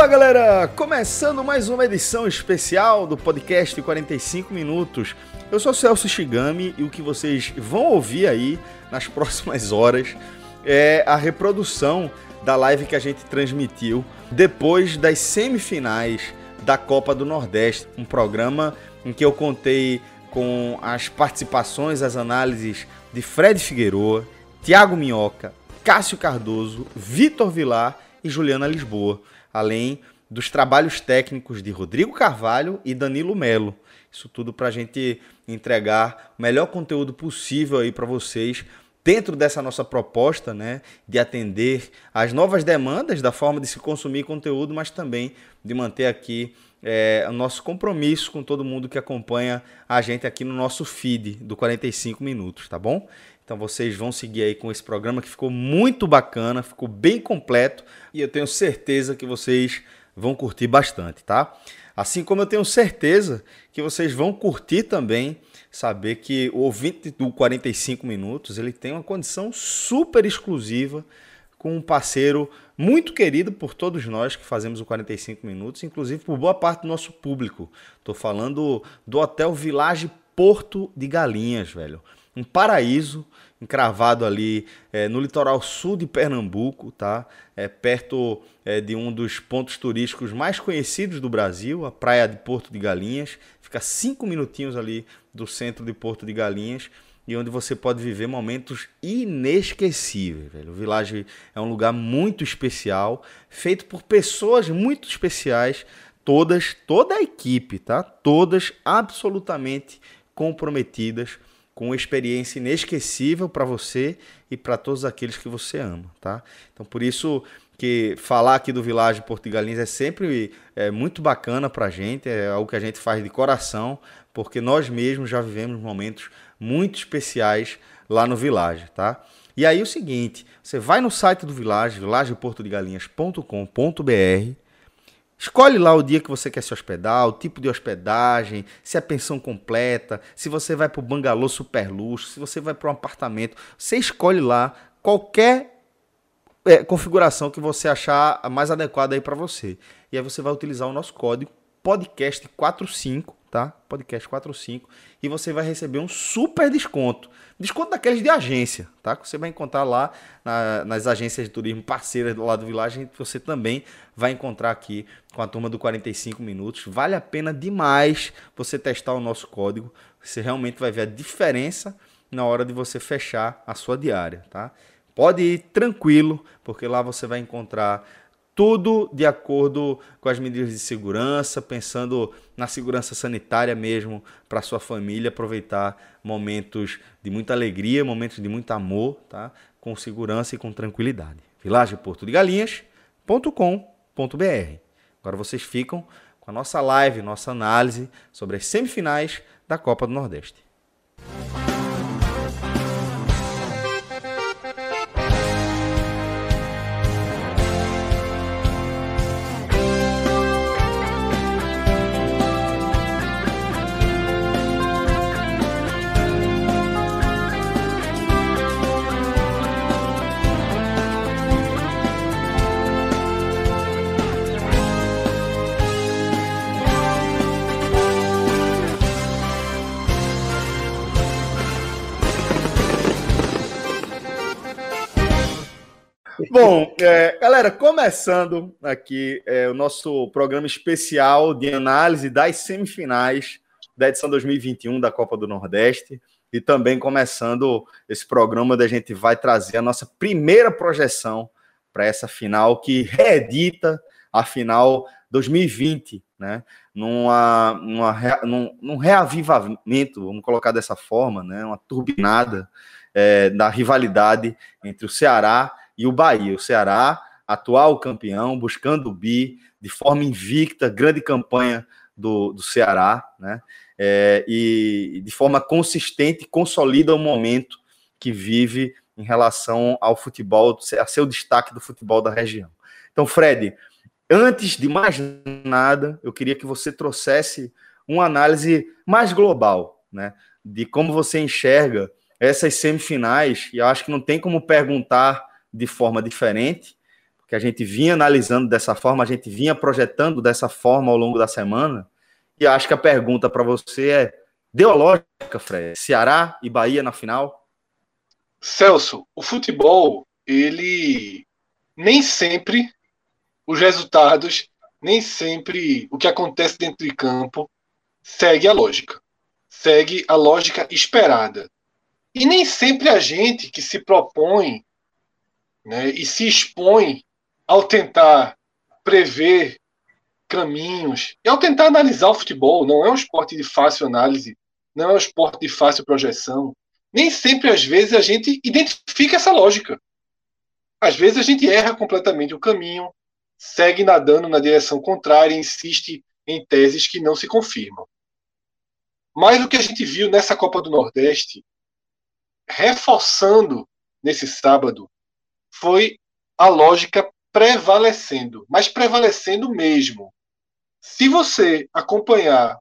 Olá, galera! Começando mais uma edição especial do podcast 45 Minutos. Eu sou Celso Shigami e o que vocês vão ouvir aí nas próximas horas é a reprodução da live que a gente transmitiu depois das semifinais da Copa do Nordeste, um programa em que eu contei com as participações, as análises de Fred Figueroa, Tiago Minhoca, Cássio Cardoso, Vitor Vilar e Juliana Lisboa além dos trabalhos técnicos de Rodrigo Carvalho e Danilo Melo. Isso tudo para a gente entregar o melhor conteúdo possível aí para vocês dentro dessa nossa proposta, né, de atender às novas demandas da forma de se consumir conteúdo, mas também de manter aqui é, o nosso compromisso com todo mundo que acompanha a gente aqui no nosso feed do 45 minutos, tá bom? Então vocês vão seguir aí com esse programa que ficou muito bacana, ficou bem completo e eu tenho certeza que vocês vão curtir bastante, tá? Assim como eu tenho certeza que vocês vão curtir também saber que o ouvinte do 45 minutos, ele tem uma condição super exclusiva com um parceiro muito querido por todos nós que fazemos o 45 minutos, inclusive por boa parte do nosso público. Estou falando do Hotel Village Porto de Galinhas, velho um paraíso encravado ali é, no litoral sul de Pernambuco, tá? É, perto é, de um dos pontos turísticos mais conhecidos do Brasil, a Praia de Porto de Galinhas. Fica cinco minutinhos ali do centro de Porto de Galinhas e onde você pode viver momentos inesquecíveis. Velho. O Village é um lugar muito especial, feito por pessoas muito especiais, todas, toda a equipe, tá? Todas absolutamente comprometidas com uma experiência inesquecível para você e para todos aqueles que você ama, tá? Então por isso que falar aqui do de Galinhas é sempre é, muito bacana para a gente, é algo que a gente faz de coração, porque nós mesmos já vivemos momentos muito especiais lá no Vilagem, tá? E aí o seguinte, você vai no site do Vilagem, vilagemportodegalinhas.com.br, Escolhe lá o dia que você quer se hospedar, o tipo de hospedagem, se é pensão completa, se você vai para o bangalô super luxo, se você vai para um apartamento. Você escolhe lá qualquer é, configuração que você achar mais adequada aí para você. E aí você vai utilizar o nosso código podcast45 tá? Podcast 45 e você vai receber um super desconto. Desconto daqueles de agência, tá? Que você vai encontrar lá na, nas agências de turismo parceiras do lado do Village, você também vai encontrar aqui com a turma do 45 minutos. Vale a pena demais você testar o nosso código. Você realmente vai ver a diferença na hora de você fechar a sua diária, tá? Pode ir tranquilo, porque lá você vai encontrar tudo de acordo com as medidas de segurança, pensando na segurança sanitária mesmo para sua família aproveitar momentos de muita alegria, momentos de muito amor, tá? Com segurança e com tranquilidade. vilageportodegalinhas.com.br. Agora vocês ficam com a nossa live, nossa análise sobre as semifinais da Copa do Nordeste. É, galera, começando aqui é, o nosso programa especial de análise das semifinais da edição 2021 da Copa do Nordeste e também começando esse programa da gente vai trazer a nossa primeira projeção para essa final que reedita a final 2020 né? Numa, numa, num, num reavivamento, vamos colocar dessa forma, né? Uma turbinada é, da rivalidade entre o Ceará e o Bahia. O Ceará, atual campeão, buscando o bi, de forma invicta, grande campanha do, do Ceará, né? É, e de forma consistente consolida o momento que vive em relação ao futebol, a seu destaque do futebol da região. Então, Fred, antes de mais nada, eu queria que você trouxesse uma análise mais global, né? De como você enxerga essas semifinais, e eu acho que não tem como perguntar de forma diferente, porque a gente vinha analisando dessa forma, a gente vinha projetando dessa forma ao longo da semana, e acho que a pergunta para você é: deu lógica, Fred? Ceará e Bahia na final? Celso, o futebol, ele nem sempre os resultados, nem sempre o que acontece dentro de campo segue a lógica. Segue a lógica esperada. E nem sempre a gente que se propõe né, e se expõe ao tentar prever caminhos e ao tentar analisar o futebol, não é um esporte de fácil análise, não é um esporte de fácil projeção. Nem sempre, às vezes, a gente identifica essa lógica. Às vezes a gente erra completamente o caminho, segue nadando na direção contrária e insiste em teses que não se confirmam. Mas o que a gente viu nessa Copa do Nordeste reforçando nesse sábado foi a lógica prevalecendo, mas prevalecendo mesmo. Se você acompanhar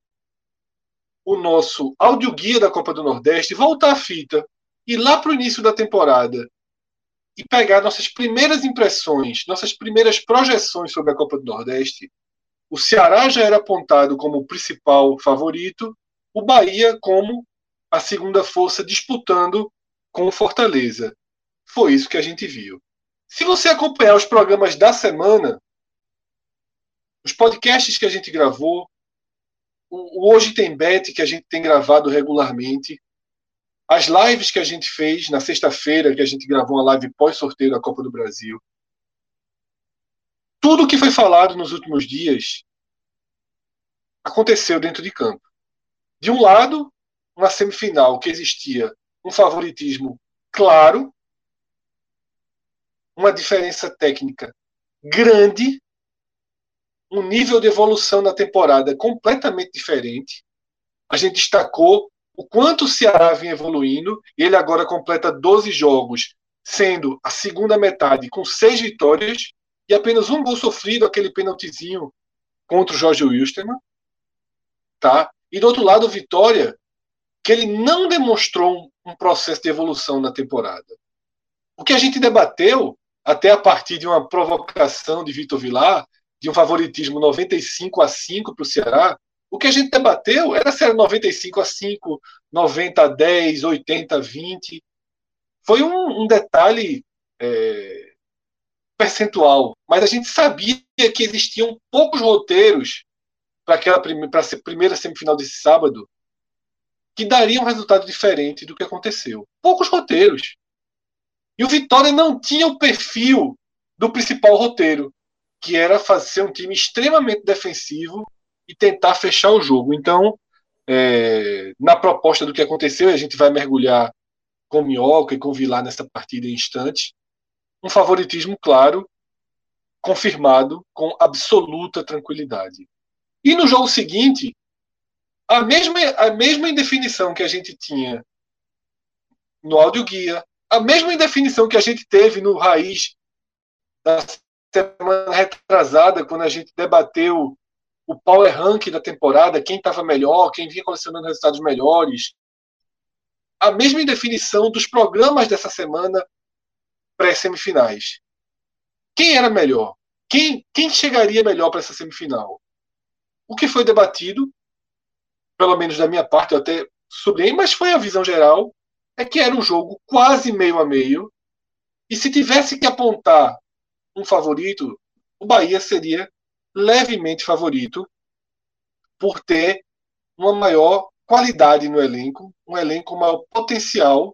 o nosso audioguia da Copa do Nordeste, voltar a fita e lá para o início da temporada e pegar nossas primeiras impressões, nossas primeiras projeções sobre a Copa do Nordeste, o Ceará já era apontado como o principal favorito, o Bahia como a segunda força disputando com o Fortaleza. Foi isso que a gente viu. Se você acompanhar os programas da semana, os podcasts que a gente gravou, o Hoje Tem Bet que a gente tem gravado regularmente, as lives que a gente fez na sexta-feira, que a gente gravou uma live pós-sorteio da Copa do Brasil, tudo que foi falado nos últimos dias aconteceu dentro de campo. De um lado, uma semifinal que existia um favoritismo claro, uma diferença técnica grande, um nível de evolução na temporada completamente diferente. A gente destacou o quanto o Ceará vinha evoluindo, ele agora completa 12 jogos, sendo a segunda metade com seis vitórias e apenas um gol sofrido, aquele penaltizinho contra o Jorge Wilstermann. Tá? E do outro lado, Vitória, que ele não demonstrou um processo de evolução na temporada. O que a gente debateu, até a partir de uma provocação de Vitor Vilar, de um favoritismo 95 a 5 para o Ceará, o que a gente debateu era se era 95 a 5, 90 a 10, 80 a 20. Foi um, um detalhe é, percentual, mas a gente sabia que existiam poucos roteiros para aquela primeira semifinal desse sábado que daria um resultado diferente do que aconteceu. Poucos roteiros. E o Vitória não tinha o perfil do principal roteiro, que era fazer um time extremamente defensivo e tentar fechar o jogo. Então, é, na proposta do que aconteceu, a gente vai mergulhar com Minhoca e com Vilar nessa partida em instantes, um favoritismo claro, confirmado com absoluta tranquilidade. E no jogo seguinte, a mesma, a mesma indefinição que a gente tinha no audioguia, a mesma indefinição que a gente teve no Raiz da semana retrasada, quando a gente debateu o power rank da temporada, quem estava melhor, quem vinha colecionando resultados melhores. A mesma indefinição dos programas dessa semana pré-semifinais. Quem era melhor? Quem, quem chegaria melhor para essa semifinal? O que foi debatido pelo menos da minha parte, eu até sublinhei, mas foi a visão geral, é que era um jogo quase meio a meio. E se tivesse que apontar um favorito, o Bahia seria levemente favorito por ter uma maior qualidade no elenco, um elenco com maior potencial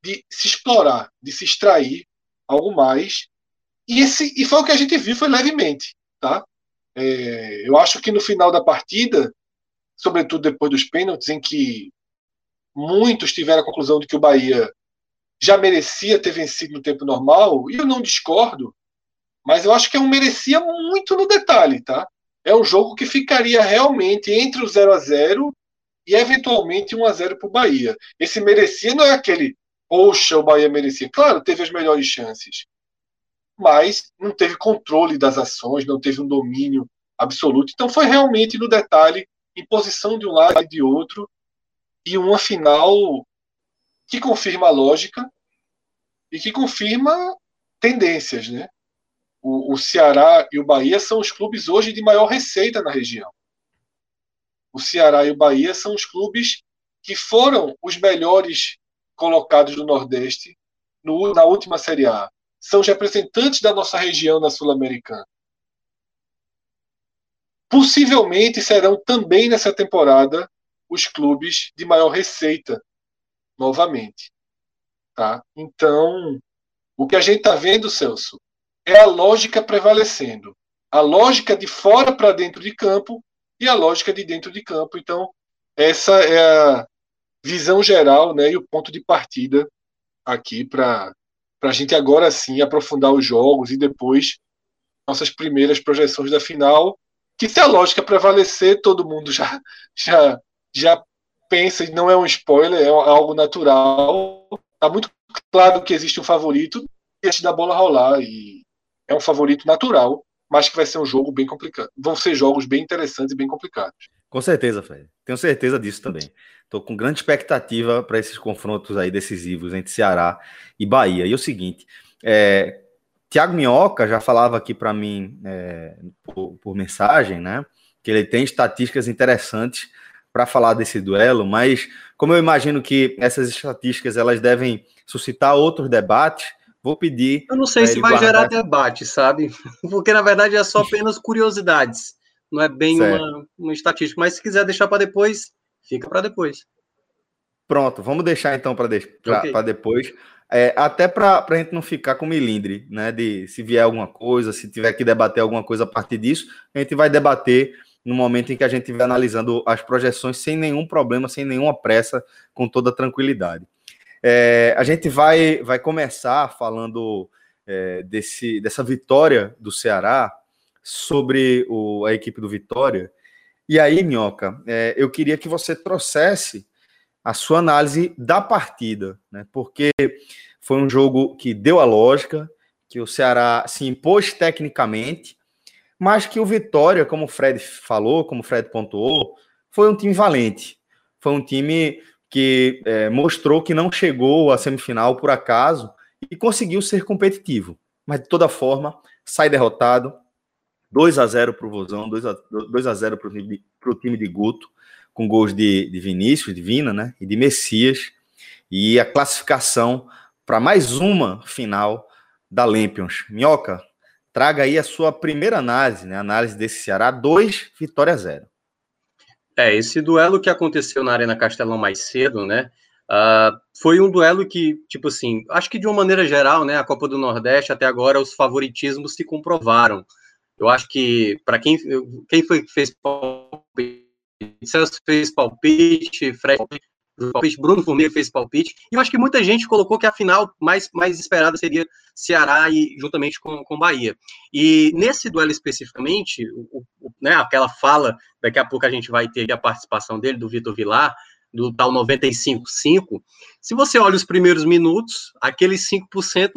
de se explorar, de se extrair algo mais. E, esse, e foi o que a gente viu, foi levemente. Tá? É, eu acho que no final da partida, sobretudo depois dos pênaltis, em que muitos tiveram a conclusão de que o Bahia já merecia ter vencido no tempo normal, e eu não discordo, mas eu acho que é um merecia muito no detalhe, tá? É um jogo que ficaria realmente entre o 0 a 0 e eventualmente 1 a 0 para o Bahia. Esse merecia não é aquele, poxa, o Bahia merecia. Claro, teve as melhores chances, mas não teve controle das ações, não teve um domínio absoluto. Então foi realmente no detalhe, em posição de um lado e de outro, e uma final que confirma a lógica e que confirma tendências, né? O, o, Ceará e o Bahia são os clubes hoje de maior receita na região. O Ceará e o Bahia são os clubes que foram os melhores colocados do Nordeste no, na última Série A. São os representantes da nossa região na Sul-Americana. Possivelmente serão também nessa temporada os clubes de maior receita novamente. Tá? Então, o que a gente está vendo, Celso, é a lógica prevalecendo. A lógica de fora para dentro de campo e a lógica de dentro de campo. Então, essa é a visão geral né, e o ponto de partida aqui para a gente agora sim aprofundar os jogos e depois nossas primeiras projeções da final. Que se a lógica prevalecer, todo mundo já, já, já pensa, não é um spoiler, é algo natural. Está muito claro que existe um favorito antes da bola rolar. E é um favorito natural, mas que vai ser um jogo bem complicado. Vão ser jogos bem interessantes e bem complicados. Com certeza, Fred. Tenho certeza disso também. Estou com grande expectativa para esses confrontos aí decisivos entre Ceará e Bahia. E é o seguinte, é, Tiago Minhoca já falava aqui para mim é, por, por, mensagem, né? Que ele tem estatísticas interessantes para falar desse duelo, mas como eu imagino que essas estatísticas elas devem suscitar outros debates, Vou pedir. Eu não sei se vai guardar... gerar debate, sabe? Porque na verdade é só apenas curiosidades. Não é bem uma, uma estatística. Mas se quiser deixar para depois, fica para depois. Pronto, vamos deixar então para de... okay. depois. É, até para a gente não ficar com milindre, né? De se vier alguma coisa, se tiver que debater alguma coisa a partir disso, a gente vai debater no momento em que a gente estiver analisando as projeções sem nenhum problema, sem nenhuma pressa, com toda tranquilidade. É, a gente vai, vai começar falando é, desse, dessa vitória do Ceará sobre o, a equipe do Vitória. E aí, Minhoca, é, eu queria que você trouxesse a sua análise da partida, né? Porque foi um jogo que deu a lógica, que o Ceará se impôs tecnicamente, mas que o Vitória, como o Fred falou, como o Fred pontuou, foi um time valente. Foi um time que é, mostrou que não chegou à semifinal por acaso e conseguiu ser competitivo. Mas de toda forma, sai derrotado. 2 a 0 para o Vozão, 2 a, 2 a 0 para o time de Guto, com gols de, de Vinícius, de Vina, né? E de Messias. E a classificação para mais uma final da Lampions. Minhoca, traga aí a sua primeira análise, né? Análise desse Ceará, 2, vitória 0. É, esse duelo que aconteceu na Arena Castelão mais cedo, né? Uh, foi um duelo que, tipo assim, acho que de uma maneira geral, né? A Copa do Nordeste, até agora, os favoritismos se comprovaram. Eu acho que, para quem, quem foi que fez palpite, Celso fez palpite, Fred palpite, Bruno Formiga fez palpite, e eu acho que muita gente colocou que a final mais, mais esperada seria Ceará e juntamente com, com Bahia. E nesse duelo especificamente, o, o, né, aquela fala, daqui a pouco a gente vai ter a participação dele, do Vitor Vilar, do tal 95-5, se você olha os primeiros minutos, aqueles 5%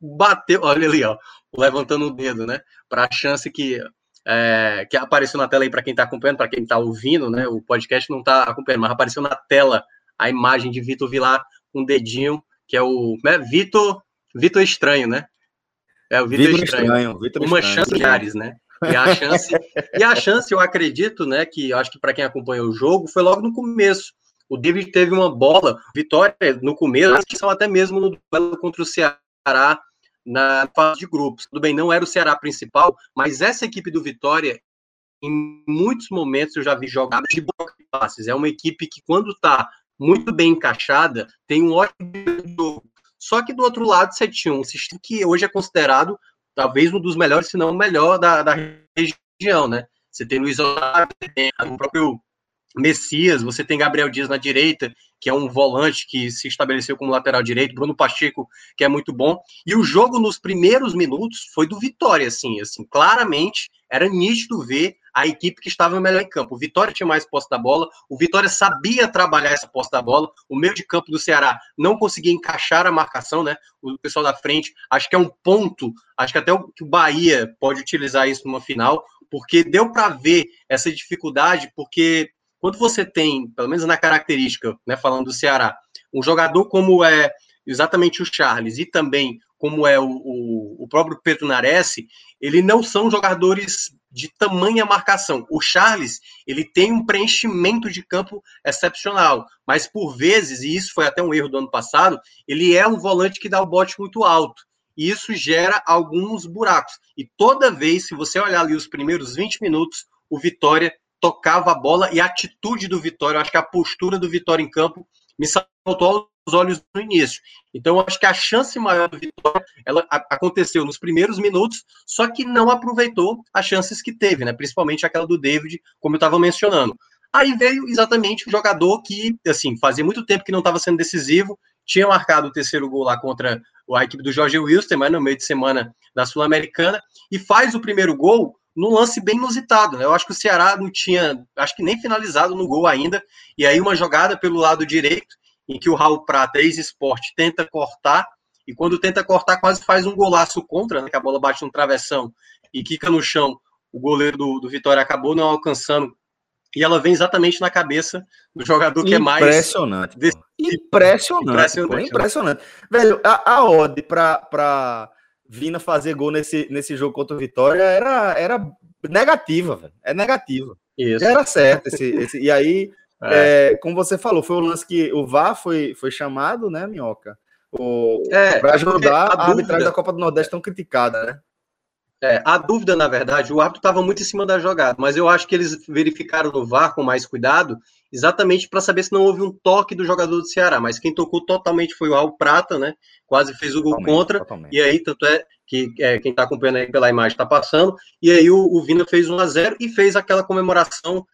bateu, olha ali, ó, levantando o dedo, né, para a chance que é, que apareceu na tela aí para quem está acompanhando, para quem está ouvindo, né? O podcast não está acompanhando, mas apareceu na tela a imagem de Vitor Vilar com um dedinho, que é o né, Vitor, Vitor Estranho, né? É o Vitor Estranho. estranho Uma estranho, chance de Ares, né? E a chance, e a chance, eu acredito, né, que acho que para quem acompanhou o jogo, foi logo no começo. O David teve uma bola, vitória no começo, que são até mesmo no duelo contra o Ceará na fase de grupos. Tudo bem, não era o Ceará principal, mas essa equipe do Vitória, em muitos momentos eu já vi jogadas de passes. É uma equipe que, quando está muito bem encaixada, tem um ótimo jogo. Só que do outro lado você tinha um sistema que hoje é considerado talvez um dos melhores, se não o melhor da, da região. né? Você tem Luiz Otávio, o próprio Messias, você tem Gabriel Dias na direita, que é um volante que se estabeleceu como lateral direito, Bruno Pacheco, que é muito bom. E o jogo nos primeiros minutos foi do Vitória, assim, assim, claramente era nítido ver a equipe que estava melhor em campo. O Vitória tinha mais posse da bola, o Vitória sabia trabalhar essa posse da bola, o meio de campo do Ceará não conseguia encaixar a marcação, né? O pessoal da frente, acho que é um ponto, acho que até o, que o Bahia pode utilizar isso numa final, porque deu para ver essa dificuldade, porque quando você tem, pelo menos na característica, né, falando do Ceará, um jogador como é exatamente o Charles e também como é o, o, o próprio Pedro Nares, ele não são jogadores de tamanha marcação. O Charles, ele tem um preenchimento de campo excepcional, mas por vezes, e isso foi até um erro do ano passado, ele é um volante que dá o bote muito alto. E isso gera alguns buracos. E toda vez, se você olhar ali os primeiros 20 minutos, o Vitória tocava a bola e a atitude do Vitória, eu acho que a postura do Vitória em campo me saltou aos olhos no início. Então, eu acho que a chance maior do Vitória ela aconteceu nos primeiros minutos, só que não aproveitou as chances que teve, né? Principalmente aquela do David, como eu estava mencionando. Aí veio exatamente o jogador que, assim, fazia muito tempo que não estava sendo decisivo, tinha marcado o terceiro gol lá contra a equipe do Jorge Wilson, mas no meio de semana da Sul-Americana, e faz o primeiro gol num lance bem inusitado. Né? Eu acho que o Ceará não tinha, acho que nem finalizado no gol ainda, e aí uma jogada pelo lado direito, em que o Raul Prata, ex-esporte, tenta cortar, e quando tenta cortar, quase faz um golaço contra, né? que a bola bate no travessão e quica no chão. O goleiro do, do Vitória acabou não alcançando e ela vem exatamente na cabeça do jogador que é mais. Impressionante. Impressionante. Impressionante. impressionante. Velho, a, a odd para Vina fazer gol nesse, nesse jogo contra o Vitória era, era negativa, velho. É negativa. Isso. Era certo. Esse, esse, e aí, é. É, como você falou, foi o lance que o VAR foi, foi chamado, né, Minhoca? O, é, para ajudar a, a arbitragem da Copa do Nordeste tão criticada, né? É, a dúvida, na verdade, o árbitro estava muito em cima da jogada, mas eu acho que eles verificaram no VAR com mais cuidado, exatamente para saber se não houve um toque do jogador do Ceará. Mas quem tocou totalmente foi o Raul Prata, né? Quase fez o gol totalmente, contra. Totalmente. E aí, tanto é que é, quem está acompanhando aí pela imagem está passando. E aí o, o Vina fez 1 a 0 e fez aquela comemoração,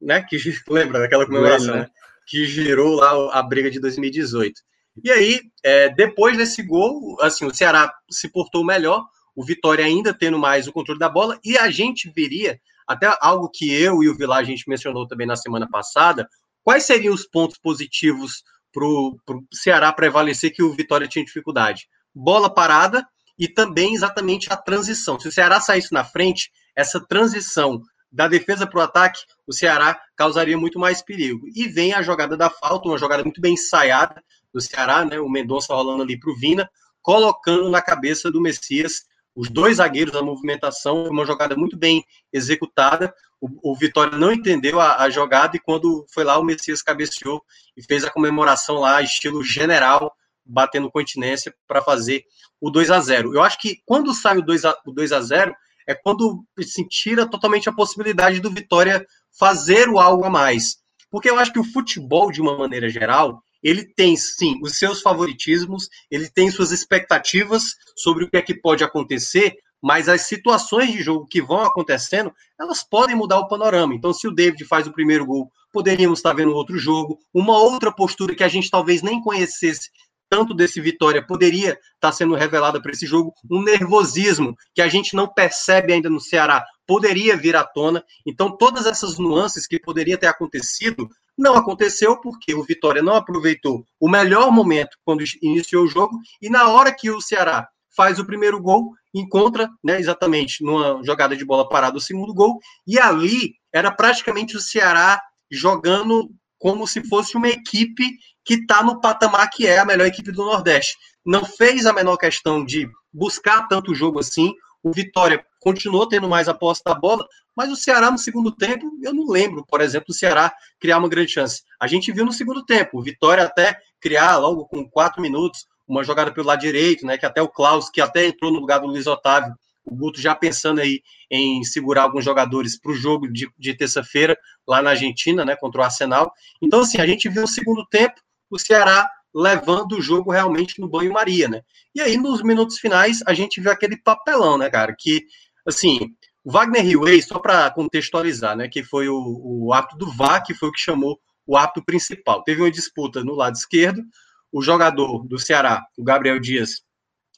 né? Que lembra daquela comemoração, né? Que girou lá a briga de 2018. E aí, é, depois desse gol, assim, o Ceará se portou melhor o Vitória ainda tendo mais o controle da bola, e a gente veria, até algo que eu e o Vilar a gente mencionou também na semana passada, quais seriam os pontos positivos para o Ceará prevalecer que o Vitória tinha dificuldade? Bola parada e também exatamente a transição. Se o Ceará saísse na frente, essa transição da defesa para o ataque, o Ceará causaria muito mais perigo. E vem a jogada da falta, uma jogada muito bem ensaiada do Ceará, né? O Mendonça rolando ali para o Vina, colocando na cabeça do Messias os dois zagueiros, a movimentação, uma jogada muito bem executada. O, o Vitória não entendeu a, a, jogada e quando foi lá, o Messias cabeceou e fez a comemoração lá, estilo general, batendo continência para fazer o 2 a 0 Eu acho que quando sai o 2 a, o 2 a 0 é quando se tira totalmente a possibilidade do Vitória fazer o algo a mais. Porque eu acho que o futebol, de uma maneira geral, ele tem sim os seus favoritismos, ele tem suas expectativas sobre o que é que pode acontecer, mas as situações de jogo que vão acontecendo, elas podem mudar o panorama. Então, se o David faz o primeiro gol, poderíamos estar vendo outro jogo, uma outra postura que a gente talvez nem conhecesse tanto desse Vitória poderia estar sendo revelada para esse jogo, um nervosismo que a gente não percebe ainda no Ceará poderia vir à tona. Então, todas essas nuances que poderiam ter acontecido não aconteceu porque o Vitória não aproveitou o melhor momento quando iniciou o jogo e na hora que o Ceará faz o primeiro gol, encontra né, exatamente numa jogada de bola parada o segundo gol, e ali era praticamente o Ceará jogando como se fosse uma equipe que está no patamar que é a melhor equipe do Nordeste. Não fez a menor questão de buscar tanto jogo assim. O Vitória continuou tendo mais a posse da bola, mas o Ceará no segundo tempo, eu não lembro, por exemplo, o Ceará criar uma grande chance. A gente viu no segundo tempo, o Vitória até criar logo com quatro minutos uma jogada pelo lado direito, né? Que até o Klaus, que até entrou no lugar do Luiz Otávio, o Guto já pensando aí em segurar alguns jogadores para o jogo de, de terça-feira lá na Argentina, né? Contra o Arsenal. Então, assim, a gente viu no segundo tempo o Ceará levando o jogo realmente no banho-maria, né? E aí, nos minutos finais, a gente viu aquele papelão, né, cara? Que, assim, O Wagner Hillway, só para contextualizar, né, que foi o, o ato do VAR, que foi o que chamou o ato principal. Teve uma disputa no lado esquerdo, o jogador do Ceará, o Gabriel Dias,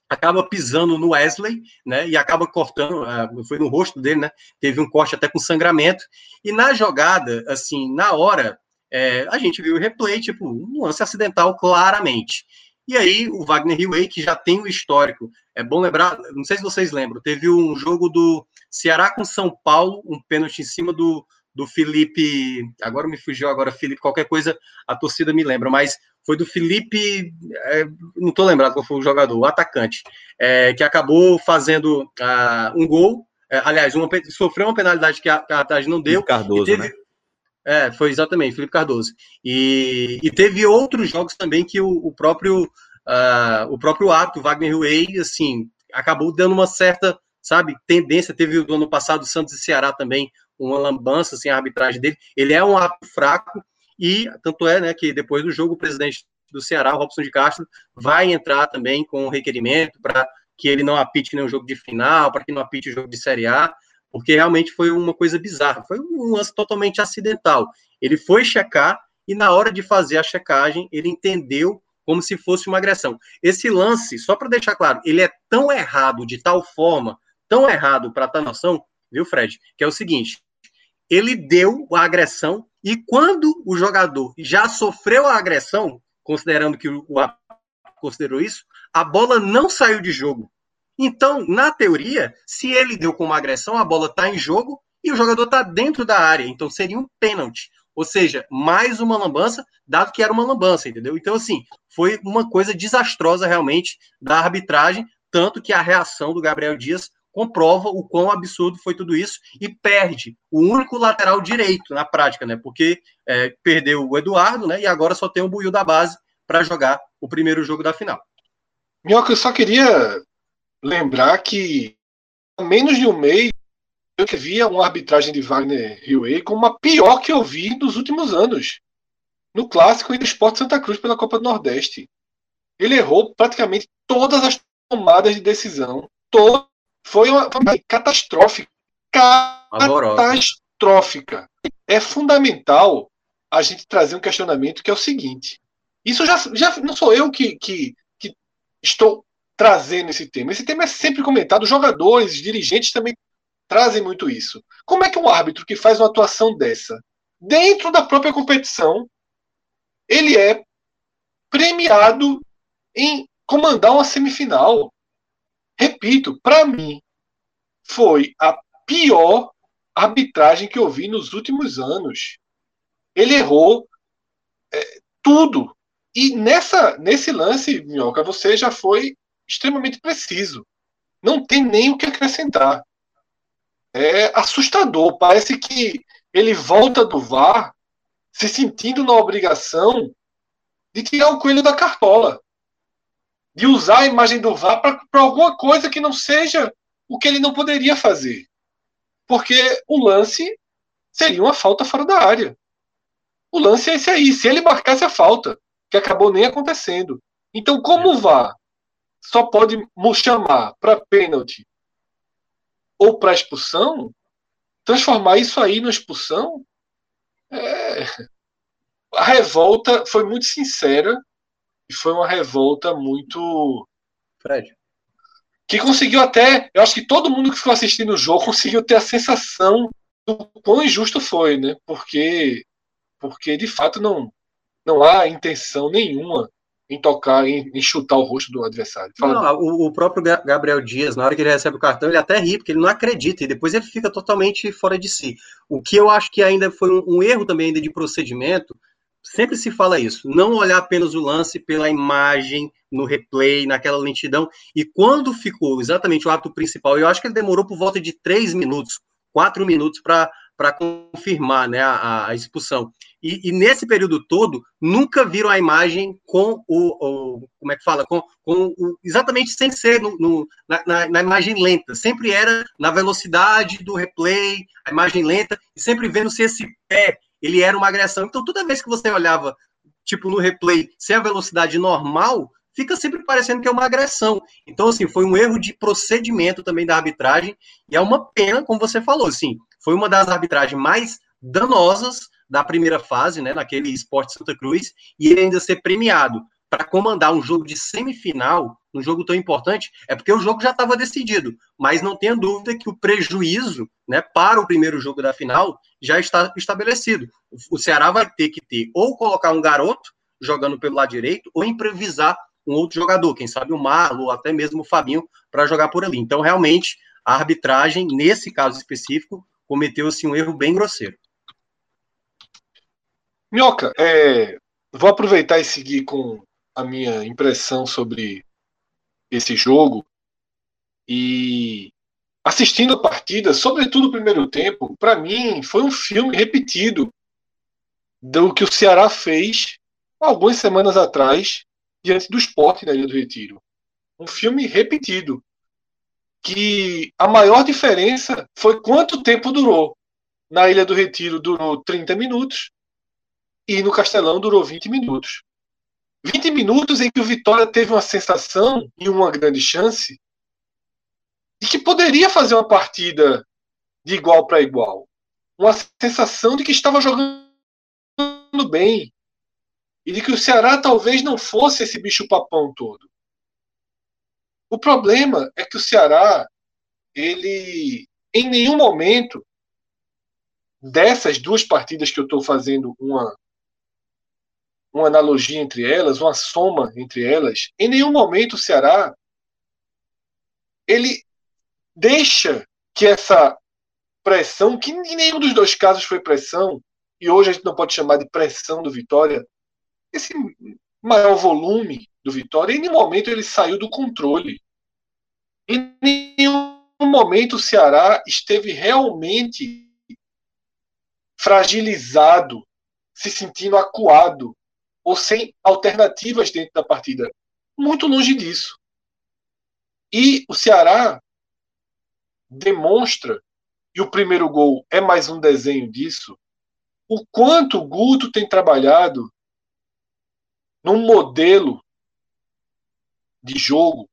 acaba pisando no Wesley, né, e acaba cortando, uh, foi no rosto dele, né, teve um corte até com sangramento, e na jogada, assim, na hora, é, a gente viu o replay, tipo, um lance acidental claramente. E aí, o Wagner Hillway, que já tem o histórico, é bom lembrar, não sei se vocês lembram, teve um jogo do Ceará com São Paulo, um pênalti em cima do, do Felipe, agora me fugiu agora, Felipe, qualquer coisa, a torcida me lembra, mas foi do Felipe, é, não estou lembrado qual foi o jogador, o atacante, é, que acabou fazendo uh, um gol, é, aliás, uma, sofreu uma penalidade que a, a não deu. Cardoso, teve, né? É, foi exatamente, Felipe Cardoso. E, e teve outros jogos também que o, o próprio uh, o próprio ato, Wagner Way, assim, acabou dando uma certa, sabe, tendência. Teve o ano passado, Santos e Ceará também, uma lambança, assim, a arbitragem dele. Ele é um ato fraco e tanto é, né, que depois do jogo o presidente do Ceará, Robson de Castro, vai entrar também com um requerimento para que ele não apite nenhum jogo de final, para que não apite o jogo de Série A porque realmente foi uma coisa bizarra, foi um lance totalmente acidental. Ele foi checar e na hora de fazer a checagem, ele entendeu como se fosse uma agressão. Esse lance, só para deixar claro, ele é tão errado de tal forma, tão errado para ter noção, viu, Fred? Que é o seguinte: ele deu a agressão e quando o jogador já sofreu a agressão, considerando que o considerou isso, a bola não saiu de jogo. Então, na teoria, se ele deu com uma agressão, a bola está em jogo e o jogador está dentro da área. Então, seria um pênalti. Ou seja, mais uma lambança, dado que era uma lambança, entendeu? Então, assim, foi uma coisa desastrosa realmente da arbitragem, tanto que a reação do Gabriel Dias comprova o quão absurdo foi tudo isso e perde o único lateral direito na prática, né? Porque é, perdeu o Eduardo, né? E agora só tem o Buiu da base para jogar o primeiro jogo da final. Minhoca, eu só queria lembrar que há menos de um mês eu via uma arbitragem de Wagner Hillway como a pior que eu vi nos últimos anos. No clássico e no Esporte Santa Cruz pela Copa do Nordeste. Ele errou praticamente todas as tomadas de decisão. Todo, foi uma, foi uma catastrófica. Catastrófica. É fundamental a gente trazer um questionamento que é o seguinte. Isso já, já não sou eu que, que, que estou trazendo esse tema. Esse tema é sempre comentado, jogadores, dirigentes também trazem muito isso. Como é que um árbitro que faz uma atuação dessa, dentro da própria competição, ele é premiado em comandar uma semifinal? Repito, para mim, foi a pior arbitragem que eu vi nos últimos anos. Ele errou é, tudo. E nessa, nesse lance, Minhoca, você já foi extremamente preciso. Não tem nem o que acrescentar. É assustador. Parece que ele volta do VAR se sentindo na obrigação de tirar o coelho da cartola. De usar a imagem do VAR para alguma coisa que não seja o que ele não poderia fazer. Porque o lance seria uma falta fora da área. O lance é esse aí. Se ele marcasse a falta, que acabou nem acontecendo. Então, como o VAR só pode chamar para pênalti ou para expulsão, transformar isso aí na expulsão, é... a revolta foi muito sincera e foi uma revolta muito. Fred. Que conseguiu até. Eu acho que todo mundo que ficou assistindo o jogo conseguiu ter a sensação do quão injusto foi, né? Porque, porque de fato não, não há intenção nenhuma em tocar, em, em, chutar o rosto do adversário. Não, o, o, próprio Gabriel Dias, na hora que ele recebe o cartão, ele até ri, porque ele não acredita, e depois ele fica totalmente fora de si. O que eu acho que ainda foi um, um erro também ainda de procedimento, sempre se fala isso, não olhar apenas o lance pela imagem, no replay, naquela lentidão, e quando ficou exatamente o ato principal, eu acho que ele demorou por volta de três minutos, quatro minutos para para confirmar né, a, a expulsão. E, e, nesse período todo, nunca viram a imagem com o, o como é que fala, com, com o, exatamente sem ser no, no, na, na, imagem lenta. Sempre era na velocidade do replay, a imagem lenta, e sempre vendo se esse pé ele era uma agressão. Então, toda vez que você olhava, tipo, no replay, sem a velocidade normal, fica sempre parecendo que é uma agressão. Então, assim, foi um erro de procedimento também da arbitragem, e é uma pena, como você falou, assim, foi uma das arbitragens mais danosas da primeira fase, né, naquele Esporte Santa Cruz, e ele ainda ser premiado para comandar um jogo de semifinal, um jogo tão importante, é porque o jogo já estava decidido. Mas não tenha dúvida que o prejuízo né, para o primeiro jogo da final já está estabelecido. O Ceará vai ter que ter ou colocar um garoto jogando pelo lado direito, ou improvisar um outro jogador, quem sabe o Marlo, ou até mesmo o Fabinho, para jogar por ali. Então, realmente, a arbitragem, nesse caso específico, cometeu assim, um erro bem grosseiro. Minhoca, é, vou aproveitar e seguir com a minha impressão sobre esse jogo e assistindo a partida, sobretudo o primeiro tempo, para mim foi um filme repetido do que o Ceará fez algumas semanas atrás diante do esporte na Ilha do Retiro. Um filme repetido. Que a maior diferença foi quanto tempo durou. Na Ilha do Retiro durou 30 minutos e no Castelão durou 20 minutos. 20 minutos em que o Vitória teve uma sensação e uma grande chance de que poderia fazer uma partida de igual para igual. Uma sensação de que estava jogando bem. E de que o Ceará talvez não fosse esse bicho-papão todo. O problema é que o Ceará, ele, em nenhum momento dessas duas partidas que eu estou fazendo uma uma analogia entre elas, uma soma entre elas, em nenhum momento o Ceará ele deixa que essa pressão, que em nenhum dos dois casos foi pressão, e hoje a gente não pode chamar de pressão do Vitória, esse maior volume do Vitória, em nenhum momento ele saiu do controle. Em nenhum momento o Ceará esteve realmente fragilizado, se sentindo acuado ou sem alternativas dentro da partida. Muito longe disso. E o Ceará demonstra, e o primeiro gol é mais um desenho disso, o quanto o Guto tem trabalhado num modelo de jogo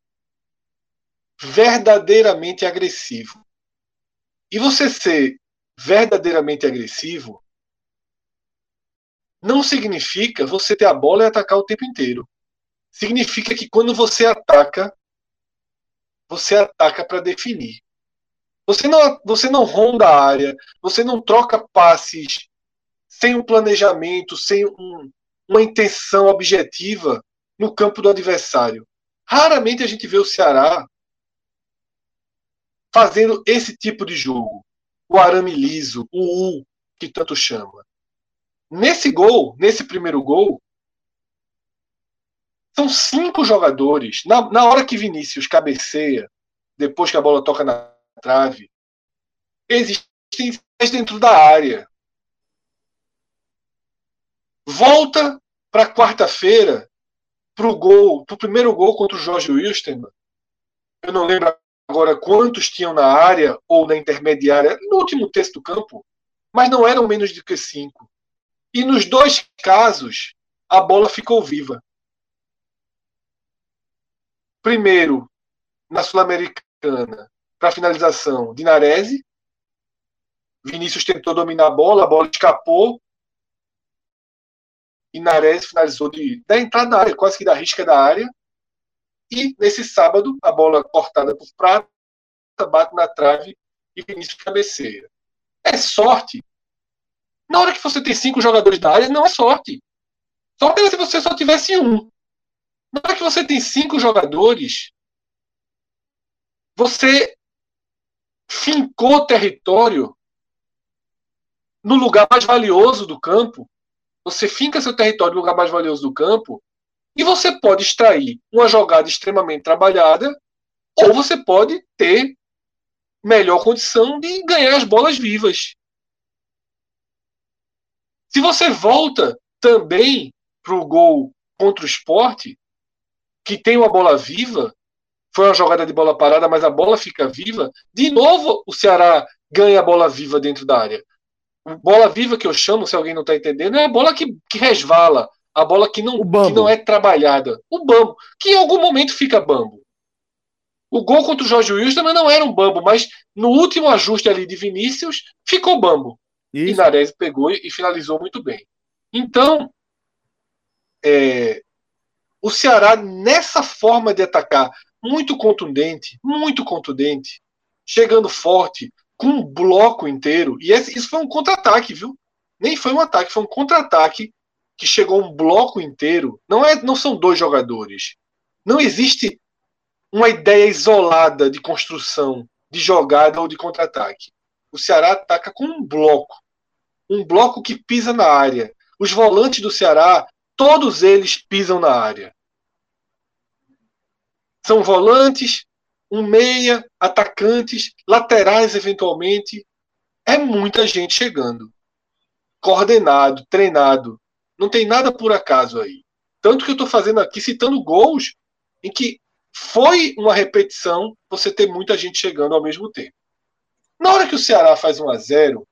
verdadeiramente agressivo. E você ser verdadeiramente agressivo não significa você ter a bola e atacar o tempo inteiro. Significa que quando você ataca, você ataca para definir. Você não, você não ronda a área, você não troca passes sem um planejamento, sem um, uma intenção objetiva no campo do adversário. Raramente a gente vê o Ceará fazendo esse tipo de jogo. O arame liso, o U, que tanto chama. Nesse gol, nesse primeiro gol, são cinco jogadores. Na, na hora que Vinícius cabeceia, depois que a bola toca na trave, existem dentro da área. Volta para quarta-feira para o gol, para o primeiro gol contra o Jorge Wilstermann. Eu não lembro agora quantos tinham na área ou na intermediária, no último terço do campo, mas não eram menos do que cinco. E nos dois casos, a bola ficou viva. Primeiro, na Sul-Americana, para finalização, Dinarese. Vinícius tentou dominar a bola, a bola escapou. E Nares finalizou de, da entrada da área, quase que da risca da área. E nesse sábado, a bola cortada por Prata bate na trave e Vinícius cabeceia. É sorte na hora que você tem cinco jogadores da área, não é sorte. Sorte é se você só tivesse um. Na hora que você tem cinco jogadores, você fincou território no lugar mais valioso do campo. Você finca seu território no lugar mais valioso do campo e você pode extrair uma jogada extremamente trabalhada ou você pode ter melhor condição de ganhar as bolas vivas. Se você volta também para o gol contra o esporte, que tem uma bola viva, foi uma jogada de bola parada, mas a bola fica viva, de novo o Ceará ganha a bola viva dentro da área. Bola viva que eu chamo, se alguém não está entendendo, é a bola que, que resvala. A bola que não, que não é trabalhada. O bambo, que em algum momento fica bambo. O gol contra o Jorge Wilson também não era um bambo, mas no último ajuste ali de Vinícius, ficou bambo. Isso. E Nares pegou e finalizou muito bem. Então, é, o Ceará, nessa forma de atacar, muito contundente, muito contundente, chegando forte, com um bloco inteiro, e esse, isso foi um contra-ataque, viu? Nem foi um ataque, foi um contra-ataque que chegou um bloco inteiro. Não, é, não são dois jogadores. Não existe uma ideia isolada de construção, de jogada ou de contra-ataque. O Ceará ataca com um bloco. Um bloco que pisa na área. Os volantes do Ceará, todos eles pisam na área. São volantes, um meia, atacantes, laterais eventualmente. É muita gente chegando. Coordenado, treinado. Não tem nada por acaso aí. Tanto que eu estou fazendo aqui citando gols em que foi uma repetição você ter muita gente chegando ao mesmo tempo. Na hora que o Ceará faz 1 a 0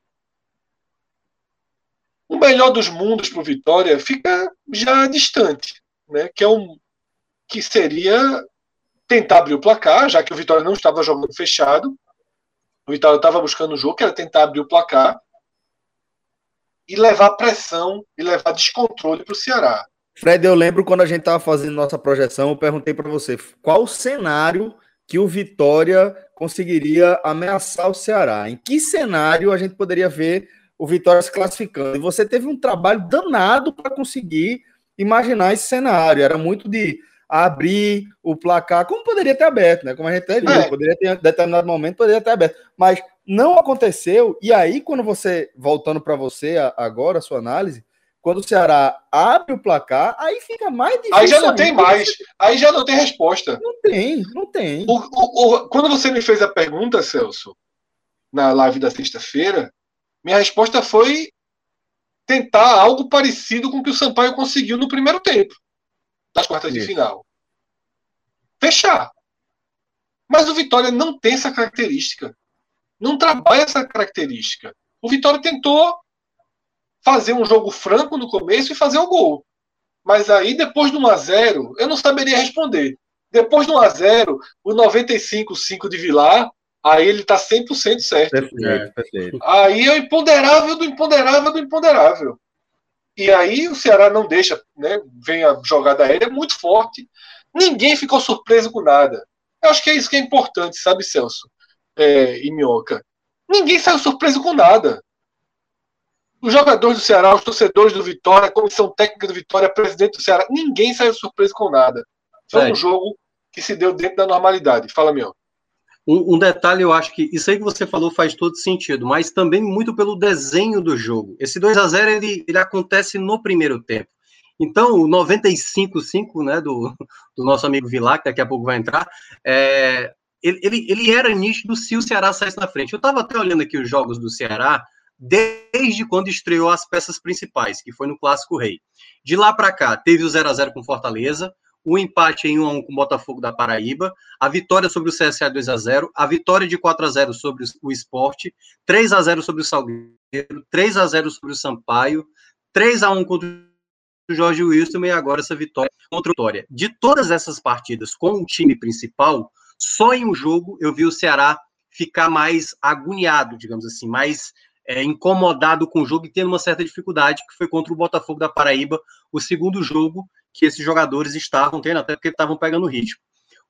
o melhor dos mundos para o Vitória fica já distante, né? que é um que seria tentar abrir o placar, já que o Vitória não estava jogando fechado. O Vitória estava buscando o jogo, que era tentar abrir o placar e levar pressão e levar descontrole para o Ceará. Fred, eu lembro quando a gente estava fazendo nossa projeção, eu perguntei para você qual cenário que o Vitória conseguiria ameaçar o Ceará. Em que cenário a gente poderia ver o Vitória se classificando? E você teve um trabalho danado para conseguir imaginar esse cenário. Era muito de abrir o placar, como poderia ter aberto, né? Como a gente até viu, é. poderia ter, em determinado momento, poderia ter aberto. Mas não aconteceu. E aí, quando você, voltando para você agora, a sua análise, quando o Ceará abre o placar, aí fica mais difícil. Aí já não tem mais. Aí já não tem resposta. Não tem, não tem. O, o, o, quando você me fez a pergunta, Celso, na live da sexta-feira, minha resposta foi tentar algo parecido com o que o Sampaio conseguiu no primeiro tempo das quartas Isso. de final. Fechar. Mas o Vitória não tem essa característica. Não trabalha essa característica. O Vitória tentou fazer um jogo franco no começo e fazer o gol. Mas aí, depois do 1x0, eu não saberia responder. Depois do 1x0, o 95-5 de Vilar, aí ele tá 100% certo. Perfeito, é. perfeito. Aí é o imponderável do imponderável do imponderável. E aí o Ceará não deixa, né? Vem a jogada aérea muito forte. Ninguém ficou surpreso com nada. Eu acho que é isso que é importante, sabe, Celso? É, e Minhoca. Ninguém saiu surpreso com nada os jogadores do Ceará, os torcedores do Vitória, a comissão técnica do Vitória, presidente do Ceará, ninguém saiu surpreso com nada. Foi é. um jogo que se deu dentro da normalidade. Fala, meu. Um, detalhe, eu acho que isso aí que você falou faz todo sentido, mas também muito pelo desenho do jogo. Esse 2 a 0 ele, ele acontece no primeiro tempo. Então, o 95-5 né, do, do nosso amigo Vilar, que daqui a pouco vai entrar, é, ele, ele, ele era nítido se o Ceará saísse na frente. Eu estava até olhando aqui os jogos do Ceará, desde quando estreou as peças principais, que foi no Clássico Rei. De lá para cá, teve o 0 a 0 com Fortaleza, o empate em 1 a 1 com o Botafogo da Paraíba, a vitória sobre o CSA 2 a 0, a vitória de 4 a 0 sobre o Esporte, 3 a 0 sobre o Salgueiro, 3 a 0 sobre o Sampaio, 3 a 1 contra o Jorge Wilson e agora essa vitória contra o Vitória. De todas essas partidas com o time principal, só em um jogo eu vi o Ceará ficar mais agoniado, digamos assim, mais é, incomodado com o jogo e tendo uma certa dificuldade, que foi contra o Botafogo da Paraíba, o segundo jogo que esses jogadores estavam tendo, até porque estavam pegando ritmo.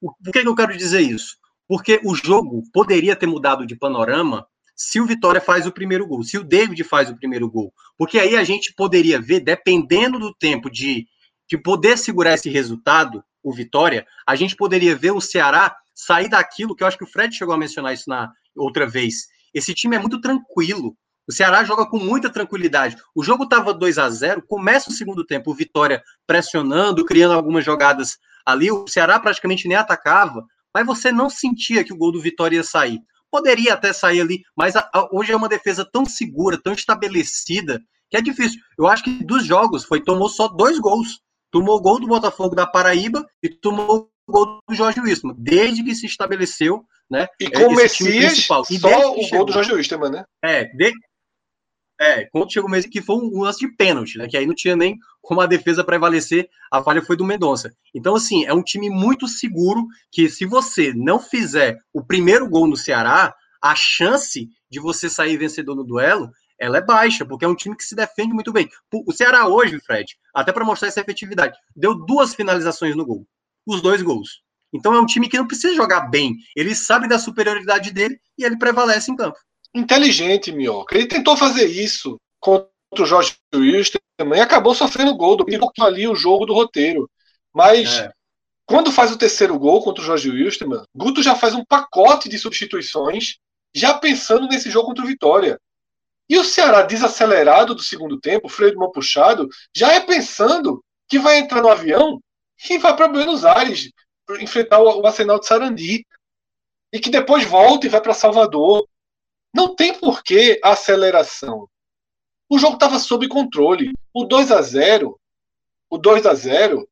O, por que, que eu quero dizer isso? Porque o jogo poderia ter mudado de panorama se o Vitória faz o primeiro gol, se o David faz o primeiro gol. Porque aí a gente poderia ver, dependendo do tempo de, de poder segurar esse resultado, o Vitória, a gente poderia ver o Ceará sair daquilo, que eu acho que o Fred chegou a mencionar isso na outra vez. Esse time é muito tranquilo. O Ceará joga com muita tranquilidade. O jogo estava 2 a 0 começa o segundo tempo, o Vitória pressionando, criando algumas jogadas ali. O Ceará praticamente nem atacava, mas você não sentia que o gol do Vitória ia sair. Poderia até sair ali, mas a, a, hoje é uma defesa tão segura, tão estabelecida, que é difícil. Eu acho que dos jogos foi tomou só dois gols. Tomou o gol do Botafogo da Paraíba e tomou o gol do Jorge Wilson, desde que se estabeleceu, né? E com o Messias, só o gol do Jorge Wilson, né? É, de, É, quando chegou mesmo que foi um lance de pênalti, né? Que aí não tinha nem como a defesa prevalecer, a falha foi do Mendonça. Então, assim, é um time muito seguro que se você não fizer o primeiro gol no Ceará, a chance de você sair vencedor no duelo, ela é baixa, porque é um time que se defende muito bem. O Ceará hoje, Fred, até para mostrar essa efetividade, deu duas finalizações no gol. Os dois gols. Então é um time que não precisa jogar bem. Ele sabe da superioridade dele e ele prevalece em campo inteligente, Minhoca. Ele tentou fazer isso contra o Jorge Wilson também, acabou sofrendo gol, do ali o jogo do roteiro. Mas é. quando faz o terceiro gol contra o Jorge Wilson, Guto já faz um pacote de substituições, já pensando nesse jogo contra o Vitória. E o Ceará desacelerado do segundo tempo, freio de mão puxado, já é pensando que vai entrar no avião e vai para Buenos Aires enfrentar o Arsenal de Sarandi. E que depois volta e vai para Salvador. Não tem porquê a aceleração. O jogo estava sob controle. O 2 a 0 o 2 a 0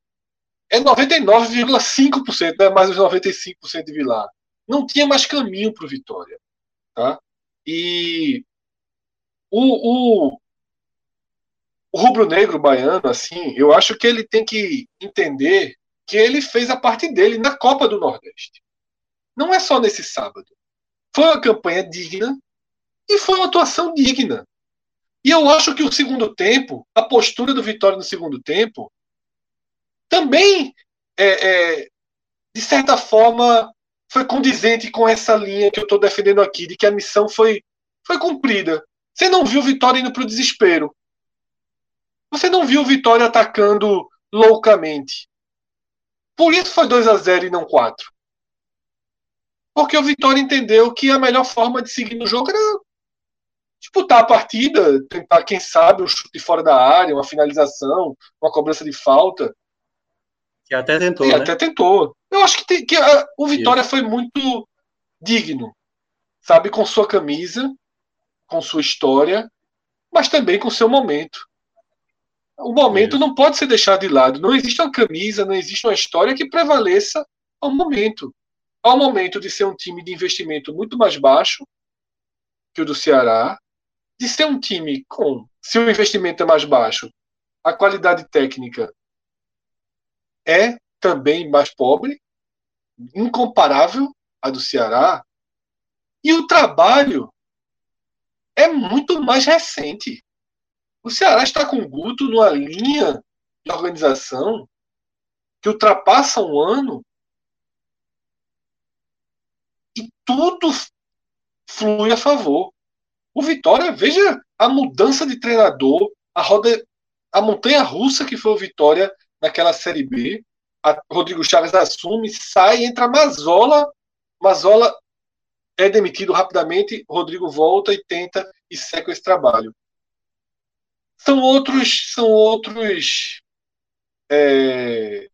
é 99,5%, não é mais os 95% de Vilar. Não tinha mais caminho para o Vitória. Tá? E o, o, o rubro-negro baiano, assim, eu acho que ele tem que entender que ele fez a parte dele na Copa do Nordeste. Não é só nesse sábado. Foi uma campanha digna, e foi uma atuação digna. E eu acho que o segundo tempo, a postura do Vitória no segundo tempo, também, é, é, de certa forma, foi condizente com essa linha que eu estou defendendo aqui, de que a missão foi, foi cumprida. Você não viu o Vitória indo para o desespero. Você não viu o Vitória atacando loucamente. Por isso foi 2 a 0 e não 4. Porque o Vitória entendeu que a melhor forma de seguir no jogo era disputar a partida, tentar, quem sabe, um chute fora da área, uma finalização, uma cobrança de falta. Que até tentou. E né? até tentou. Eu acho que, tem, que a, o Vitória Isso. foi muito digno, sabe, com sua camisa, com sua história, mas também com seu momento. O momento Isso. não pode ser deixado de lado. Não existe uma camisa, não existe uma história que prevaleça ao momento. Ao momento de ser um time de investimento muito mais baixo que o do Ceará, de ser um time com, se o investimento é mais baixo, a qualidade técnica é também mais pobre, incomparável à do Ceará, e o trabalho é muito mais recente. O Ceará está com o Guto numa linha de organização que ultrapassa um ano e tudo flui a favor. O Vitória, veja a mudança de treinador, a roda, a montanha russa que foi o Vitória naquela Série B. A Rodrigo Chaves assume, sai, entra Mazola. Mazola é demitido rapidamente, Rodrigo volta e tenta e seca esse trabalho. São outros, são outros, é,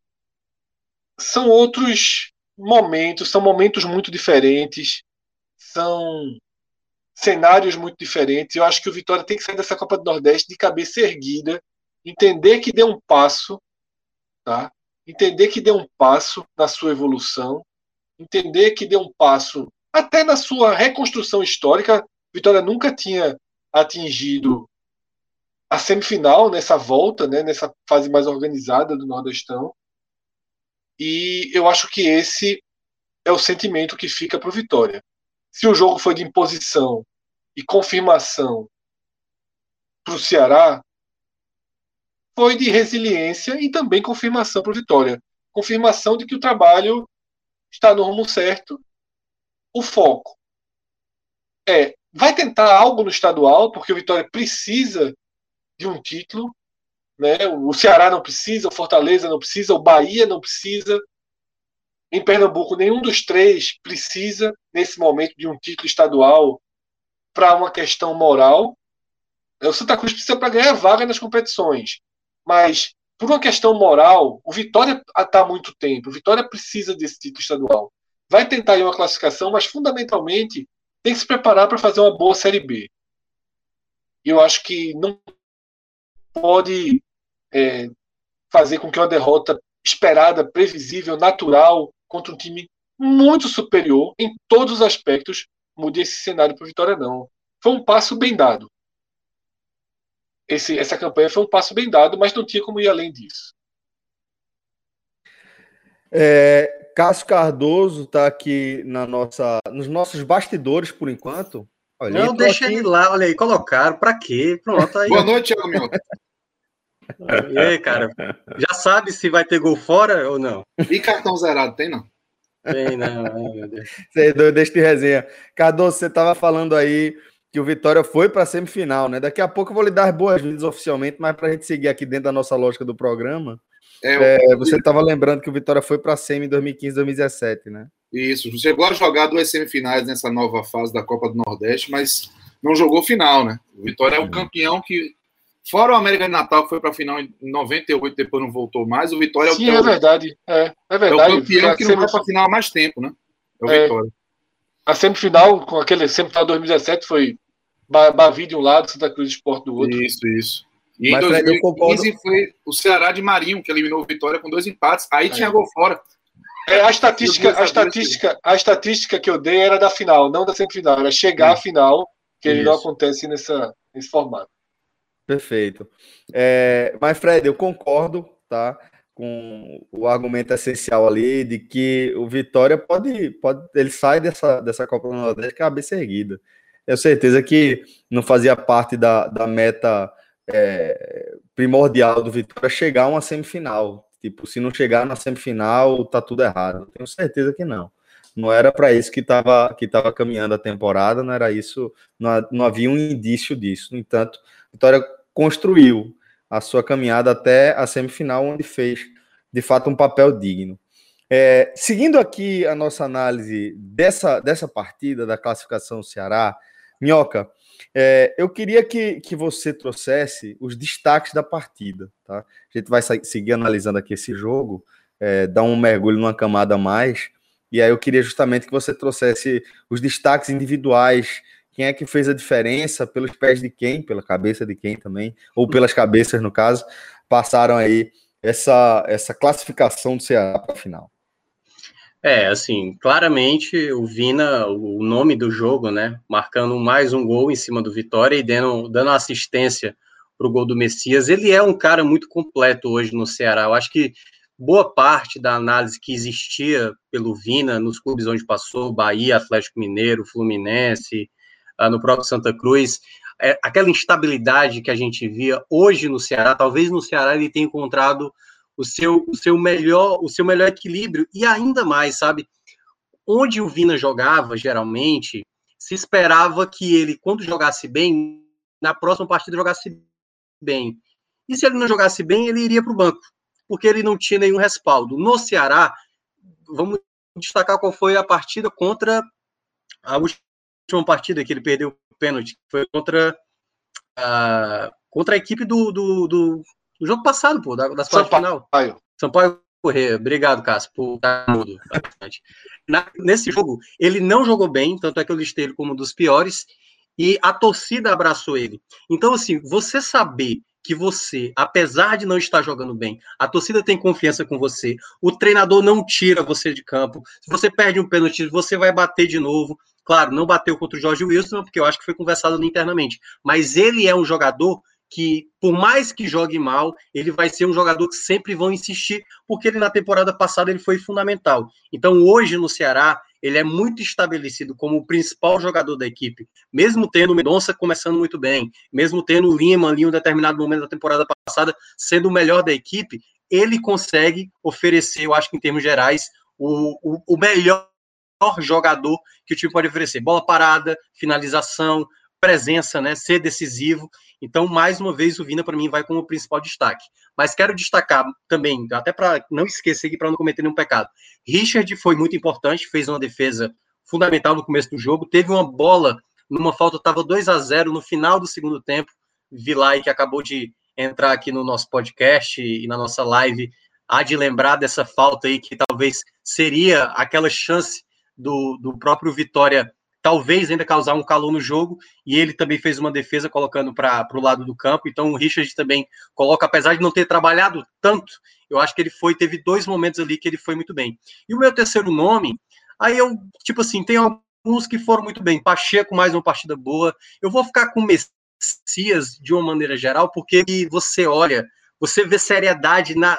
são outros momentos, são momentos muito diferentes, são cenários muito diferentes. Eu acho que o Vitória tem que sair dessa Copa do Nordeste de cabeça erguida, entender que deu um passo, tá? Entender que deu um passo na sua evolução, entender que deu um passo até na sua reconstrução histórica. Vitória nunca tinha atingido a semifinal nessa volta, né, nessa fase mais organizada do Nordestão. E eu acho que esse é o sentimento que fica para o Vitória. Se o jogo foi de imposição e confirmação para o Ceará, foi de resiliência e também confirmação para o Vitória. Confirmação de que o trabalho está no rumo certo. O foco é vai tentar algo no estadual, porque o Vitória precisa de um título. Né? O Ceará não precisa, o Fortaleza não precisa, o Bahia não precisa. Em Pernambuco, nenhum dos três precisa, nesse momento, de um título estadual para uma questão moral. O Santa Cruz precisa para ganhar vaga nas competições. Mas, por uma questão moral, o Vitória está há muito tempo. O Vitória precisa desse título estadual. Vai tentar ir uma classificação, mas, fundamentalmente, tem que se preparar para fazer uma boa Série B. Eu acho que não pode é, fazer com que uma derrota esperada, previsível, natural, contra um time muito superior em todos os aspectos, mude esse cenário para Vitória, não. Foi um passo bem dado. esse, essa campanha foi um passo bem dado, mas não tinha como ir além disso. É, Cássio Cardoso está aqui na nossa, nos nossos bastidores por enquanto. Olha, não, deixa aqui... ele lá, olha aí, colocaram, para quê? Pronto, aí. Boa noite, Thiago. E aí, cara, já sabe se vai ter gol fora ou não? E cartão zerado, tem não? Tem não, ai, meu Deus. Deixa de resenha. Cardoso, você estava falando aí que o Vitória foi para a semifinal, né? Daqui a pouco eu vou lhe dar boas-vindas oficialmente, mas para a gente seguir aqui dentro da nossa lógica do programa, é, é, você estava lembrando que o Vitória foi para a semi em 2015, 2017, né? Isso, chegou a jogar duas semifinais nessa nova fase da Copa do Nordeste, mas não jogou final, né? O Vitória é o campeão que, fora o América de Natal, que foi para a final em 98, depois não voltou mais, o Vitória Sim, é, o, é verdade. É, é verdade. É o campeão que não vai para a final há mais tempo, né? É o é, Vitória. A semifinal, com aquele semifinal 2017, foi Bavi de um lado, Santa Cruz Esporte do outro. Isso, isso. E Mas, em 2015 foi o Ceará de Marinho que eliminou o Vitória com dois empates. Aí é. tinha gol fora. É, a estatística, a estatística, a estatística que eu dei era da final, não da semifinal, era chegar à final, que ele não acontece nessa, nesse formato. Perfeito. É, mas, Fred, eu concordo, tá? Com o argumento essencial ali de que o Vitória pode, pode ele sai dessa, dessa Copa do Nordeste cabeça erguida. Tenho certeza que não fazia parte da, da meta é, primordial do Vitória chegar a uma semifinal. Tipo, se não chegar na semifinal, tá tudo errado. Tenho certeza que não. Não era para isso que estava que tava caminhando a temporada, não era isso, não, não havia um indício disso. No entanto, Vitória construiu a sua caminhada até a semifinal, onde fez de fato um papel digno. É, seguindo aqui a nossa análise dessa, dessa partida da classificação Ceará, Minhoca, é, eu queria que, que você trouxesse os destaques da partida. Tá? A gente vai seguir analisando aqui esse jogo, é, dar um mergulho numa camada a mais, e aí eu queria justamente que você trouxesse os destaques individuais, quem é que fez a diferença, pelos pés de quem, pela cabeça de quem também, ou pelas cabeças, no caso, passaram aí essa, essa classificação do Ceará para a final. É, assim, claramente o Vina, o nome do jogo, né, marcando mais um gol em cima do Vitória e dando, dando assistência para o gol do Messias. Ele é um cara muito completo hoje no Ceará. Eu acho que boa parte da análise que existia pelo Vina nos clubes onde passou, Bahia, Atlético Mineiro, Fluminense, uh, no próprio Santa Cruz, é, aquela instabilidade que a gente via hoje no Ceará, talvez no Ceará ele tenha encontrado o seu, o seu melhor, o seu melhor equilíbrio e ainda mais, sabe? Onde o Vina jogava, geralmente, se esperava que ele, quando jogasse bem, na próxima partida jogasse bem. E se ele não jogasse bem, ele iria para o banco, porque ele não tinha nenhum respaldo. No Ceará, vamos destacar qual foi a partida contra a última partida que ele perdeu o pênalti, foi contra a, contra a equipe do, do, do no jogo passado, pô, das quartas final. Sampaio Correia. Obrigado, Cássio, por estar mudo. Na, nesse jogo, ele não jogou bem, tanto é que eu listei ele como um dos piores, e a torcida abraçou ele. Então, assim, você saber que você, apesar de não estar jogando bem, a torcida tem confiança com você, o treinador não tira você de campo, se você perde um pênalti, você vai bater de novo. Claro, não bateu contra o Jorge Wilson, porque eu acho que foi conversado internamente, mas ele é um jogador que, por mais que jogue mal, ele vai ser um jogador que sempre vão insistir, porque ele na temporada passada ele foi fundamental. Então, hoje no Ceará, ele é muito estabelecido como o principal jogador da equipe, mesmo tendo o Mendonça começando muito bem, mesmo tendo o Lima ali em um determinado momento da temporada passada sendo o melhor da equipe, ele consegue oferecer, eu acho que em termos gerais, o, o, o melhor jogador que o time pode oferecer. Bola parada, finalização, presença, né, ser decisivo. Então, mais uma vez, o Vina, para mim, vai como principal destaque. Mas quero destacar também, até para não esquecer aqui, para não cometer nenhum pecado. Richard foi muito importante, fez uma defesa fundamental no começo do jogo. Teve uma bola, numa falta, estava 2 a 0 no final do segundo tempo. Vilay, que acabou de entrar aqui no nosso podcast e na nossa live, há de lembrar dessa falta aí, que talvez seria aquela chance do, do próprio Vitória talvez ainda causar um calor no jogo, e ele também fez uma defesa colocando para o lado do campo, então o Richard também coloca, apesar de não ter trabalhado tanto, eu acho que ele foi, teve dois momentos ali que ele foi muito bem. E o meu terceiro nome, aí eu, tipo assim, tem alguns que foram muito bem, Pacheco mais uma partida boa, eu vou ficar com o Messias de uma maneira geral, porque você olha, você vê seriedade na,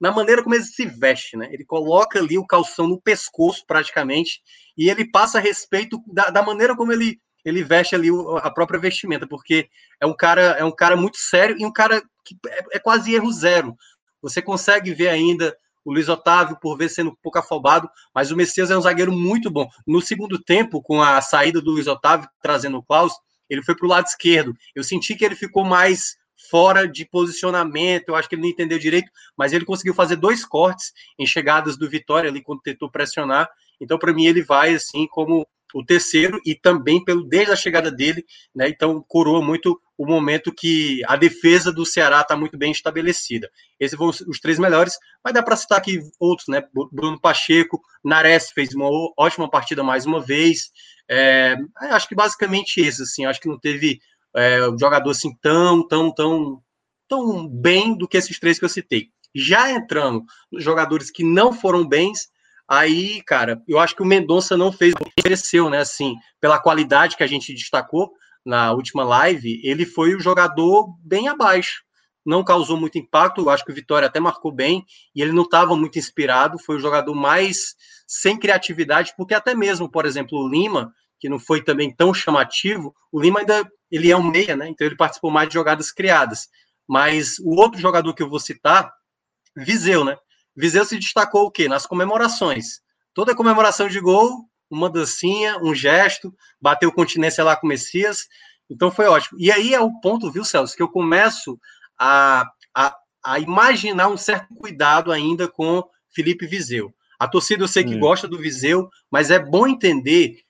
na maneira como ele se veste, né? Ele coloca ali o calção no pescoço, praticamente, e ele passa a respeito da, da maneira como ele, ele veste ali o, a própria vestimenta, porque é um cara é um cara muito sério e um cara que é, é quase erro zero. Você consegue ver ainda o Luiz Otávio, por ver sendo um pouco afobado, mas o Messias é um zagueiro muito bom. No segundo tempo, com a saída do Luiz Otávio, trazendo o Klaus, ele foi para o lado esquerdo. Eu senti que ele ficou mais fora de posicionamento, eu acho que ele não entendeu direito, mas ele conseguiu fazer dois cortes em chegadas do Vitória ali quando tentou pressionar. Então, para mim, ele vai assim como o terceiro e também pelo desde a chegada dele, né? Então coroa muito o momento que a defesa do Ceará está muito bem estabelecida. Esses vão os três melhores, mas dá para citar aqui outros, né? Bruno Pacheco, Nares fez uma ótima partida mais uma vez. É, acho que basicamente esses, assim, acho que não teve é, um jogador assim tão, tão, tão, tão bem do que esses três que eu citei. Já entrando nos jogadores que não foram bens, Aí, cara, eu acho que o Mendonça não fez mereceu, né? Assim, pela qualidade que a gente destacou na última live, ele foi o jogador bem abaixo. Não causou muito impacto, eu acho que o Vitória até marcou bem, e ele não estava muito inspirado, foi o jogador mais sem criatividade, porque até mesmo, por exemplo, o Lima, que não foi também tão chamativo, o Lima ainda ele é um meia, né? Então ele participou mais de jogadas criadas. Mas o outro jogador que eu vou citar, Viseu, né? Viseu se destacou o quê? Nas comemorações. Toda comemoração de gol, uma dancinha, um gesto, bateu continência lá com o Messias. Então foi ótimo. E aí é o ponto, viu, Celso, que eu começo a, a, a imaginar um certo cuidado ainda com Felipe Viseu. A torcida eu sei que hum. gosta do Viseu, mas é bom entender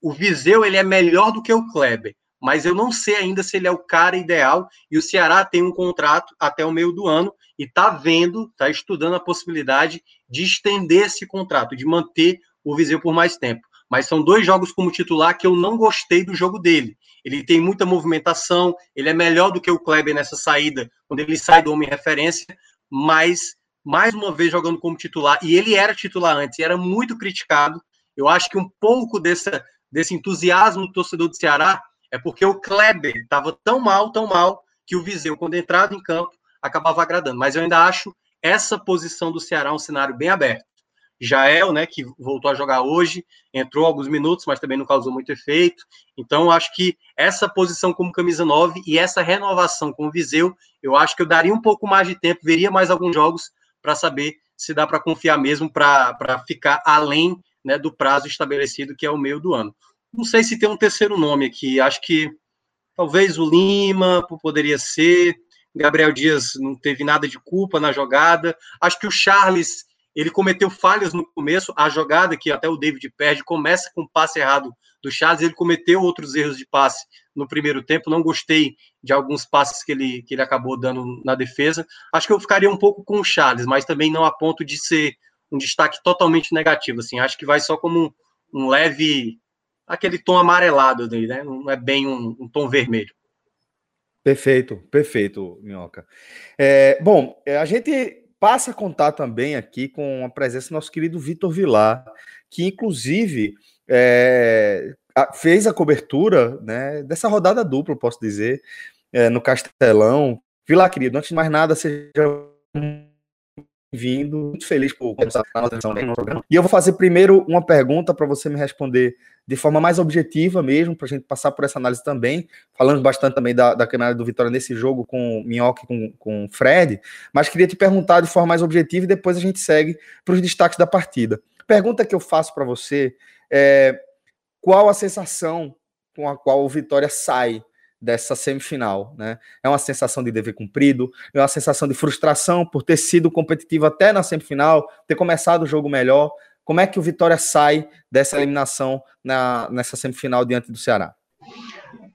o Viseu ele é melhor do que o Kleber, mas eu não sei ainda se ele é o cara ideal e o Ceará tem um contrato até o meio do ano e está vendo, está estudando a possibilidade de estender esse contrato, de manter o Viseu por mais tempo. Mas são dois jogos como titular que eu não gostei do jogo dele. Ele tem muita movimentação, ele é melhor do que o Kleber nessa saída, quando ele sai do homem referência, mas mais uma vez jogando como titular, e ele era titular antes, era muito criticado. Eu acho que um pouco dessa, desse entusiasmo do torcedor do Ceará é porque o Kleber estava tão mal, tão mal, que o Viseu, quando entrava em campo, acabava agradando. Mas eu ainda acho essa posição do Ceará um cenário bem aberto. Jael, né, que voltou a jogar hoje, entrou alguns minutos, mas também não causou muito efeito. Então, acho que essa posição como camisa 9 e essa renovação com o Viseu, eu acho que eu daria um pouco mais de tempo, veria mais alguns jogos para saber se dá para confiar mesmo para ficar além né, do prazo estabelecido, que é o meio do ano. Não sei se tem um terceiro nome aqui, acho que talvez o Lima poderia ser, Gabriel Dias não teve nada de culpa na jogada. Acho que o Charles ele cometeu falhas no começo. A jogada que até o David perde começa com um passe errado do Charles. Ele cometeu outros erros de passe no primeiro tempo. Não gostei de alguns passes que ele, que ele acabou dando na defesa. Acho que eu ficaria um pouco com o Charles, mas também não a ponto de ser um destaque totalmente negativo. Assim, acho que vai só como um, um leve aquele tom amarelado, né? Não é bem um, um tom vermelho. Perfeito, perfeito, Minhoca. É, bom, é, a gente passa a contar também aqui com a presença do nosso querido Vitor Vilar, que inclusive é, fez a cobertura né, dessa rodada dupla, posso dizer, é, no Castelão. Vilar, querido, antes de mais nada, seja vindo, muito feliz por começar a nossa no programa. E eu vou fazer primeiro uma pergunta para você me responder de forma mais objetiva mesmo, para a gente passar por essa análise também. Falamos bastante também da, da caminhada do Vitória nesse jogo com o Minhoca e com, com o Fred, mas queria te perguntar de forma mais objetiva e depois a gente segue para os destaques da partida. Pergunta que eu faço para você é qual a sensação com a qual o Vitória sai dessa semifinal, né? É uma sensação de dever cumprido, é uma sensação de frustração por ter sido competitivo até na semifinal, ter começado o jogo melhor. Como é que o Vitória sai dessa eliminação na, nessa semifinal diante do Ceará?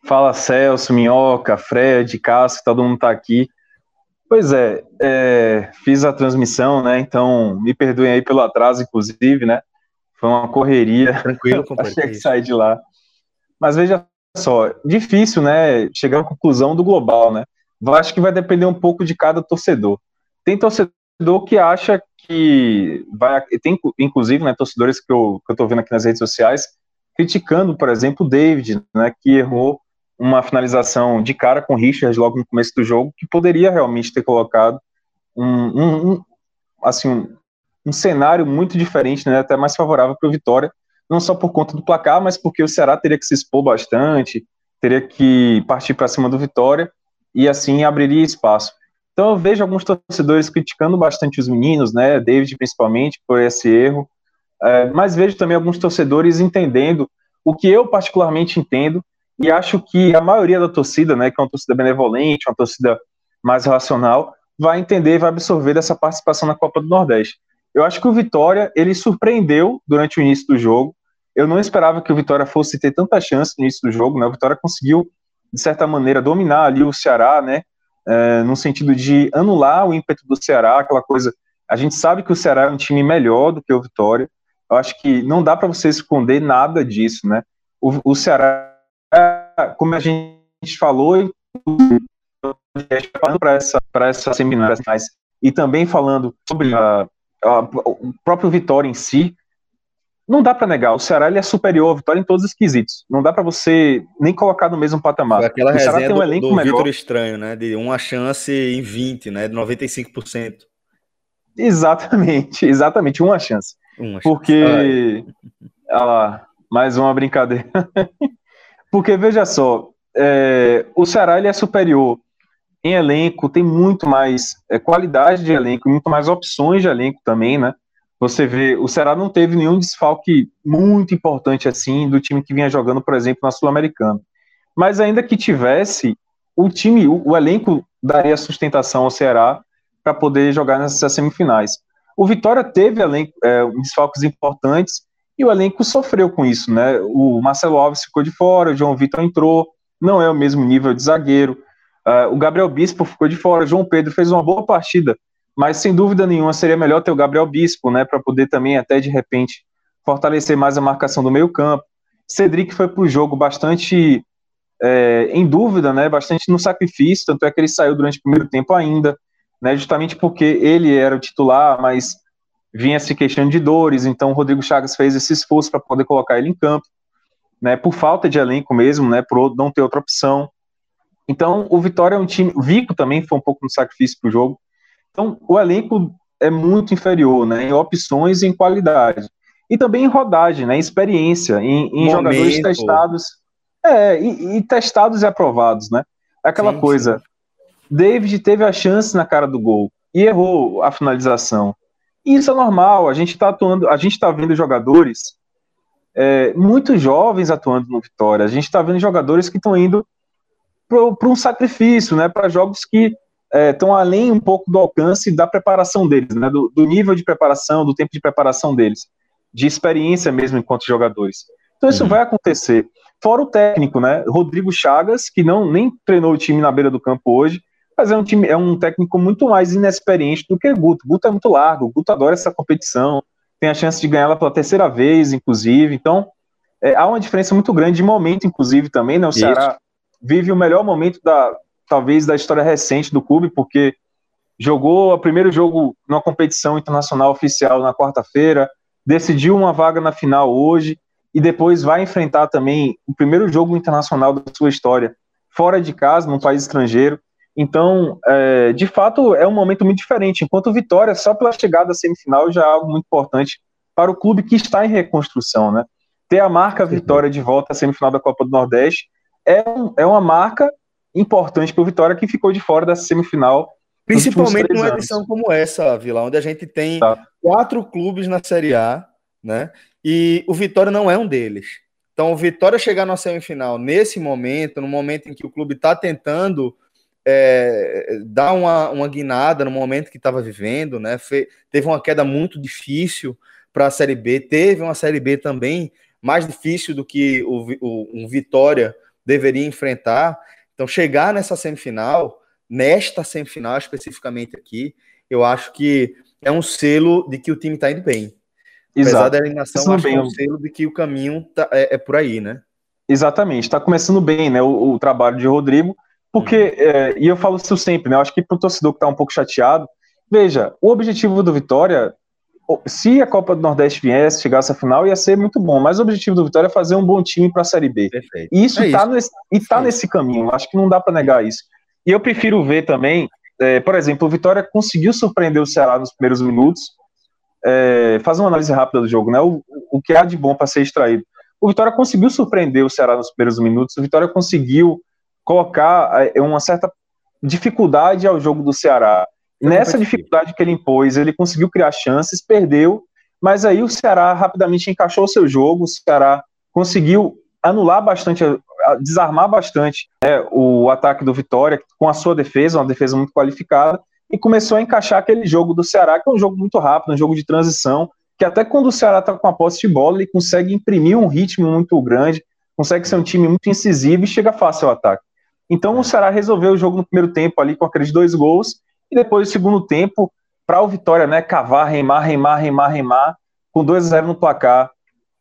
Fala Celso, Minhoca, Fred, Cássio, todo mundo está aqui. Pois é, é, fiz a transmissão, né? Então me perdoem aí pelo atraso, inclusive, né? Foi uma correria. Tranquilo, Achei que sair de lá. Mas veja só, difícil, né, chegar à conclusão do global, né? Acho que vai depender um pouco de cada torcedor. Tem torcedor que acha que vai, tem inclusive, né, torcedores que eu, que eu tô vendo aqui nas redes sociais criticando, por exemplo, o David, né, que errou uma finalização de cara com o Richard logo no começo do jogo, que poderia realmente ter colocado um, um, um assim, um, um, cenário muito diferente, né, até mais favorável para o Vitória, não só por conta do placar, mas porque o Ceará teria que se expor bastante, teria que partir para cima do Vitória, e assim abriria espaço. Então eu vejo alguns torcedores criticando bastante os meninos, né, David principalmente, por esse erro, é, mas vejo também alguns torcedores entendendo o que eu particularmente entendo, e acho que a maioria da torcida, né, que é uma torcida benevolente, uma torcida mais racional, vai entender vai absorver dessa participação na Copa do Nordeste. Eu acho que o Vitória, ele surpreendeu durante o início do jogo. Eu não esperava que o Vitória fosse ter tanta chance no início do jogo, né? O Vitória conseguiu, de certa maneira, dominar ali o Ceará, né? É, no sentido de anular o ímpeto do Ceará, aquela coisa. A gente sabe que o Ceará é um time melhor do que o Vitória. Eu acho que não dá para você esconder nada disso, né? O, o Ceará como a gente falou, para essa, para essa seminárias e também falando sobre a, a, o próprio Vitória em si, não dá para negar, o Ceará ele é superior ao Vitória em todos os quesitos. Não dá para você nem colocar no mesmo patamar. Foi aquela o Ceará tem um elenco do, do Vitor estranho, né? De uma chance em 20, né? De 95%. Exatamente, exatamente, uma chance. Uma Porque. Olha lá, mais uma brincadeira. Porque, veja só, é, o Ceará ele é superior em elenco, tem muito mais é, qualidade de elenco, muito mais opções de elenco também, né? Você vê, o Ceará não teve nenhum desfalque muito importante assim do time que vinha jogando, por exemplo, na Sul-Americana. Mas ainda que tivesse, o time, o, o elenco daria sustentação ao Ceará para poder jogar nessas semifinais. O Vitória teve elenco, é, desfalques importantes, e o elenco sofreu com isso, né? O Marcelo Alves ficou de fora, o João Vitor entrou, não é o mesmo nível de zagueiro. Uh, o Gabriel Bispo ficou de fora, o João Pedro fez uma boa partida, mas sem dúvida nenhuma seria melhor ter o Gabriel Bispo, né? Para poder também, até de repente, fortalecer mais a marcação do meio-campo. Cedric foi para o jogo bastante é, em dúvida, né? Bastante no sacrifício, tanto é que ele saiu durante o primeiro tempo ainda, né? Justamente porque ele era o titular, mas vinha se queixando de dores, então o Rodrigo Chagas fez esse esforço para poder colocar ele em campo, né, por falta de elenco mesmo, né, por não ter outra opção. Então, o Vitória é um time, o Vico também foi um pouco no sacrifício para o jogo. Então, o elenco é muito inferior, né, em opções e em qualidade. E também em rodagem, né, em experiência, em, em jogadores testados. É, e, e, testados e aprovados, né? Aquela sim, coisa. Sim. David teve a chance na cara do gol e errou a finalização. E isso é normal, a gente está atuando, a gente está vendo jogadores é, muito jovens atuando no Vitória, a gente está vendo jogadores que estão indo para um sacrifício, né, para jogos que estão é, além um pouco do alcance da preparação deles, né, do, do, nível de preparação, do tempo de preparação deles, de experiência mesmo enquanto jogadores. Então isso uhum. vai acontecer. Fora o técnico, né, Rodrigo Chagas, que não nem treinou o time na beira do campo hoje, mas é um time, é um técnico muito mais inexperiente do que o Guto. O Guto é muito largo, o Guto adora essa competição, tem a chance de ganhar ela pela terceira vez, inclusive. Então, é, há uma diferença muito grande de momento, inclusive, também, né? O Ceará vive o melhor momento da, talvez, da história recente do clube, porque jogou o primeiro jogo numa competição internacional oficial na quarta-feira, decidiu uma vaga na final hoje, e depois vai enfrentar também o primeiro jogo internacional da sua história fora de casa, num país estrangeiro. Então, é, de fato, é um momento muito diferente. Enquanto Vitória, só pela chegada à semifinal, já é algo muito importante para o clube que está em reconstrução, né? Ter a marca Vitória de volta à semifinal da Copa do Nordeste é, é uma marca importante para o Vitória que ficou de fora dessa semifinal. Principalmente numa edição como essa, Vila, onde a gente tem tá. quatro clubes na Série A, né? E o Vitória não é um deles. Então, o Vitória chegar na semifinal nesse momento, no momento em que o clube está tentando é, dar uma, uma guinada no momento que estava vivendo, né? Fe, teve uma queda muito difícil para a Série B, teve uma Série B também mais difícil do que o, o, um Vitória deveria enfrentar. Então, chegar nessa semifinal, nesta semifinal especificamente aqui, eu acho que é um selo de que o time está indo bem. Exato. Apesar da eliminação, acho que é um selo de que o caminho tá, é, é por aí, né? Exatamente, está começando bem, né? O, o, trabalho de Rodrigo porque, uhum. é, e eu falo isso sempre, né? Eu acho que para o torcedor que está um pouco chateado, veja, o objetivo do Vitória, se a Copa do Nordeste viesse, chegasse à final, ia ser muito bom. Mas o objetivo do Vitória é fazer um bom time para a Série B. Perfeito. E isso está é nesse, e tá nesse caminho. Acho que não dá para negar isso. E eu prefiro ver também, é, por exemplo, o Vitória conseguiu surpreender o Ceará nos primeiros minutos. É, fazer uma análise rápida do jogo, né? O, o que há de bom para ser extraído. O Vitória conseguiu surpreender o Ceará nos primeiros minutos. O Vitória conseguiu colocar é, uma certa dificuldade ao jogo do Ceará. Nessa dificuldade que ele impôs, ele conseguiu criar chances, perdeu, mas aí o Ceará rapidamente encaixou o seu jogo, o Ceará conseguiu anular bastante, desarmar bastante né, o ataque do Vitória com a sua defesa, uma defesa muito qualificada, e começou a encaixar aquele jogo do Ceará, que é um jogo muito rápido, um jogo de transição, que até quando o Ceará está com a posse de bola, ele consegue imprimir um ritmo muito grande, consegue ser um time muito incisivo e chega fácil ao ataque. Então o Ceará resolveu o jogo no primeiro tempo ali com aqueles dois gols, e depois, segundo tempo, para o Vitória, né, cavar, remar, remar, remar, remar, com 2 a 0 no placar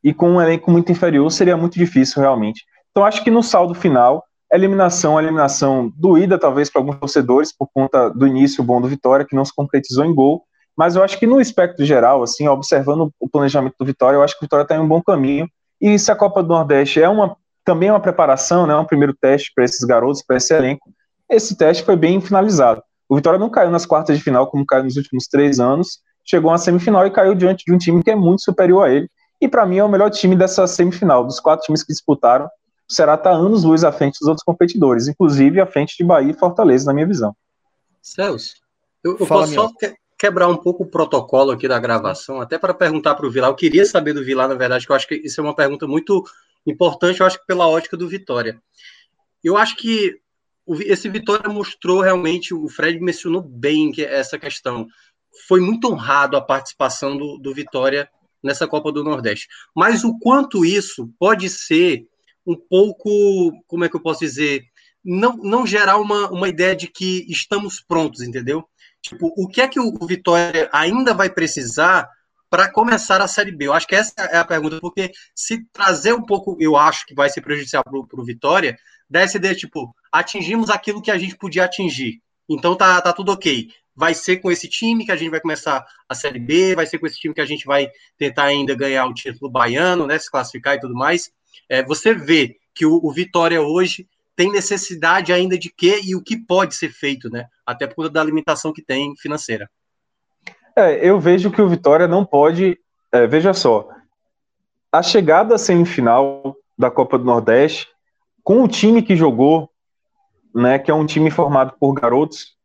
e com um elenco muito inferior, seria muito difícil realmente. Então, acho que no saldo final, eliminação, eliminação doída, talvez, para alguns torcedores, por conta do início bom do Vitória, que não se concretizou em gol, mas eu acho que no espectro geral, assim, observando o planejamento do Vitória, eu acho que o Vitória está em um bom caminho. E se a Copa do Nordeste é uma também é uma preparação, né, um primeiro teste para esses garotos, para esse elenco, esse teste foi bem finalizado. O Vitória não caiu nas quartas de final como caiu nos últimos três anos, chegou à semifinal e caiu diante de um time que é muito superior a ele. E para mim é o melhor time dessa semifinal. Dos quatro times que disputaram, o Ceará está anos luz à frente dos outros competidores, inclusive à frente de Bahia e Fortaleza, na minha visão. Celso, eu, eu posso só que, quebrar um pouco o protocolo aqui da gravação, até para perguntar para o Vilar. Eu queria saber do Vilar, na verdade, que eu acho que isso é uma pergunta muito importante, eu acho que pela ótica do Vitória. Eu acho que esse Vitória mostrou realmente, o Fred mencionou bem essa questão. Foi muito honrado a participação do, do Vitória nessa Copa do Nordeste. Mas o quanto isso pode ser um pouco, como é que eu posso dizer, não, não gerar uma, uma ideia de que estamos prontos, entendeu? Tipo, o que é que o Vitória ainda vai precisar para começar a Série B? Eu acho que essa é a pergunta, porque se trazer um pouco, eu acho que vai ser prejudicial para o Vitória, dessa ideia, tipo, atingimos aquilo que a gente podia atingir. Então tá, tá tudo ok. Vai ser com esse time que a gente vai começar a Série B, vai ser com esse time que a gente vai tentar ainda ganhar o título baiano, né? Se classificar e tudo mais. É, você vê que o, o Vitória hoje tem necessidade ainda de quê e o que pode ser feito, né? Até por conta da limitação que tem financeira. É, eu vejo que o Vitória não pode. É, veja só, a chegada à semifinal da Copa do Nordeste, com o time que jogou, né, que é um time formado por garotos,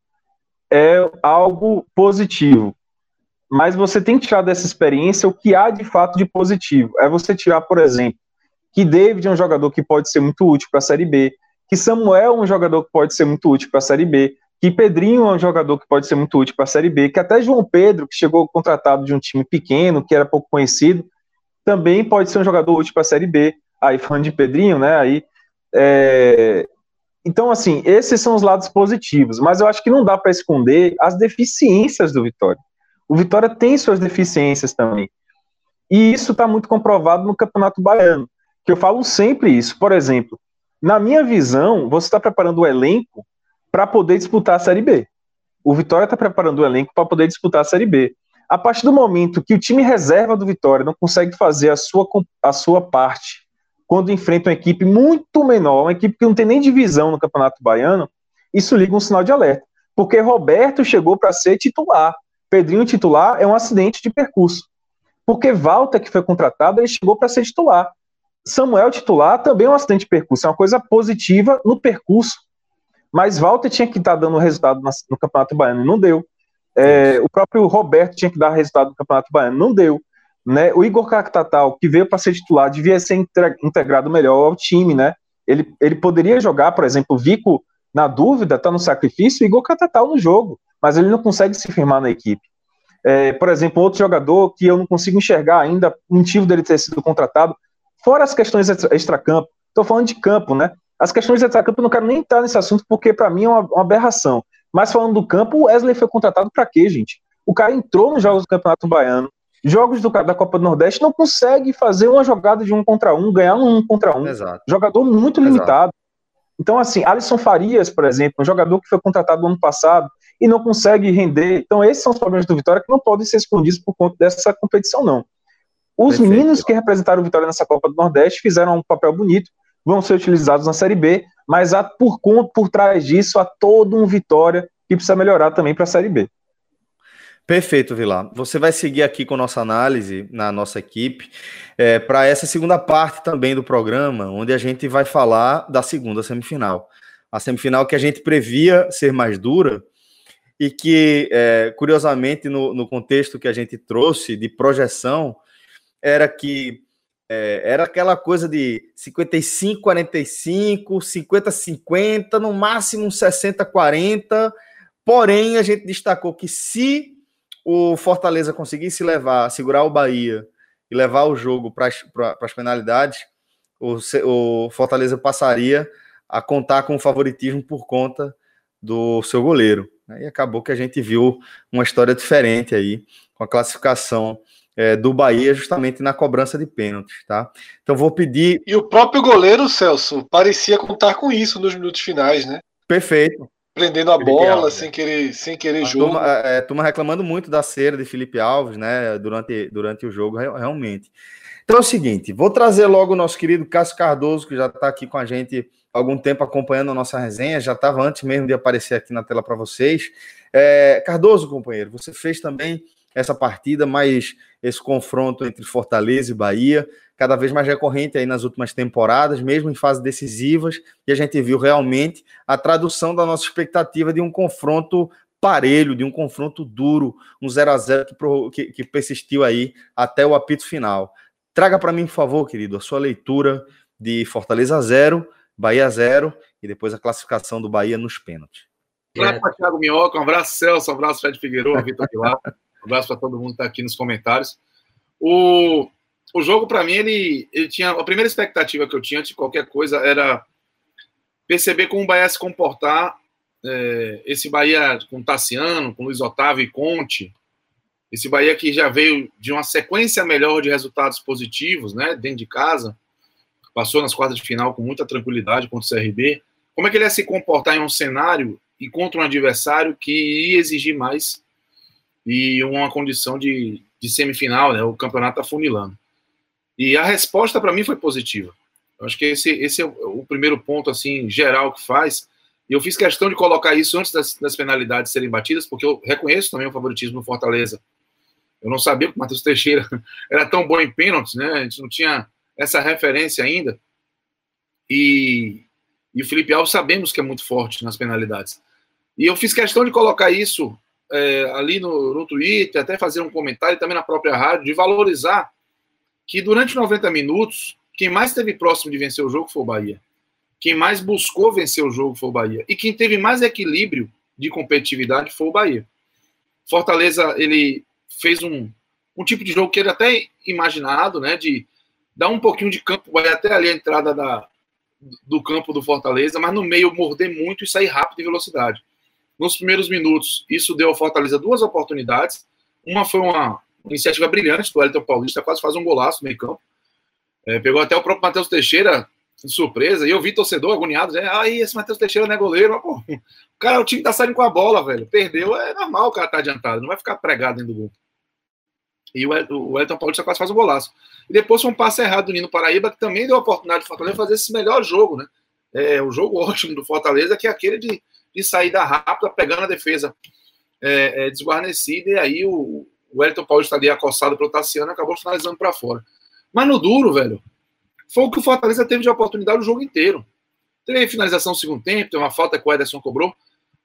é algo positivo. Mas você tem que tirar dessa experiência o que há de fato de positivo. É você tirar, por exemplo, que David é um jogador que pode ser muito útil para a Série B, que Samuel é um jogador que pode ser muito útil para a Série B, que Pedrinho é um jogador que pode ser muito útil para a Série B, que até João Pedro, que chegou contratado de um time pequeno, que era pouco conhecido, também pode ser um jogador útil para a Série B. Aí, falando de Pedrinho, né, aí é, então, assim, esses são os lados positivos, mas eu acho que não dá para esconder as deficiências do Vitória. O Vitória tem suas deficiências também. E isso está muito comprovado no Campeonato Baiano, que eu falo sempre isso. Por exemplo, na minha visão, você está preparando o elenco para poder disputar a Série B. O Vitória está preparando o elenco para poder disputar a Série B. A partir do momento que o time reserva do Vitória não consegue fazer a sua, a sua parte quando enfrenta uma equipe muito menor, uma equipe que não tem nem divisão no Campeonato Baiano, isso liga um sinal de alerta. Porque Roberto chegou para ser titular. Pedrinho titular é um acidente de percurso. Porque Walter, que foi contratado, ele chegou para ser titular. Samuel titular também é um acidente de percurso, é uma coisa positiva no percurso. Mas Walter tinha que estar tá dando resultado no Campeonato Baiano e não deu. É, o próprio Roberto tinha que dar resultado no Campeonato Baiano, não deu. Né? O Igor Cactatal, que veio para ser titular, devia ser integrado melhor ao time, né? Ele, ele poderia jogar, por exemplo, Vico na dúvida, está no sacrifício, o Igor Catatal no jogo, mas ele não consegue se firmar na equipe. É, por exemplo, outro jogador que eu não consigo enxergar ainda o motivo dele ter sido contratado, fora as questões extra-campo, estou falando de campo, né? As questões extra-campo eu não quero nem entrar nesse assunto porque para mim é uma, uma, aberração. Mas falando do campo, o Wesley foi contratado para quê, gente? O cara entrou nos jogos do Campeonato Baiano, Jogos do, da Copa do Nordeste não consegue fazer uma jogada de um contra um, ganhar um, um contra um. Exato. Jogador muito limitado. Exato. Então, assim, Alisson Farias, por exemplo, um jogador que foi contratado no ano passado, e não consegue render. Então, esses são os problemas do Vitória que não podem ser escondidos por conta dessa competição, não. Os Perfeito. meninos que representaram o Vitória nessa Copa do Nordeste fizeram um papel bonito, vão ser utilizados na Série B, mas há por, por trás disso há todo um Vitória que precisa melhorar também para a Série B. Perfeito, Vilar. Você vai seguir aqui com nossa análise na nossa equipe é, para essa segunda parte também do programa, onde a gente vai falar da segunda semifinal. A semifinal que a gente previa ser mais dura e que, é, curiosamente, no, no, contexto que a gente trouxe de projeção, era que é, era aquela coisa de 55-45, 50-50, no máximo 60-40. Porém, a gente destacou que se o Fortaleza conseguisse levar, segurar o Bahia e levar o jogo para as penalidades, o, o Fortaleza passaria a contar com o favoritismo por conta do seu goleiro. E acabou que a gente viu uma história diferente aí, com a classificação é, do Bahia justamente na cobrança de pênaltis, tá? Então vou pedir. E o próprio goleiro, Celso, parecia contar com isso nos minutos finais, né? Perfeito prendendo a bola Alves, sem querer, sem querer a jogo. Turma, é, é, turma reclamando muito da cera de Felipe Alves, né, durante, durante o jogo, realmente. Então é o seguinte, vou trazer logo o nosso querido Cássio Cardoso, que já está aqui com a gente há algum tempo acompanhando a nossa resenha, já estava antes mesmo de aparecer aqui na tela para vocês. É, Cardoso, companheiro, você fez também essa partida, mais esse confronto entre Fortaleza e Bahia cada vez mais recorrente aí nas últimas temporadas, mesmo em fases decisivas, e a gente viu realmente a tradução da nossa expectativa de um confronto parelho, de um confronto duro, um 0 a 0 que, que, persistiu aí até o apito final. Traga para mim, por favor, querido, a sua leitura de Fortaleza 0, Bahia 0 e depois a classificação do Bahia nos pênaltis. Um abraço para Thiago Minhoca, um abraço Celso, um abraço Fred Figueiredo, Vitor Pilar, um abraço para todo mundo que está aqui nos comentários. O, o jogo, para mim, ele, ele tinha. A primeira expectativa que eu tinha de qualquer coisa era perceber como o Bahia se comportar. É, esse Bahia com Tassiano, com Luiz Otávio e Conte. Esse Bahia que já veio de uma sequência melhor de resultados positivos, né? Dentro de casa. Passou nas quartas de final com muita tranquilidade contra o CRB. Como é que ele ia se comportar em um cenário e contra um adversário que ia exigir mais e uma condição de, de semifinal, né? O campeonato afunilando. E a resposta para mim foi positiva. Eu acho que esse, esse é o, primeiro ponto assim geral que faz. E eu fiz questão de colocar isso antes das, das, penalidades serem batidas, porque eu reconheço também o favoritismo no Fortaleza. Eu não sabia que o Matheus Teixeira era tão bom em pênaltis, né? A gente não tinha essa referência ainda. E, e o Felipe Alves sabemos que é muito forte nas penalidades. E eu fiz questão de colocar isso é, ali no, no Twitter, até fazer um comentário também na própria rádio, de valorizar que durante 90 minutos, quem mais esteve próximo de vencer o jogo foi o Bahia. Quem mais buscou vencer o jogo foi o Bahia. E quem teve mais equilíbrio de competitividade foi o Bahia. Fortaleza, ele fez um, um tipo de jogo que ele até imaginado, né, de dar um pouquinho de campo, vai até ali a entrada da, do campo do Fortaleza, mas no meio morder muito e sair rápido em velocidade. Nos primeiros minutos, isso deu ao Fortaleza duas oportunidades. Uma foi uma, iniciativa brilhante do Elton Paulista, quase faz um golaço no meio campo. É, pegou até o próprio Matheus Teixeira de surpresa, e eu vi torcedor agoniado, dizendo, ah, esse Matheus Teixeira não é goleiro, o cara, o time tá saindo com a bola, velho, perdeu, é normal o cara tá adiantado, não vai ficar pregado dentro do gol. E o, o Elton Paulista quase faz um golaço. E depois foi um passe errado do Nino Paraíba, que também deu a oportunidade do Fortaleza fazer esse melhor jogo, né? É, o jogo ótimo do Fortaleza, que é aquele de, de saída rápida, pegando a defesa é, é, desguarnecida, e aí o, o Wellington Paulista ali acossado pelo Tassiano acabou finalizando para fora. Mas no duro, velho, foi o que o Fortaleza teve de oportunidade o jogo inteiro. Teve finalização no segundo tempo, tem uma falta que o Ederson cobrou,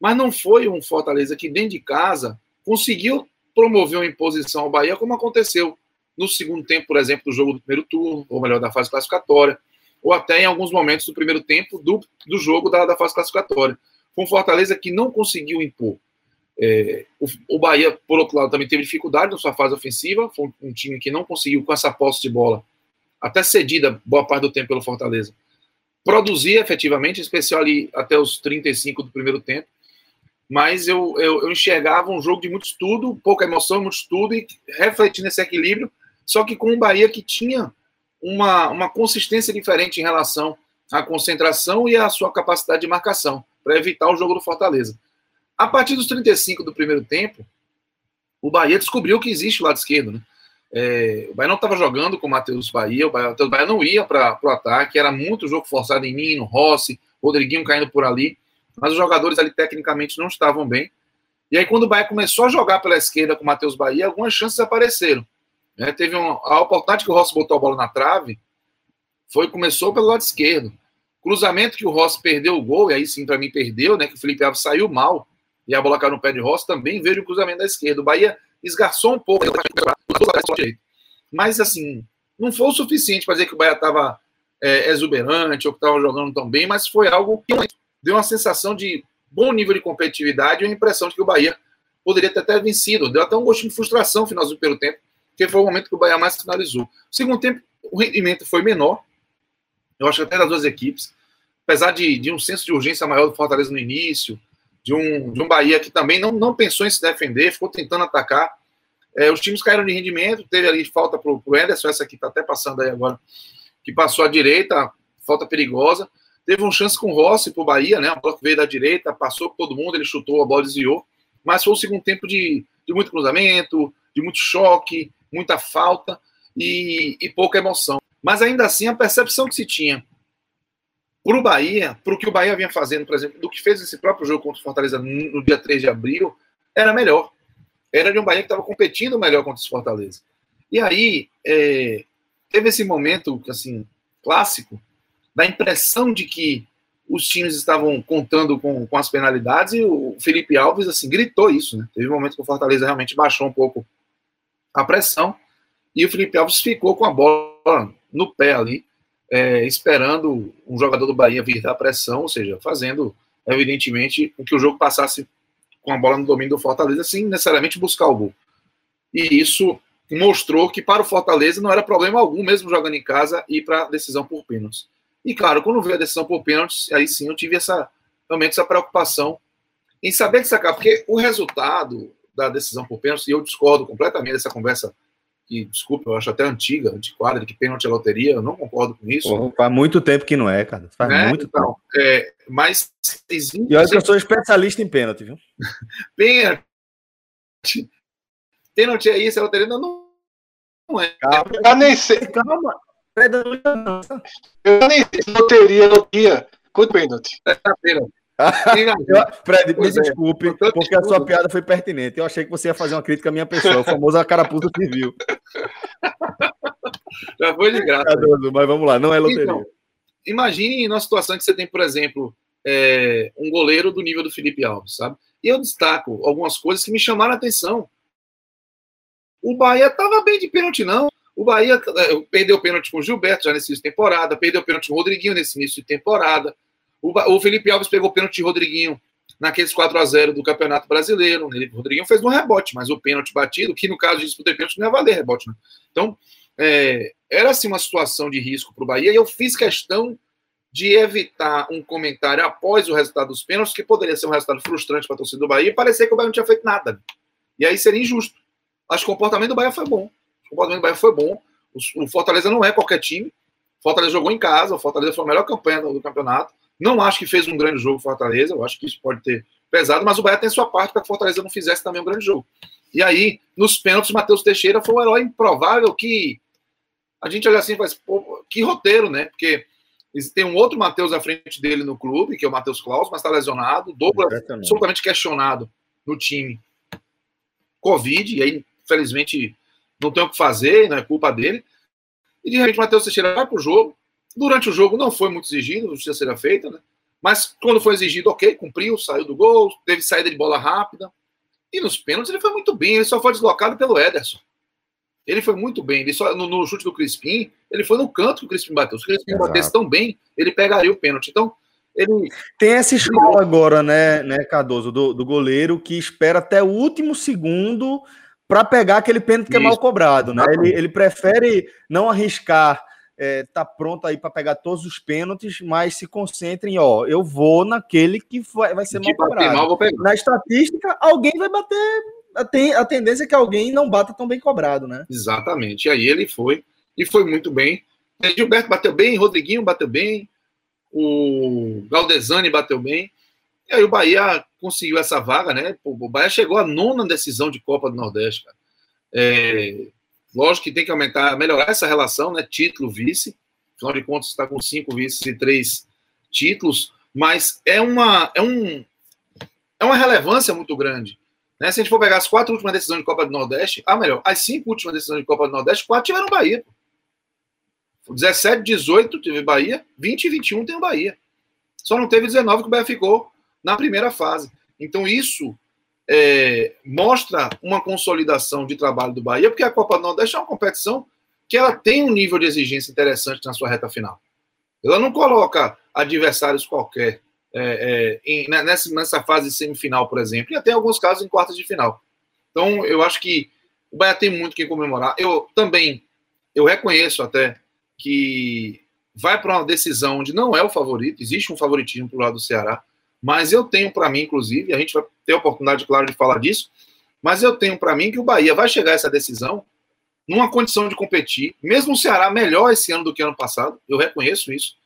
mas não foi um Fortaleza que dentro de casa conseguiu promover uma imposição ao Bahia, como aconteceu no segundo tempo, por exemplo, do jogo do primeiro turno, ou melhor, da fase classificatória, ou até em alguns momentos do primeiro tempo do, do jogo da, da fase classificatória. Um Fortaleza que não conseguiu impor. É, o, o, Bahia, por outro lado, também teve dificuldade na sua fase ofensiva. Foi um, um, time que não conseguiu, com essa posse de bola, até cedida boa parte do tempo pelo Fortaleza, produzir efetivamente, em especial ali até os 35 do primeiro tempo. Mas eu, eu, eu enxergava um jogo de muito estudo, pouca emoção, muito estudo, e refletindo esse equilíbrio, só que com um Bahia que tinha uma, uma consistência diferente em relação à concentração e à sua capacidade de marcação, para evitar o jogo do Fortaleza. A partir dos 35 do primeiro tempo, o Bahia descobriu que existe o lado esquerdo, né? É, o Bahia não estava jogando com o Matheus Bahia, o Bahia, o Bahia não ia para o ataque, era muito jogo forçado em mim, no Rossi, Rodriguinho caindo por ali, mas os jogadores ali tecnicamente não estavam bem. E aí, quando o Bahia começou a jogar pela esquerda com o Matheus Bahia, algumas chances apareceram. Né? Teve a oportunidade que o Rossi botou a bola na trave, foi começou pelo lado esquerdo. Cruzamento que o Rossi perdeu o gol, e aí sim, para mim, perdeu, né? Que o Felipe Alves saiu mal, e a bola caiu no pé de Rossi, também veio o cruzamento da esquerda. O Bahia esgarçou um pouco, mas assim, não foi o suficiente para dizer que o Bahia estava é, exuberante ou que estava jogando tão bem, mas foi algo que deu uma sensação de bom nível de competitividade e uma impressão de que o Bahia poderia ter até vencido. Deu até um gostinho de frustração no final do primeiro tempo, que foi o momento que o Bahia mais finalizou. Segundo tempo, o rendimento foi menor, eu acho que até das duas equipes, apesar de, de um senso de urgência maior do Fortaleza no início, de um, de um Bahia que também não, não pensou em se defender, ficou tentando atacar. É, os times caíram de rendimento, teve ali falta para o Ederson, essa aqui está até passando aí agora, que passou à direita, falta perigosa. Teve um chance com o Rossi para o Bahia, né? A bola que veio da direita, passou por todo mundo, ele chutou, a bola desviou. Mas foi um segundo tempo de, de muito cruzamento, de muito choque, muita falta e, e pouca emoção. Mas ainda assim, a percepção que se tinha para o Bahia, para o que o Bahia vinha fazendo, por exemplo, do que fez esse próprio jogo contra o Fortaleza no dia 3 de abril, era melhor. Era de um Bahia que estava competindo melhor contra o Fortaleza. E aí, é, teve esse momento, assim, clássico, da impressão de que os times estavam contando com, com as penalidades e o Felipe Alves, assim, gritou isso, né? Teve um momento que o Fortaleza realmente baixou um pouco a pressão e o Felipe Alves ficou com a bola no pé ali, é, esperando um jogador do Bahia vir dar pressão, ou seja, fazendo, evidentemente, com que o jogo passasse com a bola no domínio do Fortaleza, sem necessariamente buscar o gol. E isso mostrou que para o Fortaleza não era problema algum, mesmo jogando em casa, ir para a decisão por pênaltis. E claro, quando veio a decisão por pênaltis, aí sim eu tive essa realmente essa preocupação em saber destacar, porque o resultado da decisão por pênaltis, e eu discordo completamente dessa conversa, que, desculpa, eu acho até antiga, antiquada, de que pênalti é loteria, eu não concordo com isso. Porra, faz muito tempo que não é, cara. Faz né? muito então, tempo. É, mas. E olha que eu sou especialista em pênalti, viu? pênalti. Pênalti é isso, é loteria? Não, não é. Calma, eu nem sei. Calma. Eu nem sei se loteria, loteria. Quanto pênalti? É pênalti. Fred, me é. desculpe, porque a sua piada foi pertinente. Eu achei que você ia fazer uma crítica à minha pessoa, o famoso carapuça civil. Já foi de graça. Mas vamos lá, não é loteria. Então, imagine numa situação que você tem, por exemplo, é, um goleiro do nível do Felipe Alves, sabe? E eu destaco algumas coisas que me chamaram a atenção. O Bahia estava bem de pênalti, não. O Bahia é, perdeu pênalti com o Gilberto já nesse início de temporada, perdeu pênalti com o Rodriguinho nesse início de temporada. O, o Felipe Alves pegou pênalti de Rodriguinho naqueles 4 a 0 do Campeonato Brasileiro. O Rodriguinho fez um rebote, mas o pênalti batido, que no caso de disputa de pênalti não ia valer rebote. Né? Então, é, era assim uma situação de risco para o Bahia e eu fiz questão de evitar um comentário após o resultado dos pênaltis, que poderia ser um resultado frustrante para a torcida do Bahia e parecer que o Bahia não tinha feito nada. E aí seria injusto. Acho que o comportamento do Bahia foi bom. O comportamento do Bahia foi bom. O Fortaleza não é qualquer time. O Fortaleza jogou em casa, o Fortaleza foi a melhor campanha do campeonato. Não acho que fez um grande jogo Fortaleza, eu acho que isso pode ter pesado, mas o Bahia tem sua parte para que o Fortaleza não fizesse também um grande jogo. E aí, nos pênaltis, o Matheus Teixeira foi um herói improvável que a gente olha assim e faz, pô, que roteiro, né? Porque tem um outro Matheus à frente dele no clube, que é o Matheus Claus, mas está lesionado, Douglas absolutamente questionado no time. Covid, e aí, infelizmente, não tem o que fazer, não é culpa dele. E de repente o Matheus Teixeira vai para o jogo. Durante o jogo não foi muito exigido, justiça será feita, né? Mas quando foi exigido, ok, cumpriu, saiu do gol, teve saída de bola rápida. E nos pênaltis ele foi muito bem, ele só foi deslocado pelo Ederson. Ele foi muito bem. Ele só, no, no chute do Crispim, ele foi no canto que o Crispim bateu. Se o Crispim Exato. batesse tão bem, ele pegaria o pênalti. Então, ele. Tem essa escola agora, né, né Cardoso, do, do goleiro que espera até o último segundo para pegar aquele pênalti que é mal cobrado, né? Ele, ele prefere não arriscar, é, tá pronto aí para pegar todos os pênaltis, mas se concentre em, ó, eu vou naquele que vai, vai ser mal cobrado. Mal, Na estatística, alguém vai bater, tem a tendência é que alguém não bata tão bem cobrado, né? Exatamente. E aí ele foi e foi muito bem. Gilberto bateu bem, Rodriguinho bateu bem, o Galdesani bateu bem. E aí o Bahia conseguiu essa vaga, né? O Bahia chegou à nona decisão de Copa do Nordeste, cara. É, lógico que tem que aumentar, melhorar essa relação, né? Título, vice. Afinal de contas, está com cinco vices e três títulos, mas é uma, é um, é uma relevância muito grande. Né? Se a gente for pegar as quatro últimas decisões de Copa do Nordeste, ah, melhor, as cinco últimas decisões de Copa do Nordeste, quatro tiveram Bahia. 17, 18 teve Bahia, 20 e 21 tem o Bahia. Só não teve 19 que o Bahia ficou na primeira fase. Então isso é, mostra uma consolidação de trabalho do Bahia, porque a Copa do Nordeste é uma competição que ela tem um nível de exigência interessante na sua reta final. Ela não coloca adversários qualquer é, é, em, né, nessa, nessa fase semifinal, por exemplo, e até em alguns casos em quartas de final. Então, eu acho que o Bahia tem muito que comemorar. Eu também, eu reconheço até que vai para uma decisão onde não é o favorito, existe um favoritismo para o lado do Ceará, mas eu tenho para mim, inclusive, a gente vai ter a oportunidade, claro, de falar disso, mas eu tenho para mim que o Bahia vai chegar a essa decisão numa condição de competir, mesmo o Ceará melhor esse ano do que ano passado, eu reconheço isso,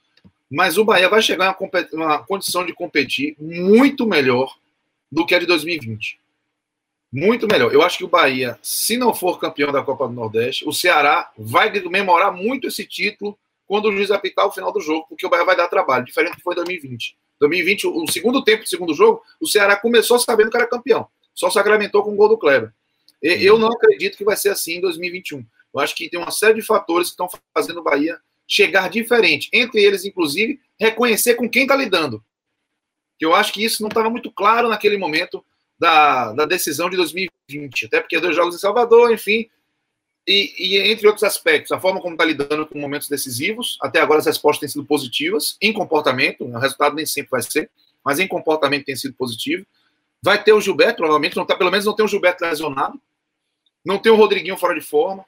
mas o Bahia vai chegar em uma condição de competir muito melhor do que a de 2020. Muito melhor. Eu acho que o Bahia, se não for campeão da Copa do Nordeste, o Ceará vai comemorar muito esse título quando o juiz apitar o final do jogo, porque o Bahia vai dar trabalho, diferente do que foi 2020. 2020, o segundo tempo do segundo jogo, o Ceará começou sabendo que era campeão. Só sacramentou com o gol do Kleber. Eu não acredito que vai ser assim em 2021. Eu acho que tem uma série de fatores que estão fazendo o Bahia chegar diferente. Entre eles, inclusive, reconhecer com quem está lidando. Eu acho que isso não estava muito claro naquele momento da, da decisão de 2020. Até porque dois jogos em Salvador, enfim. E, e entre outros aspectos, a forma como está lidando com momentos decisivos. Até agora as respostas têm sido positivas em comportamento. O resultado nem sempre vai ser, mas em comportamento tem sido positivo. Vai ter o Gilberto, provavelmente, não tá, pelo menos não tem o Gilberto lesionado. Não tem o Rodriguinho fora de forma.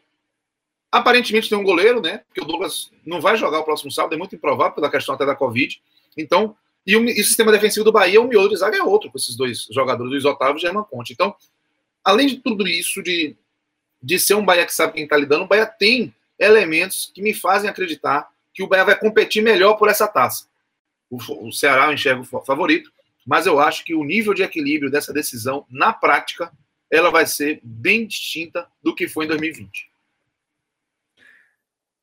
Aparentemente tem um goleiro, né? Porque o Douglas não vai jogar o próximo sábado, é muito improvável pela questão até da Covid. Então, e o, e o sistema defensivo do Bahia, o miolo de zaga é outro, com esses dois jogadores, Luiz Otávio e German Conte. Então, além de tudo isso, de, de ser um Bahia que sabe quem está lidando, o Bahia tem elementos que me fazem acreditar que o Bahia vai competir melhor por essa taça. O, o Ceará eu enxergo favorito, mas eu acho que o nível de equilíbrio dessa decisão, na prática, ela vai ser bem distinta do que foi em 2020.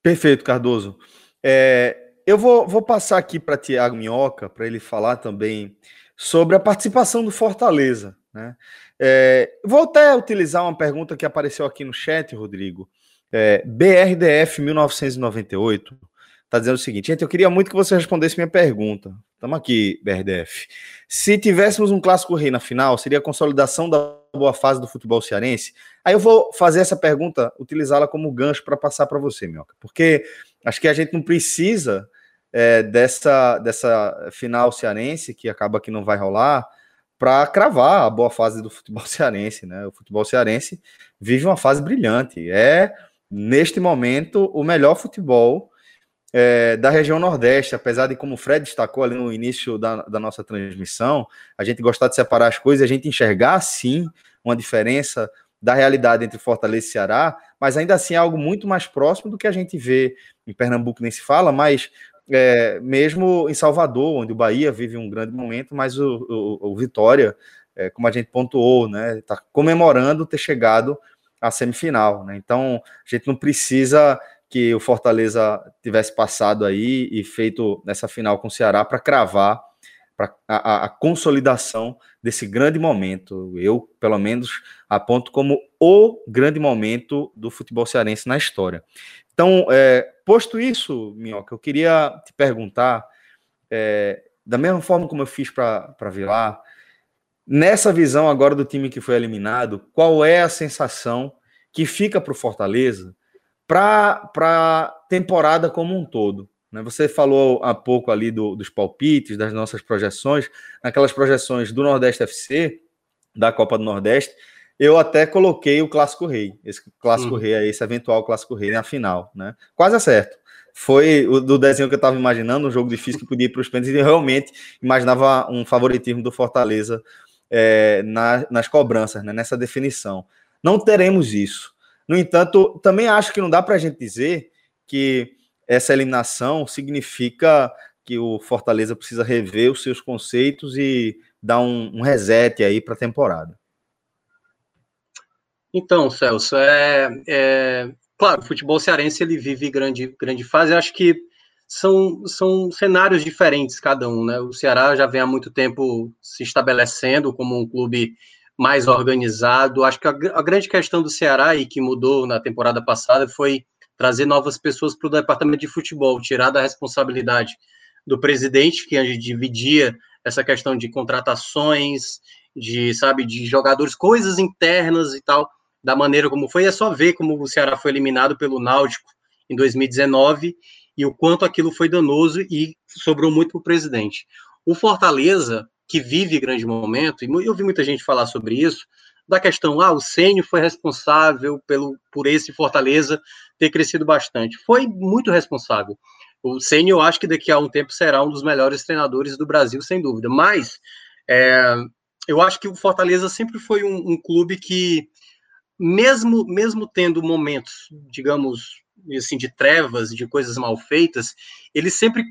Perfeito, Cardoso. É, eu vou, vou passar aqui para Tiago Minhoca, para ele falar também sobre a participação do Fortaleza. Né? É, vou até utilizar uma pergunta que apareceu aqui no chat, Rodrigo. É, BRDF 1998 está dizendo o seguinte: gente, eu queria muito que você respondesse minha pergunta. Estamos aqui, BRDF. Se tivéssemos um clássico rei na final, seria a consolidação da boa fase do futebol cearense? Aí eu vou fazer essa pergunta, utilizá-la como gancho para passar para você, Minhoca, porque acho que a gente não precisa é, dessa, dessa final cearense, que acaba que não vai rolar, para cravar a boa fase do futebol cearense, né? O futebol cearense vive uma fase brilhante. É, neste momento, o melhor futebol é, da região Nordeste, apesar de, como o Fred destacou ali no início da, da nossa transmissão, a gente gostar de separar as coisas, a gente enxergar, sim, uma diferença da realidade entre Fortaleza e Ceará, mas ainda assim é algo muito mais próximo do que a gente vê em Pernambuco, nem se fala, mas é, mesmo em Salvador, onde o Bahia vive um grande momento, mas o, o, o Vitória, é, como a gente pontuou, né, está comemorando ter chegado à semifinal. Né? Então, a gente não precisa que o Fortaleza tivesse passado aí e feito nessa final com o Ceará para cravar a, a, consolidação desse grande momento. Eu, pelo menos, aponto como o grande momento do futebol cearense na história. Então, é, posto isso, Minhoca, eu queria te perguntar, é, da mesma forma como eu fiz para Vilar, nessa visão agora do time que foi eliminado, qual é a sensação que fica para o Fortaleza para a temporada como um todo. Né? Você falou há pouco ali do, dos palpites, das nossas projeções, naquelas projeções do Nordeste FC, da Copa do Nordeste, eu até coloquei o Clássico Rei, esse Clássico uhum. Rei, esse eventual Clássico Rei na final, né? Quase acerto. Foi o do desenho que eu estava imaginando, um jogo difícil que podia ir para os pênaltis, e eu realmente imaginava um favoritismo do Fortaleza é, na, nas cobranças, né? nessa definição. Não teremos isso. No entanto, também acho que não dá para a gente dizer que essa eliminação significa que o Fortaleza precisa rever os seus conceitos e dar um, um reset aí para a temporada. Então, Celso, é, é, claro, o futebol cearense ele vive grande, grande fase. Eu acho que são, são cenários diferentes cada um, né? O Ceará já vem há muito tempo se estabelecendo como um clube mais organizado. Acho que a, a grande questão do Ceará e que mudou na temporada passada foi trazer novas pessoas para o departamento de futebol, tirar da responsabilidade do presidente, que a gente dividia essa questão de contratações, de, sabe, de jogadores, coisas internas e tal, da maneira como foi. É só ver como o Ceará foi eliminado pelo Náutico em 2019 e o quanto aquilo foi danoso e sobrou muito para o presidente. O Fortaleza, que vive grande momento, e eu vi muita gente falar sobre isso, da questão, ah, o Sênio foi responsável pelo, por esse Fortaleza ter crescido bastante. Foi muito responsável. O Sênio, eu acho que daqui a um tempo será um dos melhores treinadores do Brasil, sem dúvida. Mas é, eu acho que o Fortaleza sempre foi um, um clube que, mesmo, mesmo tendo momentos, digamos, assim, de trevas, de coisas mal feitas, eles sempre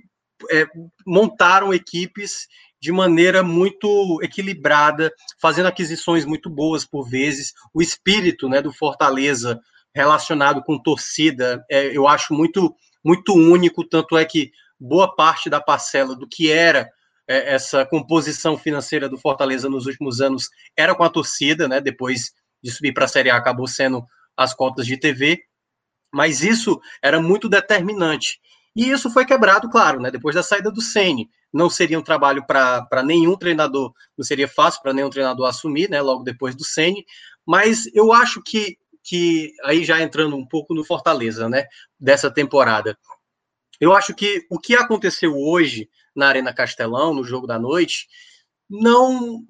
é, montaram equipes de maneira muito equilibrada, fazendo aquisições muito boas por vezes. O espírito né, do Fortaleza relacionado com torcida, é, eu acho muito, muito único, tanto é que boa parte da parcela do que era é, essa composição financeira do Fortaleza nos últimos anos era com a torcida, né? Depois de subir para a Série A, acabou sendo as cotas de TV, mas isso era muito determinante. E isso foi quebrado, claro, né? Depois da saída do Ceni, não seria um trabalho para nenhum treinador, não seria fácil para nenhum treinador assumir, né? Logo depois do Ceni, mas eu acho que que aí já entrando um pouco no Fortaleza, né? Dessa temporada, eu acho que o que aconteceu hoje na Arena Castelão, no jogo da noite, não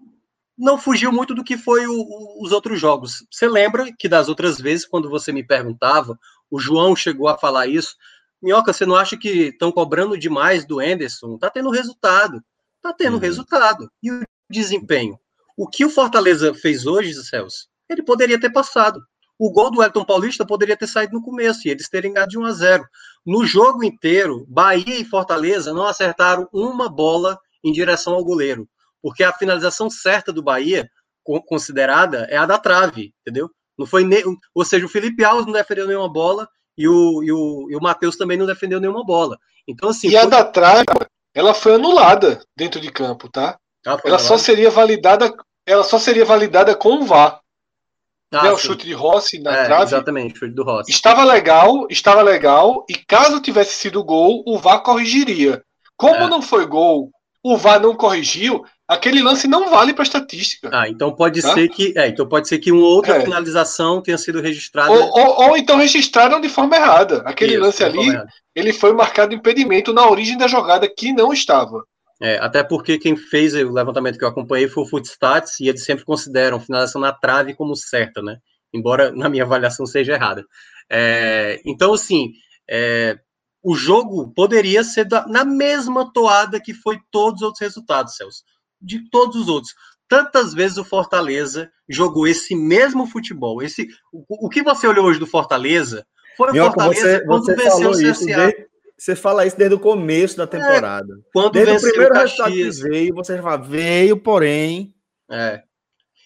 não fugiu muito do que foi o, o, os outros jogos. Você lembra que das outras vezes, quando você me perguntava, o João chegou a falar isso. Minhoca, você não acha que estão cobrando demais do Enderson? Tá tendo resultado. Tá tendo uhum. resultado. E o desempenho? O que o Fortaleza fez hoje, Celso, ele poderia ter passado. O gol do Elton Paulista poderia ter saído no começo e eles terem ganhado de 1 a 0. No jogo inteiro, Bahia e Fortaleza não acertaram uma bola em direção ao goleiro, porque a finalização certa do Bahia, considerada, é a da trave, entendeu? Não foi ne... ou seja, o Felipe Alves não defendeu nenhuma bola, e o, e o, e o Matheus também não defendeu nenhuma bola. Então, assim. E a da trave, ela foi anulada dentro de campo, tá? Ah, ela só seria validada. Ela só seria validada com o VAR. Ah, né, o chute de Rossi na é, trave. Exatamente, chute do Rossi. Estava legal, estava legal, e caso tivesse sido gol, o VAR corrigiria. Como é. não foi gol, o VAR não corrigiu, aquele lance não vale para estatística. Ah, então pode tá? ser que, é, então pode ser que uma outra é. finalização tenha sido registrada. Ou, ou, ou, então registraram de forma errada. Aquele Isso, lance ali, ele foi marcado impedimento na origem da jogada que não estava. É, até porque quem fez o levantamento que eu acompanhei foi o Footstats e eles sempre consideram finalização na trave como certa, né? Embora na minha avaliação seja errada. É, então, assim, é, o jogo poderia ser da, na mesma toada que foi todos os outros resultados, Celso de todos os outros. Tantas vezes o Fortaleza jogou esse mesmo futebol. Esse, o, o que você olhou hoje do Fortaleza foi o Fortaleza você, quando você venceu o CSA. Desde, você fala isso desde o começo da é, temporada. É, quando desde venceu o primeiro o resultado que veio, você fala, veio, porém. É.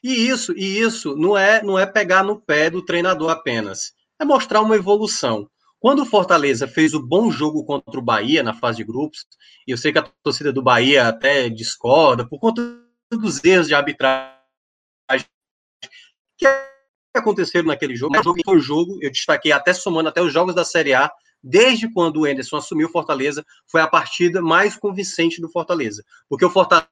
E isso, e isso não é, não é pegar no pé do treinador apenas. É mostrar uma evolução. Quando o Fortaleza fez o bom jogo contra o Bahia na fase de grupos, e eu sei que a torcida do Bahia até discorda por conta dos erros de arbitragem que aconteceram naquele jogo. Mas foi o jogo, eu destaquei até somando até os jogos da Série A, desde quando o Enderson assumiu o Fortaleza, foi a partida mais convincente do Fortaleza. Porque o Fortaleza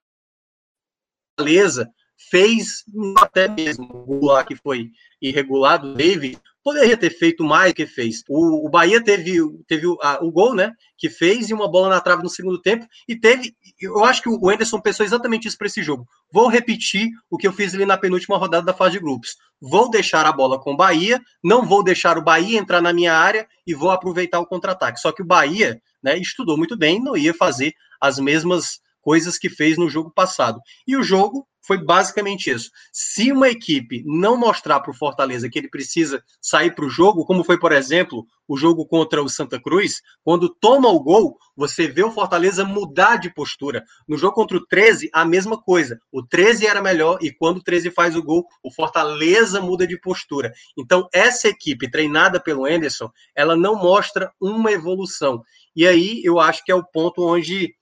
fez até mesmo o lá que foi irregular do David, poderia ter feito mais do que fez. O, o Bahia teve, teve o, a, o gol, né? Que fez e uma bola na trave no segundo tempo. E teve. Eu acho que o Anderson pensou exatamente isso para esse jogo. Vou repetir o que eu fiz ali na penúltima rodada da fase de grupos. Vou deixar a bola com o Bahia, não vou deixar o Bahia entrar na minha área e vou aproveitar o contra-ataque. Só que o Bahia, né, estudou muito bem, não ia fazer as mesmas coisas que fez no jogo passado. E o jogo foi basicamente isso. Se uma equipe não mostrar para o Fortaleza que ele precisa sair para o jogo, como foi, por exemplo, o jogo contra o Santa Cruz, quando toma o gol, você vê o Fortaleza mudar de postura. No jogo contra o 13, a mesma coisa. O 13 era melhor e quando o 13 faz o gol, o Fortaleza muda de postura. Então, essa equipe treinada pelo Anderson, ela não mostra uma evolução. E aí eu acho que é o ponto onde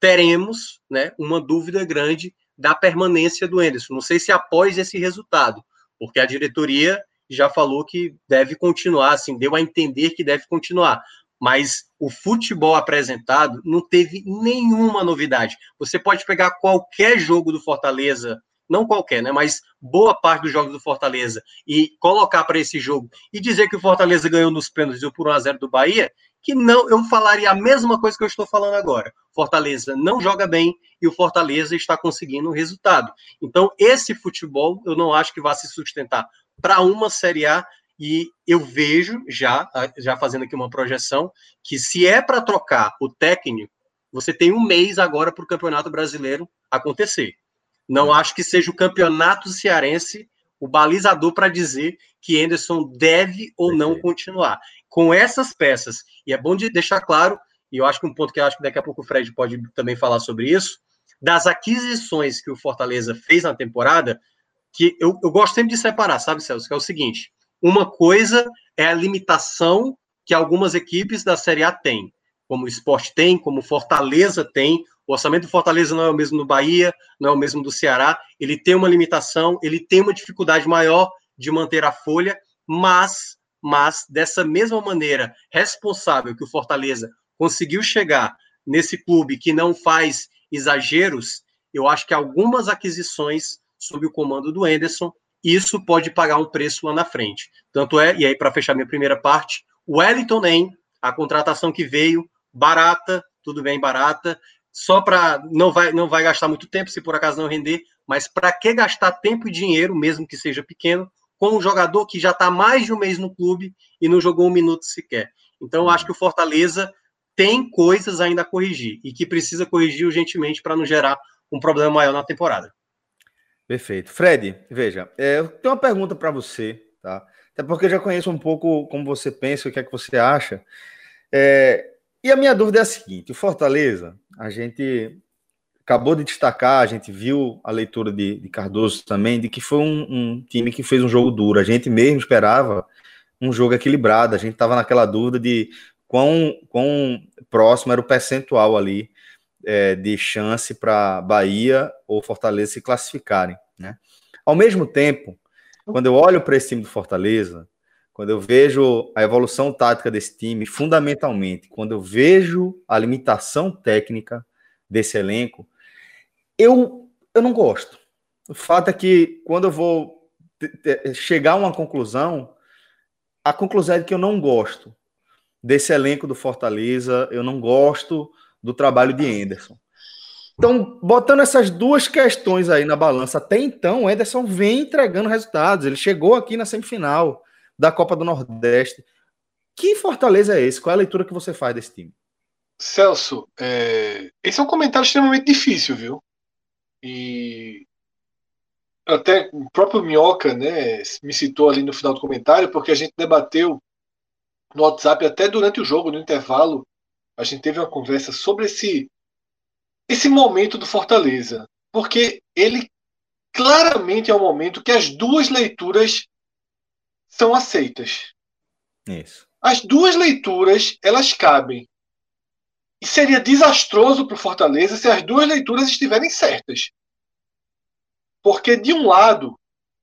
teremos né, uma dúvida grande da permanência do Enderson. Não sei se após esse resultado, porque a diretoria já falou que deve continuar, assim, deu a entender que deve continuar. Mas o futebol apresentado não teve nenhuma novidade. Você pode pegar qualquer jogo do Fortaleza, não qualquer, né? Mas boa parte dos jogos do Fortaleza e colocar para esse jogo e dizer que o Fortaleza ganhou nos pênaltis por 1 a 0 do Bahia, que não, eu falaria a mesma coisa que eu estou falando agora. Fortaleza não joga bem e o Fortaleza está conseguindo o resultado. Então, esse futebol eu não acho que vai se sustentar para uma Série A e eu vejo já, já fazendo aqui uma projeção, que se é para trocar o técnico, você tem um mês agora para o Campeonato Brasileiro acontecer. Não acho que seja o Campeonato Cearense o balizador para dizer que Anderson deve ou não continuar com essas peças. E é bom de deixar claro, e eu acho que um ponto que eu acho que daqui a pouco o Fred pode também falar sobre isso, das aquisições que o Fortaleza fez na temporada, que eu, eu gosto sempre de separar, sabe, Celso? Que é o seguinte: uma coisa é a limitação que algumas equipes da Série A têm, como o Esporte tem, como o Fortaleza tem. O orçamento do Fortaleza não é o mesmo do Bahia, não é o mesmo do Ceará. Ele tem uma limitação, ele tem uma dificuldade maior de manter a folha, mas mas dessa mesma maneira responsável que o Fortaleza conseguiu chegar nesse clube que não faz exageros, eu acho que algumas aquisições sob o comando do Enderson, isso pode pagar um preço lá na frente. Tanto é, e aí para fechar minha primeira parte, o Wellington Nem, a contratação que veio, barata, tudo bem, barata, só para não vai não vai gastar muito tempo se por acaso não render, mas para que gastar tempo e dinheiro, mesmo que seja pequeno, com um jogador que já está mais de um mês no clube e não jogou um minuto sequer. Então, acho que o Fortaleza tem coisas ainda a corrigir e que precisa corrigir urgentemente para não gerar um problema maior na temporada. Perfeito. Fred, veja, é, eu tenho uma pergunta para você, tá? Até porque eu já conheço um pouco como você pensa, o que é que você acha. É, e a minha dúvida é a seguinte: o Fortaleza, a gente acabou de destacar, a gente viu a leitura de, de Cardoso também, de que foi um, um, time que fez um jogo duro. A gente mesmo esperava um jogo equilibrado, a gente estava naquela dúvida de quão, quão próximo era o percentual ali é, de chance para Bahia ou Fortaleza se classificarem. Né? Ao mesmo tempo, quando eu olho para esse time do Fortaleza, quando eu vejo a evolução tática desse time, fundamentalmente, quando eu vejo a limitação técnica desse elenco, eu, eu não gosto. O fato é que quando eu vou chegar a uma conclusão, a conclusão é que eu não gosto desse elenco do Fortaleza, eu não gosto do trabalho de Anderson. Então, botando essas duas questões aí na balança, até então, o Ederson vem entregando resultados. Ele chegou aqui na semifinal da Copa do Nordeste. Que Fortaleza é esse? Qual é a leitura que você faz desse time? Celso, é... esse é um comentário extremamente difícil, viu? E até o próprio Minhoca né, me citou ali no final do comentário, porque a gente debateu no WhatsApp até durante o jogo, no intervalo, a gente teve uma conversa sobre esse, esse momento do Fortaleza. Porque ele claramente é um momento que as duas leituras são aceitas. Isso. As duas leituras, elas cabem. E seria desastroso para o Fortaleza se as duas leituras estiverem certas. Porque, de um lado,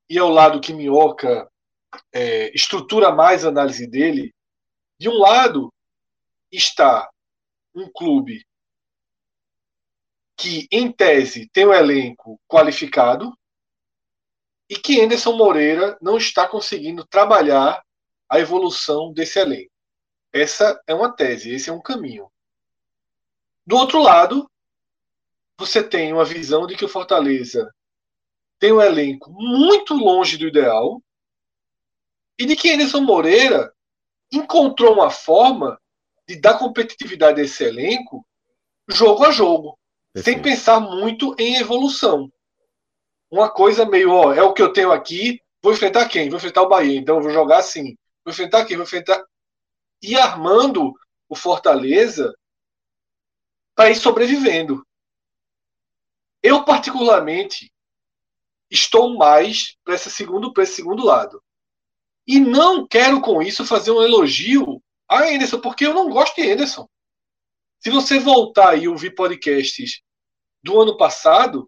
e é o lado que Minhoca é, estrutura mais a análise dele, de um lado está um clube que, em tese, tem um elenco qualificado e que Anderson Moreira não está conseguindo trabalhar a evolução desse elenco. Essa é uma tese, esse é um caminho. Do outro lado, você tem uma visão de que o Fortaleza tem um elenco muito longe do ideal e de que Anderson Moreira encontrou uma forma de dar competitividade a esse elenco jogo a jogo. Perfeito. sem pensar muito em evolução. Uma coisa meio, ó, é o que eu tenho aqui, vou enfrentar quem? Vou enfrentar o Bahia, então vou jogar assim. Vou enfrentar quem? Vou enfrentar. E armando o Fortaleza para ir sobrevivendo. Eu, particularmente, estou mais para esse segundo, esse segundo lado. E não quero com isso fazer um elogio a Anderson, porque eu não gosto de Anderson. Se você voltar e ouvir podcasts do ano passado,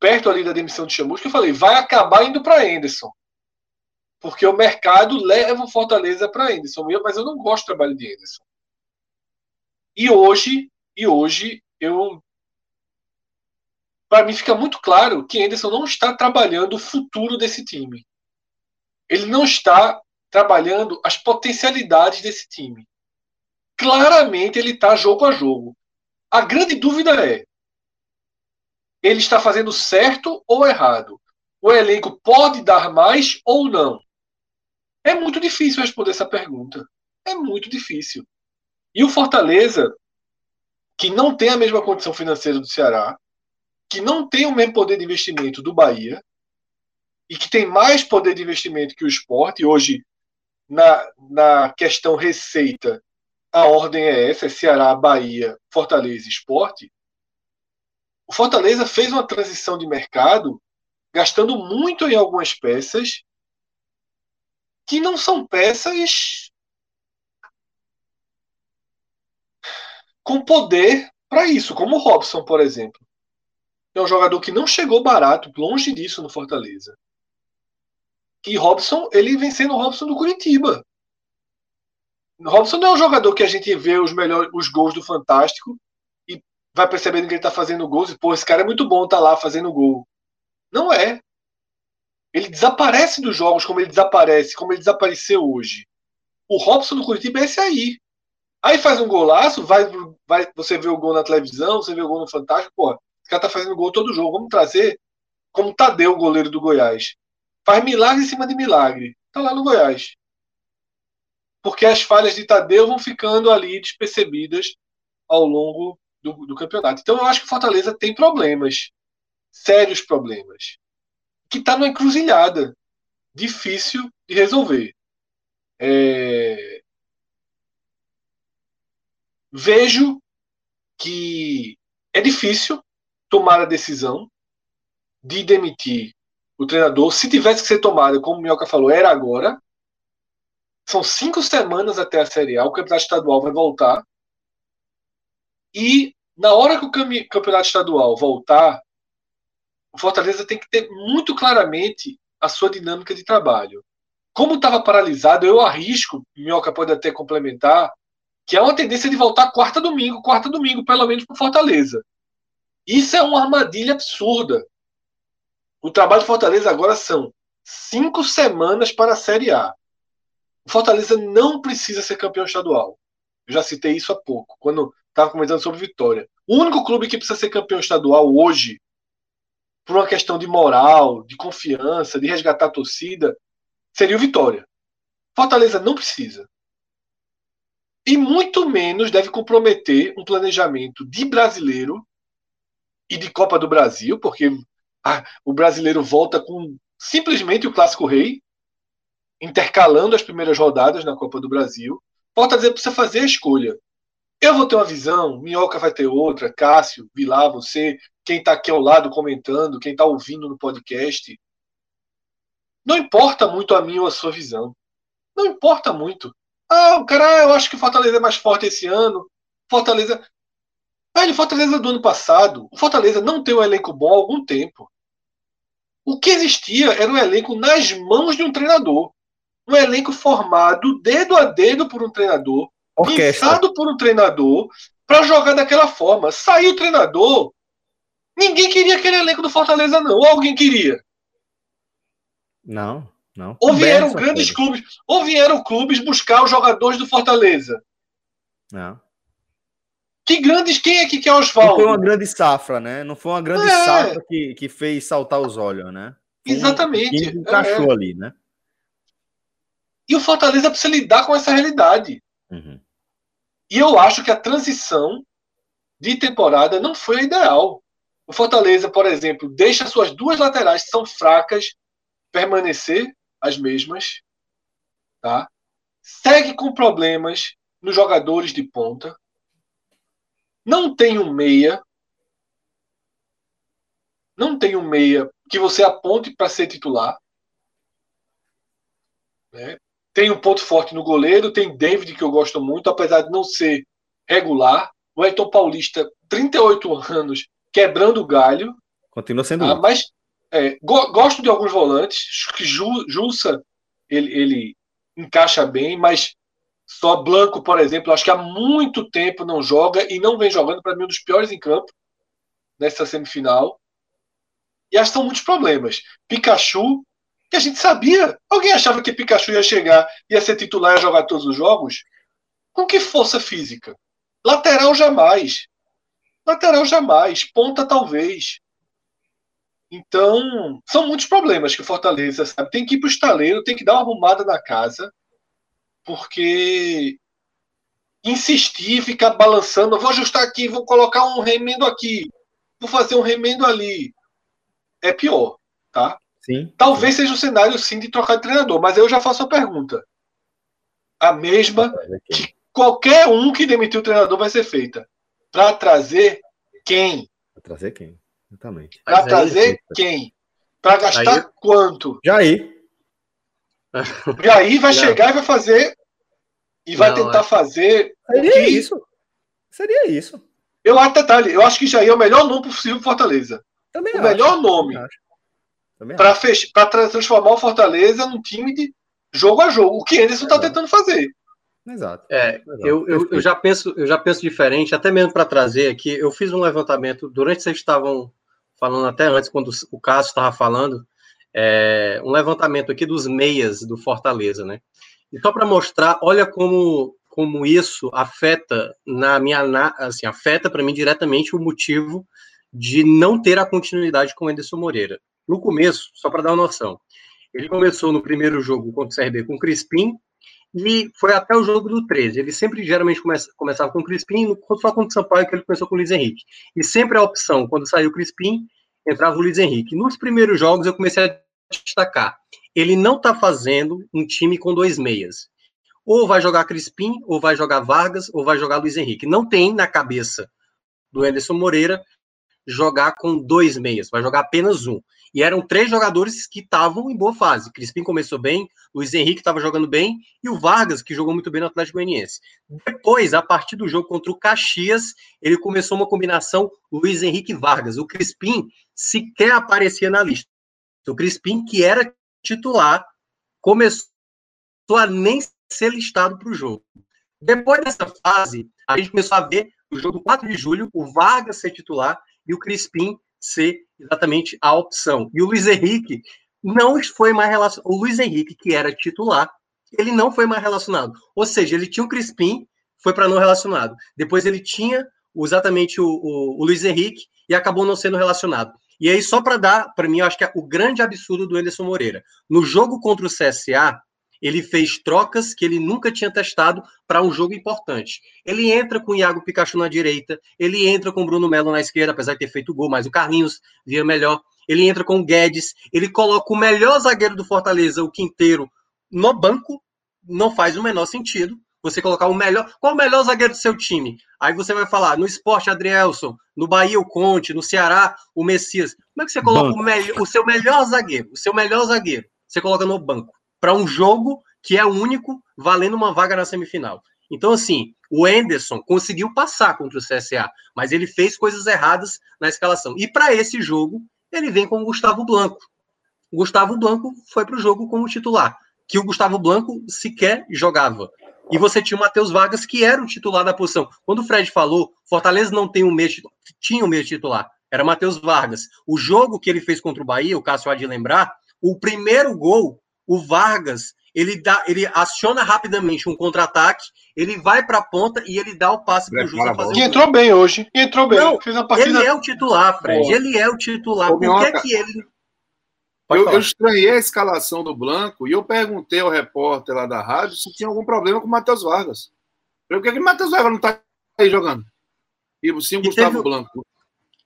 perto ali da demissão de Chamusca, eu falei, vai acabar indo para Anderson. Porque o mercado leva o Fortaleza para Anderson. Mas eu não gosto do trabalho de Anderson. E hoje, e hoje eu para mim fica muito claro que Anderson não está trabalhando o futuro desse time. Ele não está trabalhando as potencialidades desse time. Claramente ele está jogo a jogo. A grande dúvida é: ele está fazendo certo ou errado? O elenco pode dar mais ou não? É muito difícil responder essa pergunta. É muito difícil. E o Fortaleza, que não tem a mesma condição financeira do Ceará, que não tem o mesmo poder de investimento do Bahia e que tem mais poder de investimento que o esporte. Hoje, na, na questão receita, a ordem é essa: é Ceará, Bahia, Fortaleza e esporte. O Fortaleza fez uma transição de mercado gastando muito em algumas peças que não são peças com poder para isso, como o Robson, por exemplo é um jogador que não chegou barato, longe disso no Fortaleza. E Robson, ele vem sendo o Robson do Curitiba. Robson não é um jogador que a gente vê os melhores os gols do Fantástico e vai percebendo que ele está fazendo gols e, pô, esse cara é muito bom, tá lá fazendo gol. Não é. Ele desaparece dos jogos como ele desaparece, como ele desapareceu hoje. O Robson do Curitiba é esse aí. Aí faz um golaço, vai, vai, você vê o gol na televisão, você vê o gol no Fantástico, pô, cara tá fazendo gol todo jogo. Vamos trazer como Tadeu, goleiro do Goiás. Faz milagre em cima de milagre. Tá lá no Goiás. Porque as falhas de Tadeu vão ficando ali despercebidas ao longo do, do campeonato. Então eu acho que o Fortaleza tem problemas. Sérios problemas. Que está numa encruzilhada. Difícil de resolver. É... Vejo que é difícil tomar a decisão de demitir o treinador. Se tivesse que ser tomada, como o Minhoca falou, era agora. São cinco semanas até a Série A. O campeonato estadual vai voltar. E na hora que o campeonato estadual voltar, o Fortaleza tem que ter muito claramente a sua dinâmica de trabalho. Como estava paralisado, eu arrisco, Minhoca pode até complementar, que há uma tendência de voltar quarta domingo, quarta domingo, pelo menos para Fortaleza. Isso é uma armadilha absurda. O trabalho de Fortaleza agora são cinco semanas para a Série A. O Fortaleza não precisa ser campeão estadual. Eu já citei isso há pouco, quando estava comentando sobre Vitória. O único clube que precisa ser campeão estadual hoje, por uma questão de moral, de confiança, de resgatar a torcida, seria o Vitória. Fortaleza não precisa. E muito menos deve comprometer um planejamento de brasileiro e de Copa do Brasil, porque ah, o brasileiro volta com simplesmente o Clássico Rei, intercalando as primeiras rodadas na Copa do Brasil. Fortaleza precisa fazer a escolha. Eu vou ter uma visão, Minhoca vai ter outra, Cássio, Vilar, você, quem está aqui ao lado comentando, quem está ouvindo no podcast. Não importa muito a minha ou a sua visão. Não importa muito. Ah, o cara, eu acho que o Fortaleza é mais forte esse ano. Fortaleza. Velho, Fortaleza do ano passado, o Fortaleza não tem um elenco bom há algum tempo. O que existia era um elenco nas mãos de um treinador. Um elenco formado dedo a dedo por um treinador, Orquestra. pensado por um treinador, para jogar daquela forma. Saiu o treinador, ninguém queria aquele elenco do Fortaleza, não. Ou alguém queria? Não, não. Ou vieram grandes clubes, ou vieram clubes buscar os jogadores do Fortaleza. Não. Que grandes, quem é que quer Oswaldo? Não foi uma grande safra, né? Não foi uma grande é. safra que, que fez saltar os olhos, né? Foi Exatamente. Um, encaixou é. ali, né? E o Fortaleza precisa lidar com essa realidade. Uhum. E eu acho que a transição de temporada não foi ideal. O Fortaleza, por exemplo, deixa suas duas laterais que são fracas permanecer as mesmas, tá? Segue com problemas nos jogadores de ponta. Não tem um meia. Não tem um meia que você aponte para ser titular. Né? Tem um ponto forte no goleiro, tem David, que eu gosto muito, apesar de não ser regular. O Elton Paulista, 38 anos, quebrando o galho. Continua sendo. Ah, mas é, go gosto de alguns volantes. Que Jussa ele, ele encaixa bem, mas só Blanco, por exemplo, acho que há muito tempo não joga e não vem jogando, para mim, um dos piores em campo nessa semifinal. E acho que são muitos problemas. Pikachu, que a gente sabia. Alguém achava que Pikachu ia chegar, ia ser titular e jogar todos os jogos? Com que força física? Lateral jamais. Lateral jamais. Ponta talvez. Então, são muitos problemas que o Fortaleza sabe. Tem que ir para o estaleiro, tem que dar uma arrumada na casa, porque insistir, ficar balançando, vou ajustar aqui, vou colocar um remendo aqui, vou fazer um remendo ali, é pior, tá? Sim. Talvez seja o cenário sim de trocar de treinador, mas eu já faço a pergunta. A mesma que qualquer um que demitiu o treinador vai ser feita. Para trazer quem? Para trazer quem? Exatamente. Para trazer quem? Para gastar aí... quanto? Jair. Jair vai não. chegar e vai fazer. E vai não, tentar é... fazer. Seria que... isso. Seria isso. Eu acho detalhe, eu acho que Jair é o melhor nome possível para Fortaleza. Também o acho. melhor nome para fech... transformar o Fortaleza num time de jogo a jogo. O que Anderson está tentando fazer. Exato. É, Exato. Eu, eu, eu, já penso, eu já penso diferente, até mesmo para trazer aqui. Eu fiz um levantamento durante vocês estavam falando até antes, quando o Cássio estava falando, é, um levantamento aqui dos meias do Fortaleza, né? E só para mostrar, olha como como isso afeta na minha assim afeta para mim diretamente o motivo de não ter a continuidade com o Anderson Moreira. No começo, só para dar uma noção, ele começou no primeiro jogo contra o CRB com o Crispim, e foi até o jogo do 13. Ele sempre geralmente começa, começava com o Crispim, só contra o Sampaio que ele começou com o Luiz Henrique. E sempre a opção, quando saiu o Crispim, entrava o Luiz Henrique. Nos primeiros jogos eu comecei a destacar. Ele não está fazendo um time com dois meias. Ou vai jogar Crispim, ou vai jogar Vargas, ou vai jogar Luiz Henrique. Não tem na cabeça do Anderson Moreira jogar com dois meias, vai jogar apenas um. E eram três jogadores que estavam em boa fase. Crispim começou bem, Luiz Henrique estava jogando bem e o Vargas, que jogou muito bem no Atlético Goianiense. Depois, a partir do jogo contra o Caxias, ele começou uma combinação Luiz Henrique Vargas. O Crispim sequer aparecia na lista. O Crispim, que era titular, começou a nem ser listado para o jogo. Depois dessa fase, a gente começou a ver o jogo 4 de julho, o Vargas ser titular e o Crispim ser exatamente a opção. E o Luiz Henrique não foi mais relacionado. O Luiz Henrique, que era titular, ele não foi mais relacionado. Ou seja, ele tinha o Crispim, foi para não relacionado. Depois ele tinha exatamente o, o, o, Luiz Henrique e acabou não sendo relacionado. E aí, só para dar, para mim, eu acho que é o grande absurdo do Anderson Moreira. No jogo contra o CSA, ele fez trocas que ele nunca tinha testado para um jogo importante. Ele entra com o Iago Pikachu na direita, ele entra com o Bruno Melo na esquerda, apesar de ter feito gol, mas o Carlinhos via melhor. Ele entra com o Guedes, ele coloca o melhor zagueiro do Fortaleza, o Quinteiro, no banco, não faz o menor sentido. Você colocar o melhor. Qual o melhor zagueiro do seu time? Aí você vai falar, no esporte, Adrielson, no Bahia, o Conte, no Ceará, o Messias. Como é que você coloca o, o seu melhor zagueiro? O seu melhor zagueiro. Você coloca no banco para um jogo que é único, valendo uma vaga na semifinal. Então, assim, o Enderson conseguiu passar contra o CSA, mas ele fez coisas erradas na escalação. E para esse jogo, ele vem com o Gustavo Blanco. O Gustavo Blanco foi para o jogo como titular, que o Gustavo Blanco sequer jogava. E você tinha o Matheus Vargas, que era o titular da posição. Quando o Fred falou, Fortaleza não tem um meio tinha um meio titular, era Matheus Vargas. O jogo que ele fez contra o Bahia, o Cássio há de lembrar, o primeiro gol o Vargas ele dá, ele aciona rapidamente um contra-ataque, ele vai para a ponta e ele dá o passe para o Júlio fazer. E entrou bem hoje. Entrou bem. Não, partida... Ele é o titular, Fred. Boa. Ele é o titular. Por que, é que ele. Eu, eu, estranhei a escalação do Blanco e eu perguntei ao repórter lá da rádio se tinha algum problema com o Matheus Vargas. Por que, que o Matheus Vargas não está aí jogando? E sim o Gustavo teve, Blanco.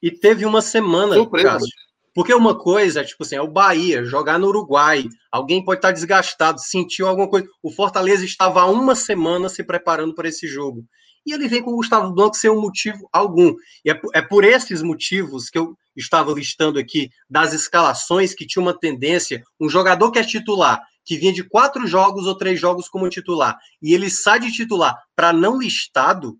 E teve uma semana, Surpresa. Cássio, porque uma coisa, tipo assim, é o Bahia jogar no Uruguai. Alguém pode estar desgastado, sentiu alguma coisa. O Fortaleza estava há uma semana se preparando para esse jogo. E ele vem com o Gustavo Blanco sem um motivo algum. E é, é por esses motivos que eu estava listando aqui, das escalações que tinha uma tendência, um jogador que é titular, que vinha de quatro jogos ou três jogos como titular, e ele sai de titular para não listado,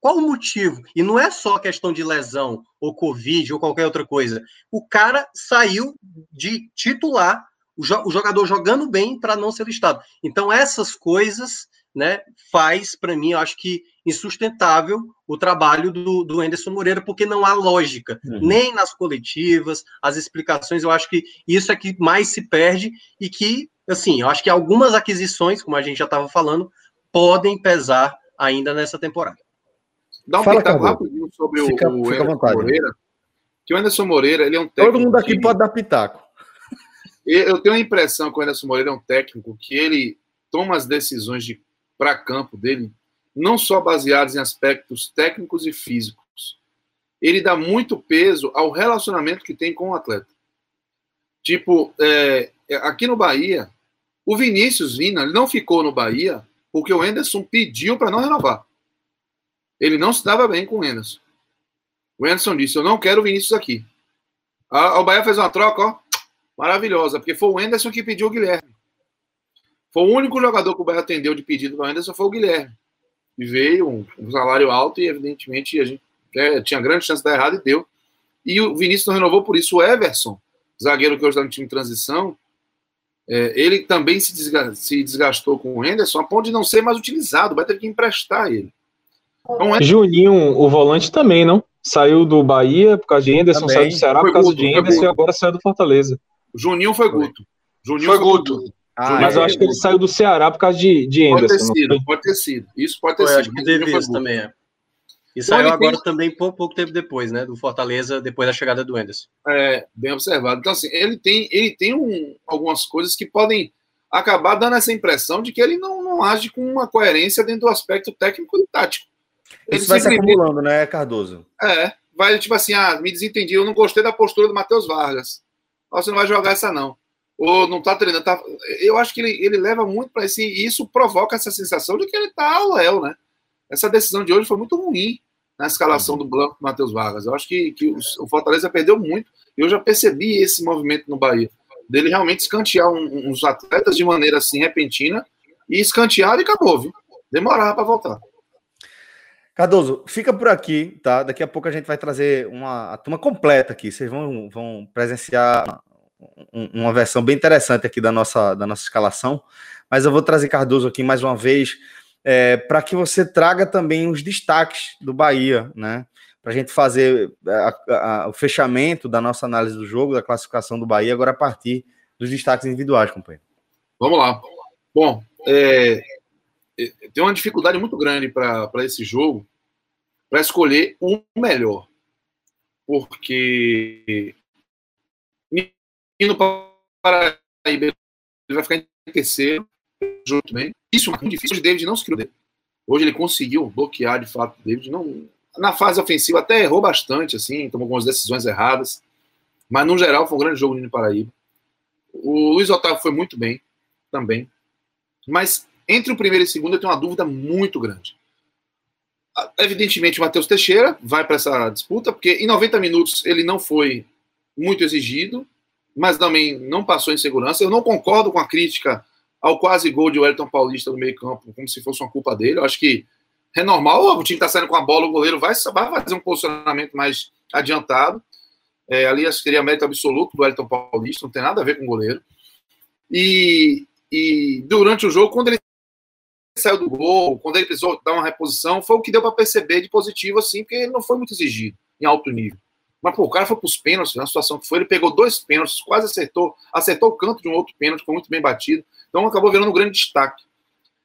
qual o motivo? E não é só questão de lesão, ou Covid, ou qualquer outra coisa. O cara saiu de titular, o, jo o jogador jogando bem para não ser listado. Então, essas coisas né, faz, para mim, eu acho que insustentável o trabalho do, do Anderson Moreira, porque não há lógica, uhum. nem nas coletivas, as explicações, eu acho que isso é que mais se perde e que, assim, eu acho que algumas aquisições, como a gente já estava falando, podem pesar ainda nessa temporada. Dá um Fala, pitaco rapidinho sobre fica, o, o fica Anderson Moreira. Que o Anderson Moreira, ele é um técnico. Todo mundo aqui que... pode dar pitaco. Eu tenho a impressão que o Anderson Moreira é um técnico que ele toma as decisões de para campo dele não só baseadas em aspectos técnicos e físicos. Ele dá muito peso ao relacionamento que tem com o atleta. Tipo, é, aqui no Bahia, o Vinícius Vina ele não ficou no Bahia porque o Enderson pediu para não renovar. Ele não se dava bem com o Enderson. O Enderson disse: Eu não quero o Vinícius aqui. O Bahia fez uma troca, ó, maravilhosa, porque foi o Enderson que pediu o Guilherme. Foi o único jogador que o Bahia atendeu de pedido do Enderson foi o Guilherme. E veio um, um salário alto e, evidentemente, a gente é, tinha grande chance de dar errado e deu. E o Vinícius não renovou por isso. O Everson, zagueiro que hoje está no time de transição, é, ele também se, desgastou, se desgastou com o Henderson a ponto de não ser mais utilizado. Vai ter que emprestar ele. É... Juninho, o volante também, não? Saiu do Bahia por causa de Henderson, também. saiu do Ceará foi por causa Guto, de Henderson e agora saiu do Fortaleza. Juninho foi Guto. Juninho foi, foi Guto. Guto. Ah, mas é, eu acho que ele saiu do Ceará por causa de, de Anderson. Pode ter sido, pode ter sido. Isso pode ter Foi, sido. Acho que teve isso também, é. E então, saiu agora tem... também pouco, pouco tempo depois, né? Do Fortaleza, depois da chegada do Anderson. É, bem observado. Então, assim, ele tem, ele tem um, algumas coisas que podem acabar dando essa impressão de que ele não, não age com uma coerência dentro do aspecto técnico e tático. Ele Isso vai se acumulando, né, Cardoso? É, vai tipo assim, ah, me desentendi, eu não gostei da postura do Matheus Vargas. Você não vai jogar essa, não ou não está treinando. Tá... Eu acho que ele, ele leva muito para esse. E isso provoca essa sensação de que ele está ao léu, né? Essa decisão de hoje foi muito ruim na escalação uhum. do Blanco Matheus Vargas. Eu acho que, que o Fortaleza perdeu muito. Eu já percebi esse movimento no Bahia. Dele realmente escantear um, uns atletas de maneira assim repentina e escantear e acabou, viu? Demorava para voltar. Cardoso, fica por aqui, tá? Daqui a pouco a gente vai trazer uma turma completa aqui. Vocês vão, vão presenciar uma versão bem interessante aqui da nossa, da nossa escalação, mas eu vou trazer Cardoso aqui mais uma vez é, para que você traga também os destaques do Bahia, né? Para a gente fazer a, a, o fechamento da nossa análise do jogo, da classificação do Bahia, agora a partir dos destaques individuais, companheiro. Vamos lá. Bom, é, é tem uma dificuldade muito grande para esse jogo para escolher um melhor, porque para Paraíba, vai ficar em terceiro, junto bem. Isso é muito difícil. o David não se criou dele. Hoje ele conseguiu bloquear de fato o David. Não, na fase ofensiva até errou bastante, assim, tomou algumas decisões erradas. Mas no geral foi um grande jogo no Paraíba. O Luiz Otávio foi muito bem também. Mas entre o primeiro e o segundo eu tenho uma dúvida muito grande. Evidentemente, o Matheus Teixeira vai para essa disputa, porque em 90 minutos ele não foi muito exigido mas também não passou em segurança. Eu não concordo com a crítica ao quase gol de Wellington Paulista no meio-campo, como se fosse uma culpa dele. Eu acho que é normal, o time está saindo com a bola, o goleiro vai, vai fazer um posicionamento mais adiantado. É, ali acho que seria mérito absoluto do Wellington Paulista, não tem nada a ver com o goleiro. E, e durante o jogo, quando ele saiu do gol, quando ele precisou dar uma reposição, foi o que deu para perceber de positivo, assim, porque ele não foi muito exigido em alto nível. Mas pô, o cara foi para os pênaltis, na situação que foi, ele pegou dois pênaltis, quase acertou, acertou o canto de um outro pênalti, foi muito bem batido. Então acabou virando um grande destaque.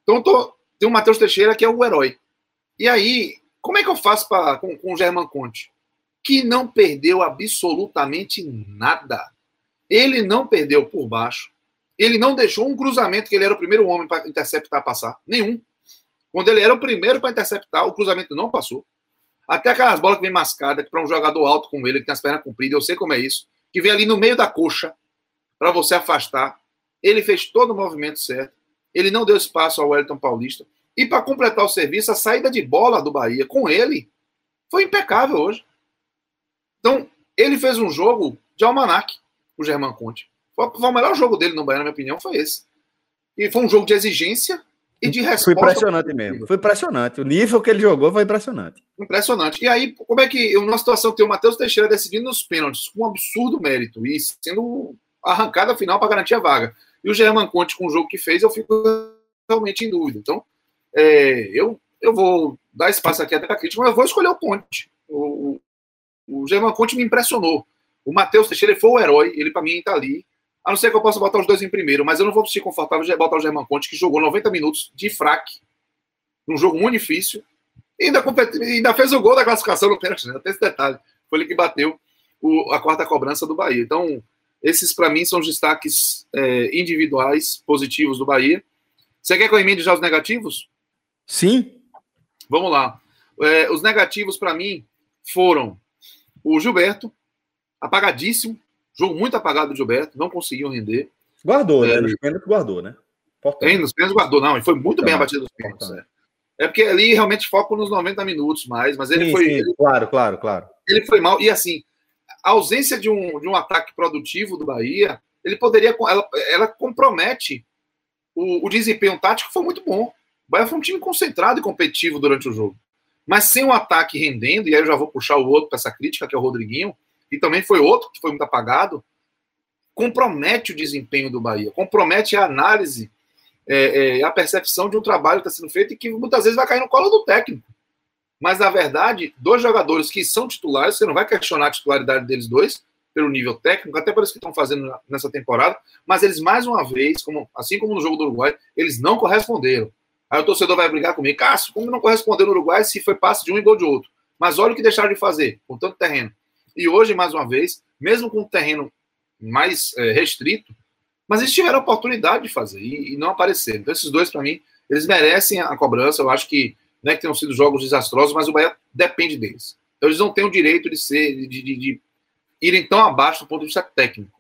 Então tô, tem o Matheus Teixeira, que é o herói. E aí, como é que eu faço pra, com, com o German Conte? Que não perdeu absolutamente nada. Ele não perdeu por baixo. Ele não deixou um cruzamento que ele era o primeiro homem para interceptar passar. Nenhum. Quando ele era o primeiro para interceptar, o cruzamento não passou. Até aquelas bolas que vem mascada, que para um jogador alto como ele, que tem as pernas compridas, eu sei como é isso, que vem ali no meio da coxa para você afastar. Ele fez todo o movimento certo. Ele não deu espaço ao Wellington Paulista. E para completar o serviço, a saída de bola do Bahia com ele foi impecável hoje. Então, ele fez um jogo de almanac, o Germán Conte. O melhor jogo dele no Bahia, na minha opinião, foi esse. E foi um jogo de exigência e de resposta. Foi impressionante mesmo. Foi impressionante. O nível que ele jogou foi impressionante. Impressionante. E aí, como é que, numa situação que tem o Matheus Teixeira decidindo nos pênaltis, com um absurdo mérito, e sendo arrancada final para garantir a vaga. E o German Conte, com o jogo que fez, eu fico realmente em dúvida. Então, é, eu, eu vou dar espaço aqui até para crítica, mas eu vou escolher o Conte. O, o, o German Conte me impressionou. O Matheus Teixeira foi o herói, ele para mim está ali. A não ser que eu possa botar os dois em primeiro, mas eu não vou sentir confortável de botar o German Conte, que jogou 90 minutos de fraque, num jogo muito difícil, e ainda, ainda fez o gol da classificação no pênalti, né? Até esse detalhe. Foi ele que bateu o, a quarta cobrança do Bahia. Então, esses, para mim, são os destaques é, individuais positivos do Bahia. Você quer que eu emende já os negativos? Sim. Vamos lá. É, os negativos, para mim, foram o Gilberto, apagadíssimo. Jogo muito apagado do Gilberto, não conseguiu render. Guardou, né? é, né? Nos pênaltis guardou, né? Tem, nos pênaltis guardou, não. E foi muito bem abatido nos pênaltis. É. é. porque ali realmente foco nos 90 minutos mais, mas ele sim, foi. Sim, ele, claro, claro, claro. Ele foi mal. E assim, a ausência de um, de um ataque produtivo do Bahia, ele poderia. Ela, ela compromete o, o desempenho tático, foi muito bom. O Bahia foi um time concentrado e competitivo durante o jogo. Mas sem um ataque rendendo, e aí eu já vou puxar o outro para essa crítica, que é o Rodriguinho, e também foi outro que foi muito apagado, compromete o desempenho do Bahia, compromete a análise, é, é, a percepção de um trabalho que está sendo feito e que muitas vezes vai cair no colo do técnico. Mas, na verdade, dois jogadores que são titulares, você não vai questionar a titularidade deles dois, pelo nível técnico, até isso que estão fazendo nessa temporada, mas eles, mais uma vez, como, assim como no jogo do Uruguai, eles não corresponderam. Aí o torcedor vai brigar comigo, Cássio, como não correspondeu no Uruguai se foi passe de um e gol de outro? Mas olha o que deixaram de fazer, com tanto terreno. E hoje, mais uma vez, mesmo com o terreno mais é, restrito, mas eles tiveram a oportunidade de fazer e, e não apareceram. Então, esses dois, para mim, eles merecem a cobrança. Eu acho que não é que tenham sido jogos desastrosos, mas o Bahia depende deles. Então eles não têm o direito de ser, de, de, de irem tão abaixo do ponto de vista técnico.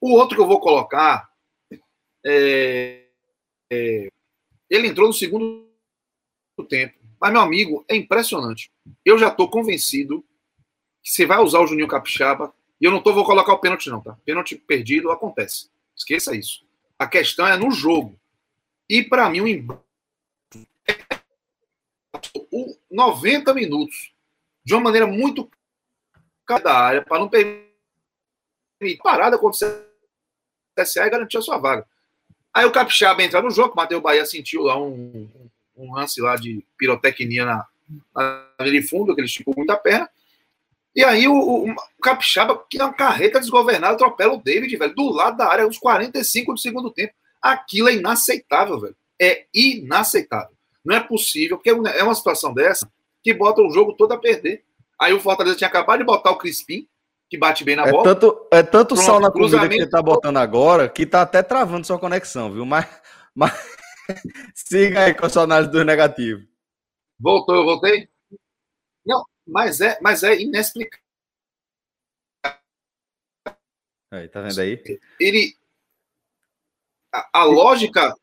O outro que eu vou colocar é, é, ele entrou no segundo tempo. Mas, meu amigo, é impressionante. Eu já estou convencido que você vai usar o Juninho Capixaba. E eu não tô, vou colocar o pênalti, não, tá? Pênalti perdido acontece. Esqueça isso. A questão é no jogo. E para mim, o o 90 minutos de uma maneira muito da área para não permitir parada contra o CSA e garantir a sua vaga. Aí o Capixaba entrar no jogo, o Matheus Bahia sentiu lá um, um lance lá de pirotecnia na, na de fundo, que ele esticou muita perna. E aí o, o, o Capixaba, que é uma carreta desgovernada, atropela o David, velho, do lado da área, uns 45 do segundo tempo. Aquilo é inaceitável, velho. É inaceitável. Não é possível, porque é uma situação dessa que bota o jogo todo a perder. Aí o Fortaleza tinha acabado de botar o Crispim, que bate bem na é bola. Tanto, é tanto Pronto, sal na comida que você tá botando agora que tá até travando sua conexão, viu? Mas, mas... siga aí com a sua análise do negativo. Voltou, eu voltei? Não, mas é, mas é inexplicável. Aí, tá vendo aí? Ele. A, a lógica,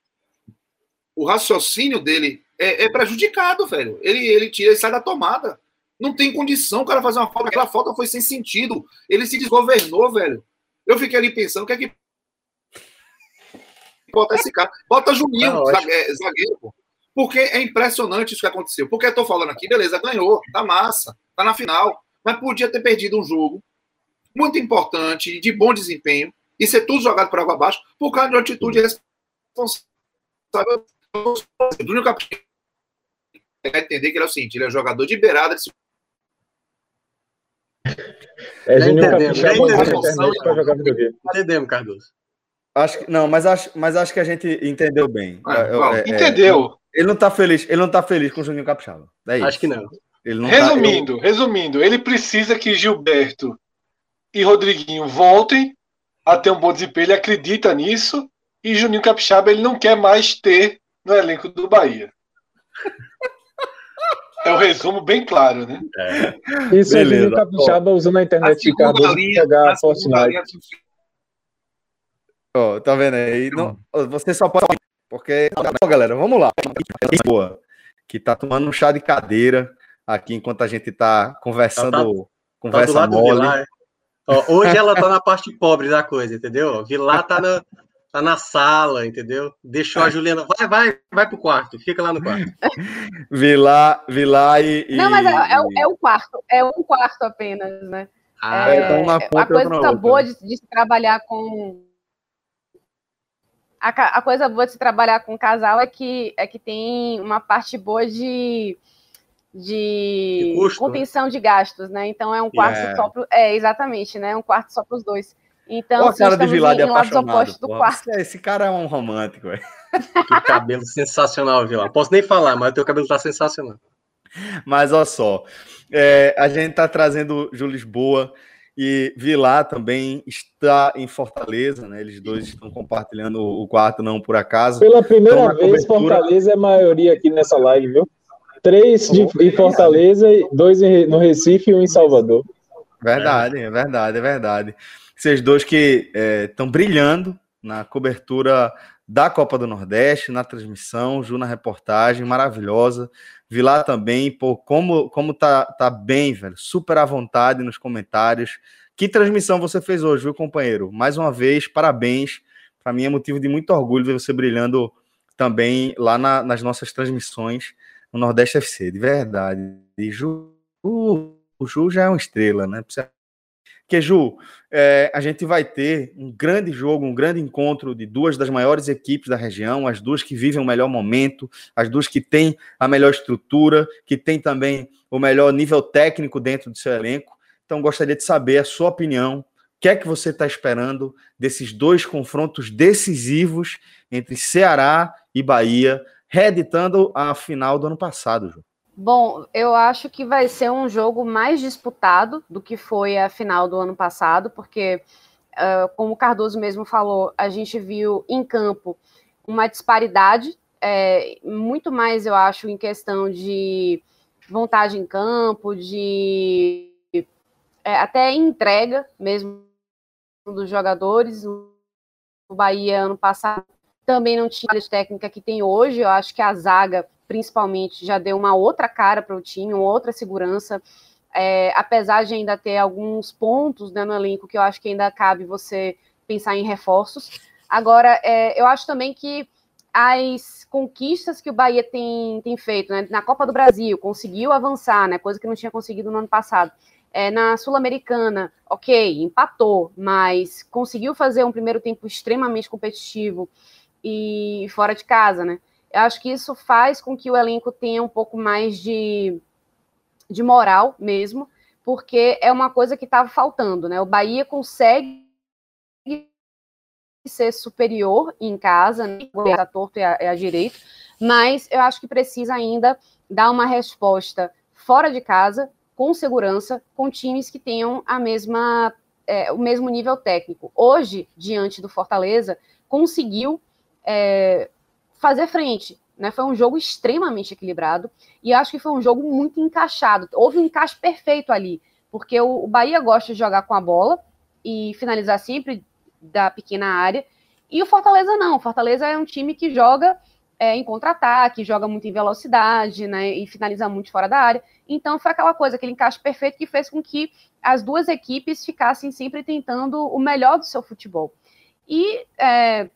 o raciocínio dele é, é, prejudicado, velho. Ele, ele tira, ele sai da tomada. Não tem condição o cara fazer uma falta. Aquela falta foi sem sentido. Ele se desgovernou, velho. Eu fiquei ali pensando, o que é que. Bota esse cara. Bota Juninho, ah, zagueiro, pô. Porque é impressionante isso que aconteceu. Porque eu tô falando aqui, beleza, ganhou, tá massa, tá na final. Mas podia ter perdido um jogo muito importante, de bom desempenho, e ser tudo jogado por água abaixo, por causa de uma atitude responsável. Júnior Capitão entender que ele é o seguinte: ele é jogador de beirada de é Júnior Entendemos, Cardoso. Acho que, não, mas acho, mas acho que a gente entendeu bem. Ah, é, é, entendeu? Ele não tá feliz, ele não tá feliz com o Juninho Capixaba. É acho que não. não resumindo, tá, resumindo, ele precisa que Gilberto e Rodriguinho voltem a ter um bom desempenho, ele acredita nisso, e Juninho Capixaba ele não quer mais ter no elenco do Bahia. É um resumo bem claro, né? É. Isso Beleza. é o Capixaba usando a internet de Cardoso para pegar a Fortnite. Oh, tá vendo aí? Não, você só pode. Porque, galera, vamos lá. Boa, que tá tomando um chá de cadeira aqui enquanto a gente tá conversando. Tá, tá, conversa tá mole. É. hoje ela tá na parte pobre da coisa, entendeu? Vilar tá na, tá na sala, entendeu? Deixou a Juliana. Vai, vai, vai pro quarto, fica lá no quarto. Vilar, Vilar e. Não, mas é, é, é o quarto, é um quarto apenas, né? Ah, é, então uma ponta, a coisa boa de, de se trabalhar com a, a, coisa boa de se trabalhar com casal é que, é que tem uma parte boa de, de, de custo, né? contenção né? de gastos, né? Então é um quarto yeah. só pro, É, exatamente, né? Um quarto só para os dois. Então, Olha a cara de Vilade apaixonado. Do quarto. Esse cara é um romântico, velho. Que cabelo sensacional, Vila. Posso nem falar, mas o teu cabelo tá sensacional. Mas olha só, é, a gente tá trazendo Ju Lisboa e Vilar também está em Fortaleza, né? Eles dois estão compartilhando o quarto, não por acaso. Pela primeira então, vez, cobertura... Fortaleza é maioria aqui nessa live, viu? Três de, em Fortaleza, dois no Recife e um em Salvador. Verdade, é verdade, é verdade. Vocês dois que estão é, brilhando na cobertura da Copa do Nordeste, na transmissão, Ju na reportagem, maravilhosa. Vi lá também, pô, como, como tá, tá bem, velho. Super à vontade nos comentários. Que transmissão você fez hoje, viu, companheiro? Mais uma vez, parabéns. Para mim é motivo de muito orgulho ver você brilhando também lá na, nas nossas transmissões no Nordeste FC, de verdade. E Ju, o Ju já é uma estrela, né? Porque, Ju, é, a gente vai ter um grande jogo, um grande encontro de duas das maiores equipes da região, as duas que vivem o melhor momento, as duas que têm a melhor estrutura, que têm também o melhor nível técnico dentro do seu elenco. Então, gostaria de saber a sua opinião. O que é que você está esperando desses dois confrontos decisivos entre Ceará e Bahia, reeditando a final do ano passado, Ju? Bom, eu acho que vai ser um jogo mais disputado do que foi a final do ano passado, porque, uh, como o Cardoso mesmo falou, a gente viu em campo uma disparidade, é, muito mais, eu acho, em questão de vontade em campo, de é, até entrega mesmo dos jogadores. O Bahia, ano passado, também não tinha a técnica que tem hoje. Eu acho que a zaga principalmente, já deu uma outra cara para o time, uma outra segurança. É, apesar de ainda ter alguns pontos né, no elenco que eu acho que ainda cabe você pensar em reforços. Agora, é, eu acho também que as conquistas que o Bahia tem, tem feito né, na Copa do Brasil, conseguiu avançar, né, coisa que não tinha conseguido no ano passado. É, na Sul-Americana, ok, empatou, mas conseguiu fazer um primeiro tempo extremamente competitivo e fora de casa, né? Acho que isso faz com que o elenco tenha um pouco mais de, de moral mesmo, porque é uma coisa que estava faltando, né? O Bahia consegue ser superior em casa, né? a torto e a, a direito, mas eu acho que precisa ainda dar uma resposta fora de casa, com segurança, com times que tenham a mesma, é, o mesmo nível técnico. Hoje, diante do Fortaleza, conseguiu é, fazer frente. Né? Foi um jogo extremamente equilibrado e acho que foi um jogo muito encaixado. Houve um encaixe perfeito ali, porque o, Bahia gosta de jogar com a bola e finalizar sempre da pequena área, e o Fortaleza não. O Fortaleza é um time que joga é, em contra-ataque, joga muito em velocidade, né, e finaliza muito fora da área. Então foi aquela coisa, aquele encaixe perfeito que fez com que as duas equipes ficassem sempre tentando o melhor do seu futebol. E é,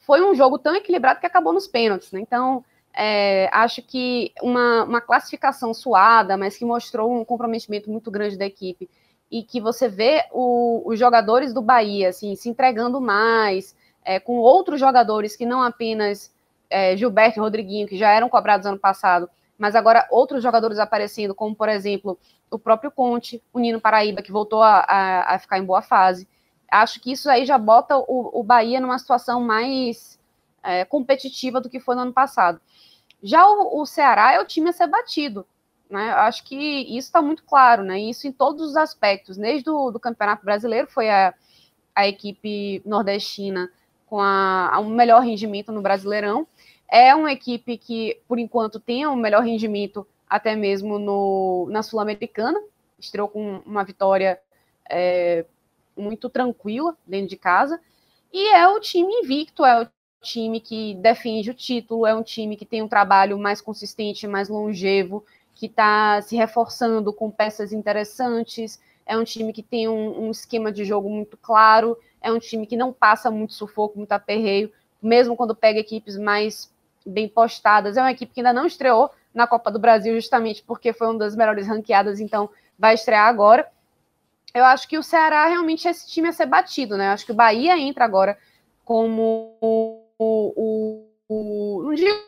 foi um jogo tão equilibrado que acabou nos pênaltis, né? Então, é, acho que uma, uma classificação suada, mas que mostrou um comprometimento muito grande da equipe e que você vê o, os jogadores do Bahia assim, se entregando mais, é, com outros jogadores que não apenas é, Gilberto e Rodriguinho, que já eram cobrados ano passado, mas agora outros jogadores aparecendo, como por exemplo o próprio Conte, o Nino Paraíba, que voltou a, a, a ficar em boa fase acho que isso aí já bota o, o Bahia numa situação mais é, competitiva do que foi no ano passado. Já o, o, Ceará é o time a ser batido. Né? Acho que isso está muito claro, né? Isso em todos os aspectos, desde o do Campeonato Brasileiro, foi a, a equipe nordestina com a, a um melhor rendimento no Brasileirão. É uma equipe que, por enquanto, tem um melhor rendimento até mesmo no, na Sul-Americana, estreou com uma vitória é, muito tranquila dentro de casa, e é o time invicto, é o time que defende o título, é um time que tem um trabalho mais consistente, mais longevo, que está se reforçando com peças interessantes, é um time que tem um, um, esquema de jogo muito claro, é um time que não passa muito sufoco, muito aperreio, mesmo quando pega equipes mais bem postadas. É uma equipe que ainda não estreou na Copa do Brasil, justamente porque foi uma das melhores ranqueadas, então vai estrear agora. Eu acho que o Ceará realmente é esse time a ser batido, né? Eu acho que o Bahia entra agora como o, não digo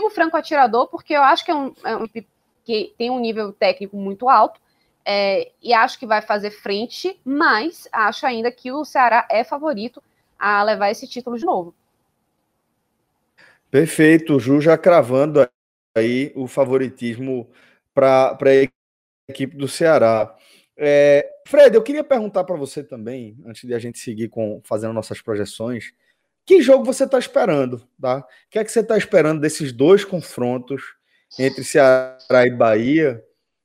o franco atirador, porque eu acho que é um, é um que tem um nível técnico muito alto, é, e acho que vai fazer frente, mas acho ainda que o Ceará é favorito a levar esse título de novo. Perfeito, Ju já cravando aí o favoritismo para a equipe do Ceará. É, Fred, eu queria perguntar para você também, antes de a gente seguir com fazendo nossas projeções, que jogo você está esperando, tá? O que é que você está esperando desses dois confrontos entre Ceará e Bahia?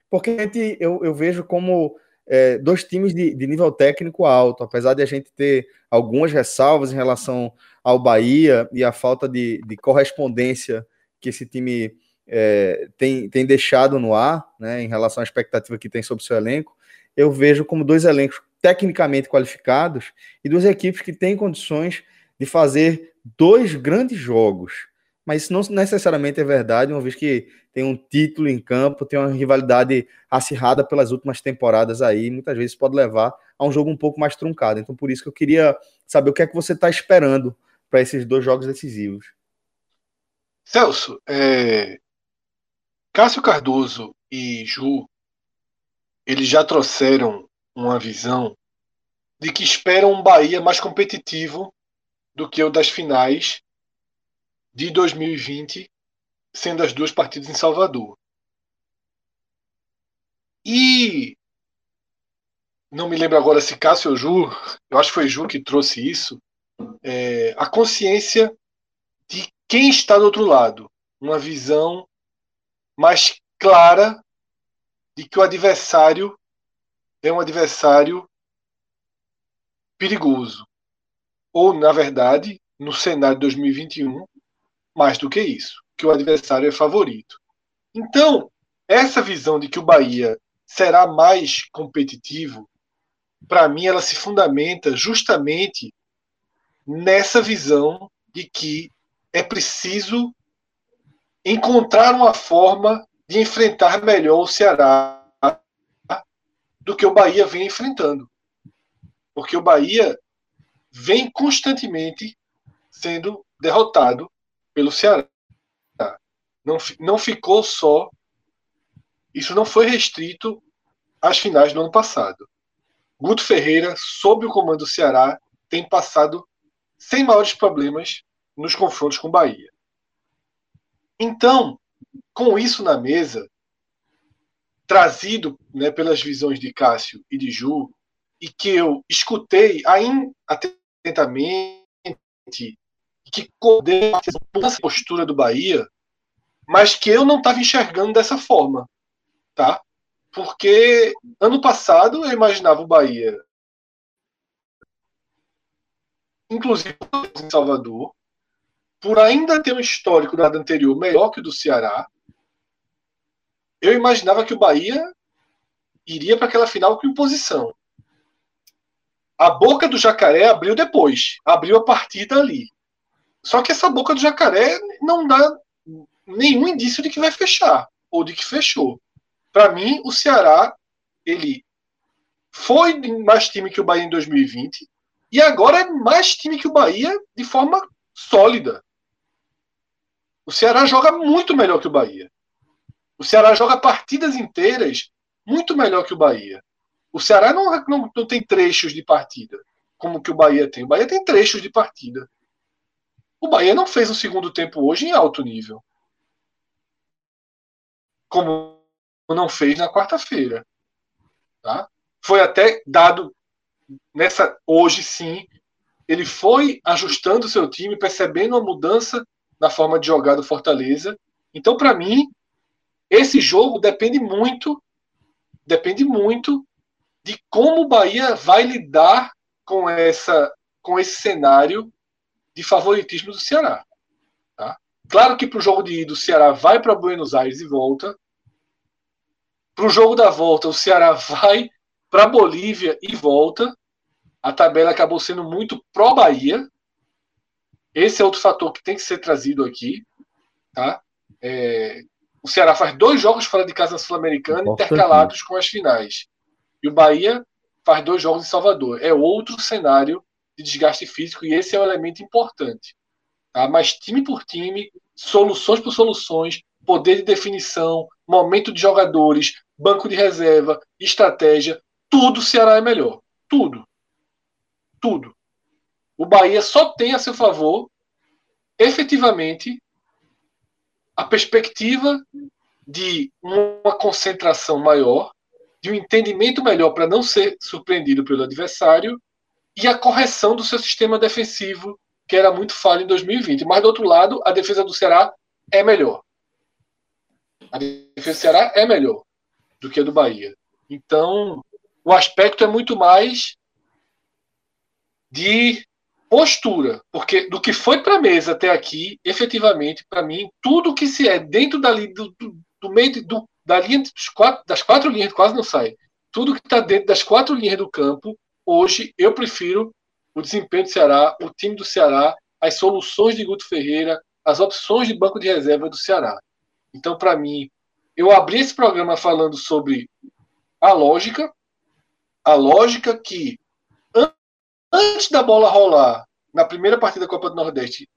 Porque a gente, eu, eu vejo como é, dois times de, de, nível técnico alto, apesar de a gente ter algumas ressalvas em relação ao Bahia e a falta de, de correspondência que esse time é, tem, tem deixado no ar, né, em relação à expectativa que tem sobre o seu elenco, eu vejo como dois elencos tecnicamente qualificados e duas equipes que têm condições de fazer dois grandes jogos. Mas isso não necessariamente é verdade, uma vez que tem um título em campo, tem uma rivalidade acirrada pelas últimas temporadas aí, muitas vezes pode levar a um jogo um pouco mais truncado. Então, por isso que eu queria saber o que é que você está esperando para esses dois jogos decisivos. Celso, é... Cássio Cardoso e Ju, eles já trouxeram uma visão de que esperam um Bahia mais competitivo do que o das finais de 2020, sendo as duas partidas em Salvador. E não me lembro agora se Cássio ou Ju, eu acho que foi Ju que trouxe isso, é, a consciência de quem está do outro lado, uma visão mais clara de que o adversário é um adversário perigoso. Ou, na verdade, no cenário de 2021, mais do que isso, que o adversário é favorito. Então, essa visão de que o Bahia será mais competitivo, para mim, ela se fundamenta justamente nessa visão de que é preciso encontrar uma forma de enfrentar melhor o Ceará do que o Bahia vem enfrentando. Porque o Bahia vem constantemente sendo derrotado pelo Ceará. Não, não ficou só. Isso não foi restrito às finais do ano passado. Guto Ferreira, sob o comando do Ceará, tem passado sem maiores problemas nos confrontos com o Bahia. Então, com isso na mesa, trazido né, pelas visões de Cássio e de Ju, e que eu escutei atentamente que coordenava essa postura do Bahia, mas que eu não estava enxergando dessa forma, tá? Porque ano passado eu imaginava o Bahia, inclusive em Salvador, por ainda ter um histórico da anterior melhor que o do Ceará, eu imaginava que o Bahia iria para aquela final com imposição. A boca do jacaré abriu depois, abriu a partida ali. Só que essa boca do jacaré não dá nenhum indício de que vai fechar ou de que fechou. Para mim, o Ceará ele foi mais time que o Bahia em 2020 e agora é mais time que o Bahia de forma sólida. O Ceará joga muito melhor que o Bahia. O Ceará joga partidas inteiras muito melhor que o Bahia. O Ceará não, não, não tem trechos de partida como que o Bahia tem. O Bahia tem trechos de partida. O Bahia não fez um segundo tempo hoje em alto nível. Como não fez na quarta-feira. Tá? Foi até dado nessa hoje sim, ele foi ajustando seu time, percebendo a mudança na forma de jogar do Fortaleza. Então, para mim, esse jogo depende muito, depende muito de como o Bahia vai lidar com essa, com esse cenário de favoritismo do Ceará. Tá? Claro que para o jogo de ida o Ceará vai para Buenos Aires e volta. Para o jogo da volta o Ceará vai para Bolívia e volta. A tabela acabou sendo muito pró Bahia. Esse é outro fator que tem que ser trazido aqui, tá? É, o Ceará faz dois jogos fora de casa na Sul-Americana, intercalados com as finais. E o Bahia faz dois jogos em Salvador. É outro cenário de desgaste físico e esse é um elemento importante. Tá? Mas time por time, soluções por soluções, poder de definição, momento de jogadores, banco de reserva, estratégia, tudo o Ceará é melhor. Tudo. Tudo. O Bahia só tem a seu favor, efetivamente, a perspectiva de uma concentração maior, de um entendimento melhor para não ser surpreendido pelo adversário e a correção do seu sistema defensivo, que era muito falho em 2020. Mas, do outro lado, a defesa do Ceará é melhor. A defesa do Ceará é melhor do que a do Bahia. Então, o aspecto é muito mais de postura, porque do que foi para a mesa até aqui, efetivamente, para mim, tudo que se é dentro dali, do, do, do meio do, da linha quatro, das quatro linhas, quase não sai, tudo que está dentro das quatro linhas do campo, hoje eu prefiro o desempenho do Ceará, o time do Ceará, as soluções de Guto Ferreira, as opções de banco de reserva do Ceará. Então, para mim, eu abri esse programa falando sobre a lógica, a lógica que antes da bola rolar na primeira partida da Copa do Nordeste,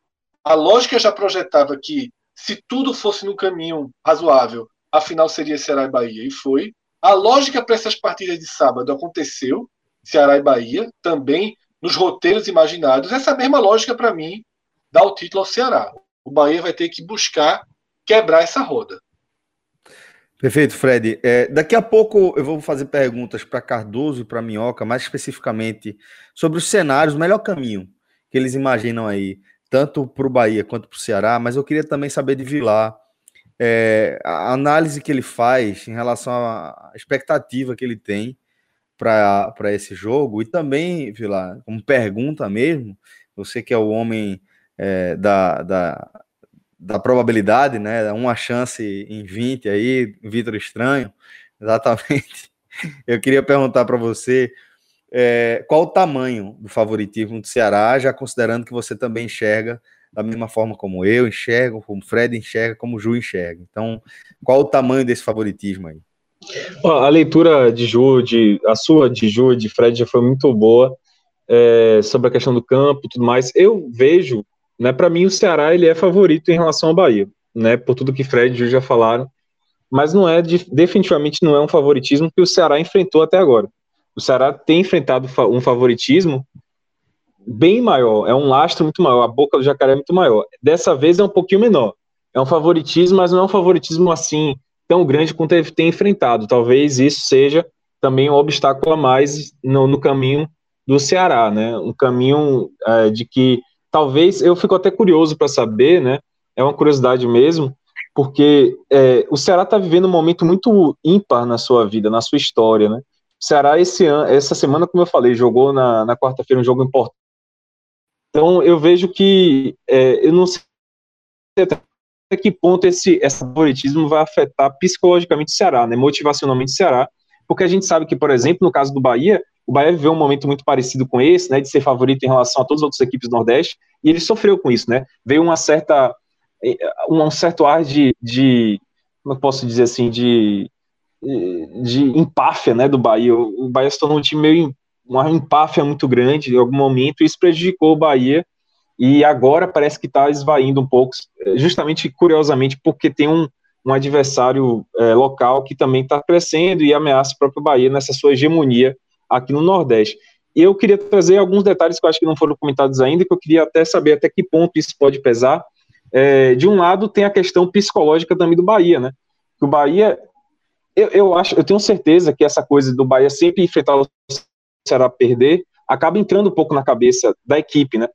a lógica já projetava que se tudo fosse no caminho razoável, a final seria Ceará e Bahia, e foi. A lógica para essas partidas de sábado aconteceu, Ceará e Bahia, também nos roteiros imaginados. Essa mesma lógica, para mim, dá o título ao Ceará. O Bahia vai ter que buscar quebrar essa roda. Perfeito, Fred. É, daqui a pouco eu vou fazer perguntas para Cardoso e para Minhoca, mais especificamente sobre os cenários, o melhor caminho que eles imaginam aí, tanto para o Bahia quanto para o Ceará, mas eu queria também saber de Vilar é, a análise que ele faz em relação à expectativa que ele tem para esse jogo e também, Vilar, como pergunta mesmo, você que é o homem é, da, da, da probabilidade, né? Uma chance em 20 aí, Vitor Estranho, exatamente. Eu queria perguntar para você é, qual o tamanho do favoritismo do Ceará, já considerando que você também enxerga da mesma forma como eu enxergo, como Fred enxerga, como o Ju enxerga. Então, qual o tamanho desse favoritismo aí? A leitura de Ju, de, a sua de Ju, de Fred, já foi muito boa é, sobre a questão do campo e tudo mais. Eu vejo né, para mim, o Ceará ele é favorito em relação ao Bahia, né, por tudo que Fred e Gil já falaram, mas não é definitivamente não é um favoritismo que o Ceará enfrentou até agora. O Ceará tem enfrentado um favoritismo bem maior, é um lastro muito maior, a boca do jacaré é muito maior. Dessa vez é um pouquinho menor. É um favoritismo, mas não é um favoritismo assim tão grande quanto ele tem enfrentado. Talvez isso seja também um obstáculo a mais no, no caminho do Ceará, né? Um caminho é, de que talvez eu fico até curioso para saber, né? É uma curiosidade mesmo, porque é, o Ceará está vivendo um momento muito ímpar na sua vida, na sua história, né? O Ceará esse ano, essa semana, como eu falei, jogou na, na quarta-feira um jogo importante. Então eu vejo que é, eu não sei até que ponto esse, esse favoritismo vai afetar psicologicamente o Ceará, né? Motivacionalmente o Ceará, porque a gente sabe que, por exemplo, no caso do Bahia, o Bahia viveu um momento muito parecido com esse, né, de ser favorito em relação a todas as outras equipes do Nordeste, e ele sofreu com isso, né? Veio uma certa um certo ar de, de como eu posso dizer assim, de de empáfia, né, do Bahia. O Bahia se tornou um time meio uma empáfia muito grande em algum momento, e isso prejudicou o Bahia, e agora parece que está esvaindo um pouco, justamente curiosamente porque tem um, um adversário é, local que também está crescendo e ameaça o próprio Bahia nessa sua hegemonia aqui no Nordeste. E eu queria trazer alguns detalhes que eu acho que não foram comentados ainda, que eu queria até saber até que ponto isso pode pesar. É, de um lado, tem a questão psicológica também do Bahia, né? o Bahia, eu, eu acho, eu tenho certeza que essa coisa do Bahia sempre enfrentar o Ceará perder, acaba entrando um pouco na cabeça da equipe, né?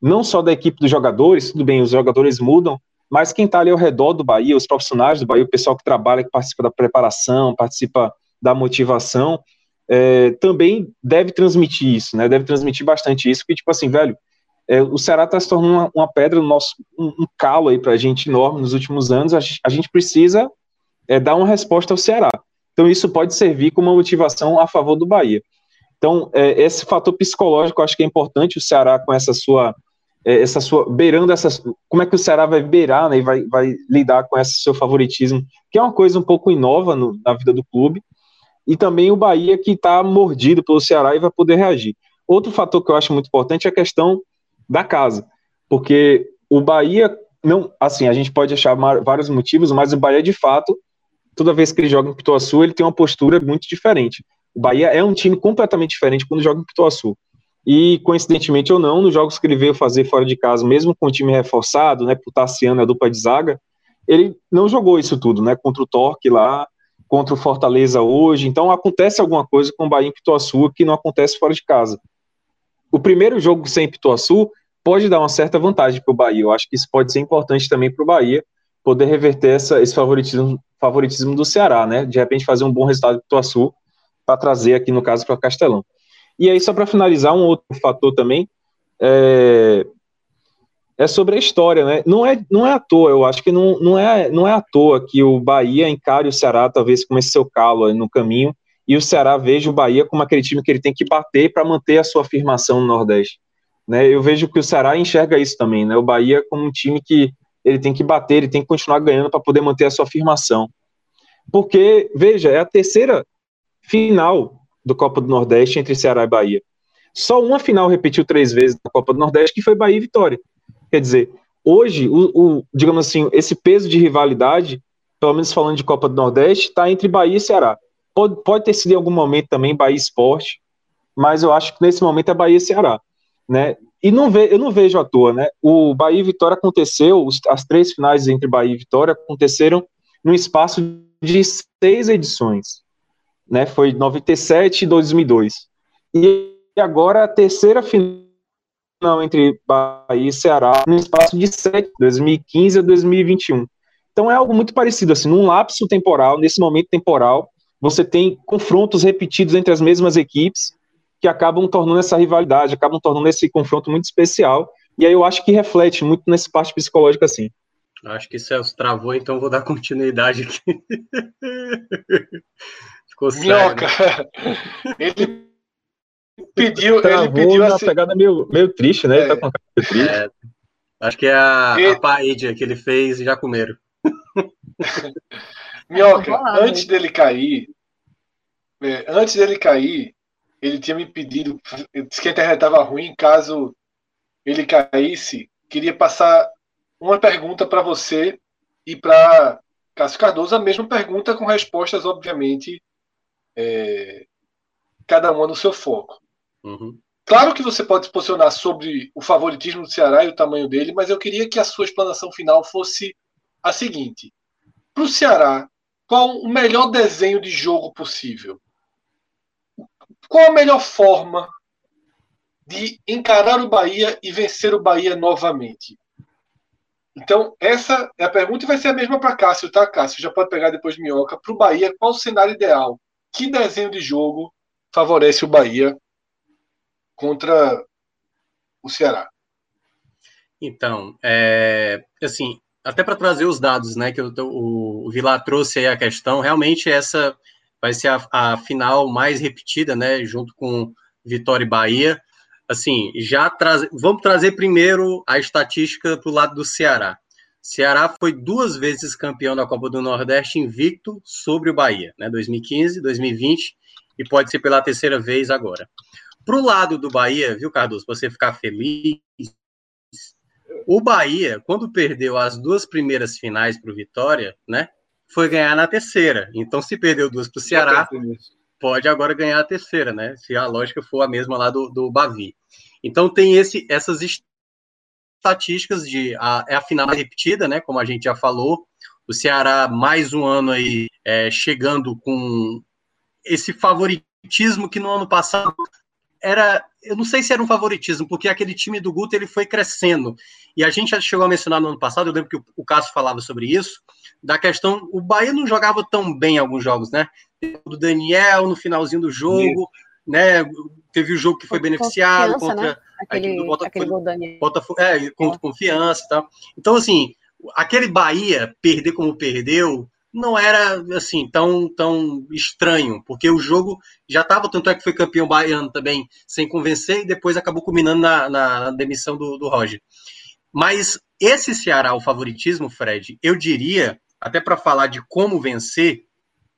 Não só da equipe dos jogadores, tudo bem, os jogadores mudam, mas quem está ali ao redor do Bahia, os profissionais do Bahia, o pessoal que trabalha, que participa da preparação, participa da motivação, é, também deve transmitir isso, né? Deve transmitir bastante isso, porque, tipo assim, velho, é, o Ceará está se tornando uma, uma, pedra no nosso, um, um calo aí para a gente enorme nos últimos anos. A, a gente precisa é, dar uma resposta ao Ceará. Então, isso pode servir como uma motivação a favor do Bahia. Então, é, esse fator psicológico eu acho que é importante o Ceará com essa sua, é, essa sua beirando essas, como é que o Ceará vai beirar, né, e vai, vai lidar com esse seu favoritismo, que é uma coisa um pouco inova no, na vida do clube, e também o Bahia que está mordido pelo Ceará e vai poder reagir. Outro fator que eu acho muito importante é a questão da casa, porque o Bahia não, assim, a gente pode achar vários motivos, mas o Bahia de fato toda vez que ele joga em Pituaçu, ele tem uma postura muito diferente. O Bahia é um time completamente diferente quando joga em Pituaçu. E, coincidentemente ou não, nos jogos que ele veio fazer fora de casa, mesmo com o time reforçado, né, por Tassiano e a dupla de zaga, ele não jogou isso tudo, né, contra o Torque lá, contra o Fortaleza hoje. Então, acontece alguma coisa com o Bahia em Pituaçu que não acontece fora de casa. O primeiro jogo sem Pituaçu pode dar uma certa vantagem para o Bahia. Eu acho que isso pode ser importante também para o Bahia poder reverter essa, esse favoritismo favoritismo do Ceará, né? De repente fazer um bom resultado do Ituaçu para trazer aqui, no caso, para Castelão. E aí, só para finalizar, um outro fator também é, é, sobre a história, né? Não é, não é à toa, eu acho que não, não, é, não é à toa que o Bahia encare o Ceará, talvez com esse seu calo no caminho, e o Ceará veja o Bahia como aquele time que ele tem que bater para manter a sua afirmação no Nordeste. Né? Eu vejo que o Ceará enxerga isso também, né? O Bahia como um time que ele tem que bater, ele tem que continuar ganhando para poder manter a sua afirmação. Porque, veja, é a terceira final do Copa do Nordeste entre Ceará e Bahia. Só uma final repetiu três vezes na Copa do Nordeste, que foi Bahia e Vitória. Quer dizer, hoje, o, o digamos assim, esse peso de rivalidade, pelo menos falando de Copa do Nordeste, está entre Bahia e Ceará. Pode, pode ter sido em algum momento também Bahia Esporte, mas eu acho que nesse momento é Bahia e Ceará. Né? E não ve, eu não vejo à toa, né? O Bahia e Vitória aconteceu, as três finais entre Bahia e Vitória aconteceram no espaço de seis edições, né? Foi 97 e 2002. E agora a terceira final entre Bahia e Ceará no espaço de sete, 2015 a 2021. Então é algo muito parecido, assim, num lapso temporal, nesse momento temporal, você tem confrontos repetidos entre as mesmas equipes, que acabam tornando essa rivalidade, acabam tornando esse confronto muito especial. E aí eu acho que reflete muito nessa parte psicológica, assim. Acho que Celso travou, então vou dar continuidade aqui. Ficou Minhoca, ele pediu, travou ele pediu uma assim... pegada meio, meio triste, né? É. Tá triste. É, acho que é a, ele... a paella que ele fez e já comeram. Minhoca, antes dele cair, é, antes dele cair, ele tinha me pedido, disse que a internet estava ruim, caso ele caísse, queria passar uma pergunta para você e para Cássio Cardoso, a mesma pergunta com respostas, obviamente, é, cada uma no seu foco. Uhum. Claro que você pode se posicionar sobre o favoritismo do Ceará e o tamanho dele, mas eu queria que a sua explanação final fosse a seguinte: para o Ceará, qual o melhor desenho de jogo possível? Qual a melhor forma de encarar o Bahia e vencer o Bahia novamente? Então, essa é a pergunta e vai ser a mesma para Cássio, tá, Cássio? Já pode pegar depois de Minhoca. Para o Bahia, qual o cenário ideal? Que desenho de jogo favorece o Bahia contra o Ceará? Então, é, assim, até para trazer os dados, né, que o, o, o Vilar trouxe aí a questão, realmente essa vai ser a, a final mais repetida, né, junto com Vitória e Bahia. Assim, já vamos trazer primeiro a estatística para o lado do Ceará. Ceará foi duas vezes campeão da Copa do Nordeste invicto sobre o Bahia, né? 2015, 2020 e pode ser pela terceira vez agora. Para o lado do Bahia, viu, Cardoso, você ficar feliz, o Bahia, quando perdeu as duas primeiras finais para o Vitória, né? foi ganhar na terceira. Então, se perdeu duas para o Ceará, pode agora ganhar a terceira, né? Se a lógica for a mesma lá do, do Bavi. Então, tem esse, essas estatísticas de a, é a final repetida, né? Como a gente já falou. O Ceará, mais um ano aí, é, chegando com esse favoritismo que no ano passado era, eu não sei se era um favoritismo, porque aquele time do Guto ele foi crescendo. E a gente já chegou a mencionar no ano passado, eu lembro que o, Cássio falava sobre isso, da questão, o Bahia não jogava tão bem em alguns jogos, né? Do Daniel no finalzinho do jogo, né? Teve o jogo que foi beneficiado contra né? aquele, do Botafogo, aquele gol Daniel. Botafogo, é, contra é. confiança e tal. Então, assim, aquele Bahia perder como perdeu não era assim tão tão estranho, porque o jogo já estava, tanto é que foi campeão baiano também sem convencer e depois acabou culminando na, na demissão do, do Roger. Mas esse Ceará, o favoritismo, Fred, eu diria, até para falar de como vencer,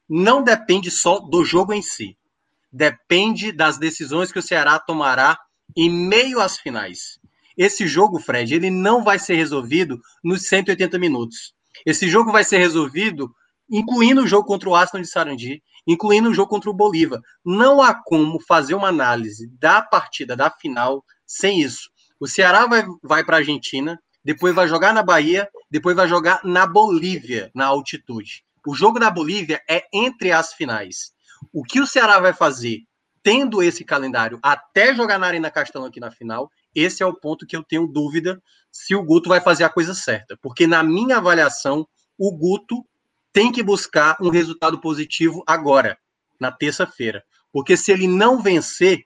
não depende só do jogo em si. Depende das decisões que o Ceará tomará em meio às finais. Esse jogo, Fred, ele não vai ser resolvido nos 180 minutos. Esse jogo vai ser resolvido incluindo o jogo contra o Aston de Sarandi, incluindo o jogo contra o Bolívar. Não há como fazer uma análise da partida, da final, sem isso. O Ceará vai, vai para a Argentina, depois vai jogar na Bahia, depois vai jogar na Bolívia, na altitude. O jogo da Bolívia é entre as finais. O que o Ceará vai fazer, tendo esse calendário, até jogar na Arena Castelão aqui na final, esse é o ponto que eu tenho dúvida se o Guto vai fazer a coisa certa. Porque, na minha avaliação, o Guto tem que buscar um resultado positivo agora, na terça-feira. Porque se ele não vencer,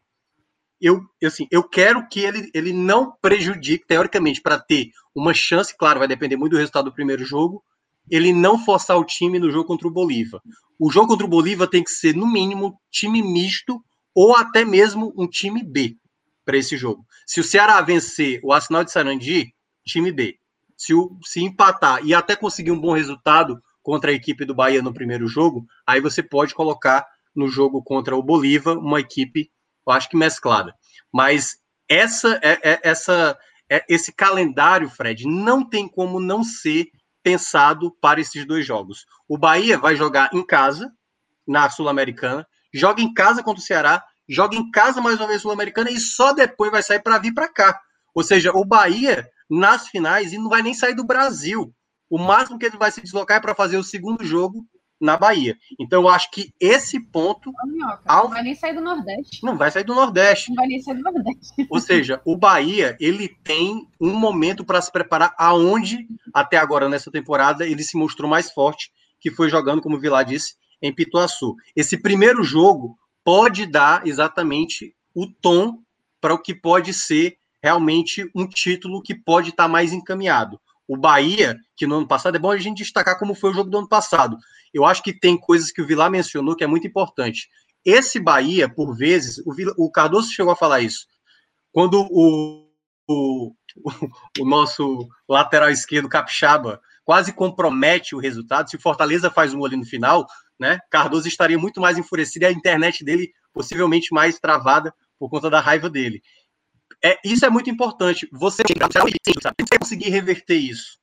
eu, assim, eu quero que ele, ele não prejudique, teoricamente, para ter uma chance, claro, vai depender muito do resultado do primeiro jogo, ele não forçar o time no jogo contra o Bolívar. O jogo contra o Bolívar tem que ser, no mínimo, time misto ou até mesmo um time B para esse jogo. Se o Ceará vencer o Arsenal de Sarandi, time B. Se, o, se empatar e até conseguir um bom resultado, contra a equipe do Bahia no primeiro jogo, aí você pode colocar no jogo contra o Bolívar uma equipe, eu acho que mesclada. Mas essa, é, é, essa, é, esse calendário, Fred, não tem como não ser pensado para esses dois jogos. O Bahia vai jogar em casa, na Sul-Americana, joga em casa contra o Ceará, joga em casa mais uma vez Sul-Americana e só depois vai sair para vir para cá. Ou seja, o Bahia nas finais e não vai nem sair do Brasil. O máximo que ele vai se deslocar é para fazer o segundo jogo na Bahia. Então, eu acho que esse ponto. Minhoca, ao... Não vai nem sair do Nordeste. Não vai sair do Nordeste. Não vai nem sair do Nordeste. Ou seja, o Bahia ele tem um momento para se preparar aonde, até agora nessa temporada, ele se mostrou mais forte, que foi jogando, como o Vilar disse, em Pituaçu. Esse primeiro jogo pode dar exatamente o tom para o que pode ser realmente um título que pode estar tá mais encaminhado o Bahia, que no ano passado é bom a gente destacar como foi o jogo do ano passado. Eu acho que tem coisas que o Vilar mencionou que é muito importante. Esse Bahia, por vezes, o, Vila, o Cardoso chegou a falar isso. Quando o, o, o nosso lateral esquerdo, Capixaba, quase compromete o resultado, se o Fortaleza faz um ali no final, né? Cardoso estaria muito mais enfurecido e a internet dele possivelmente mais travada por conta da raiva dele. É, isso é muito importante. Você, você conseguir reverter isso.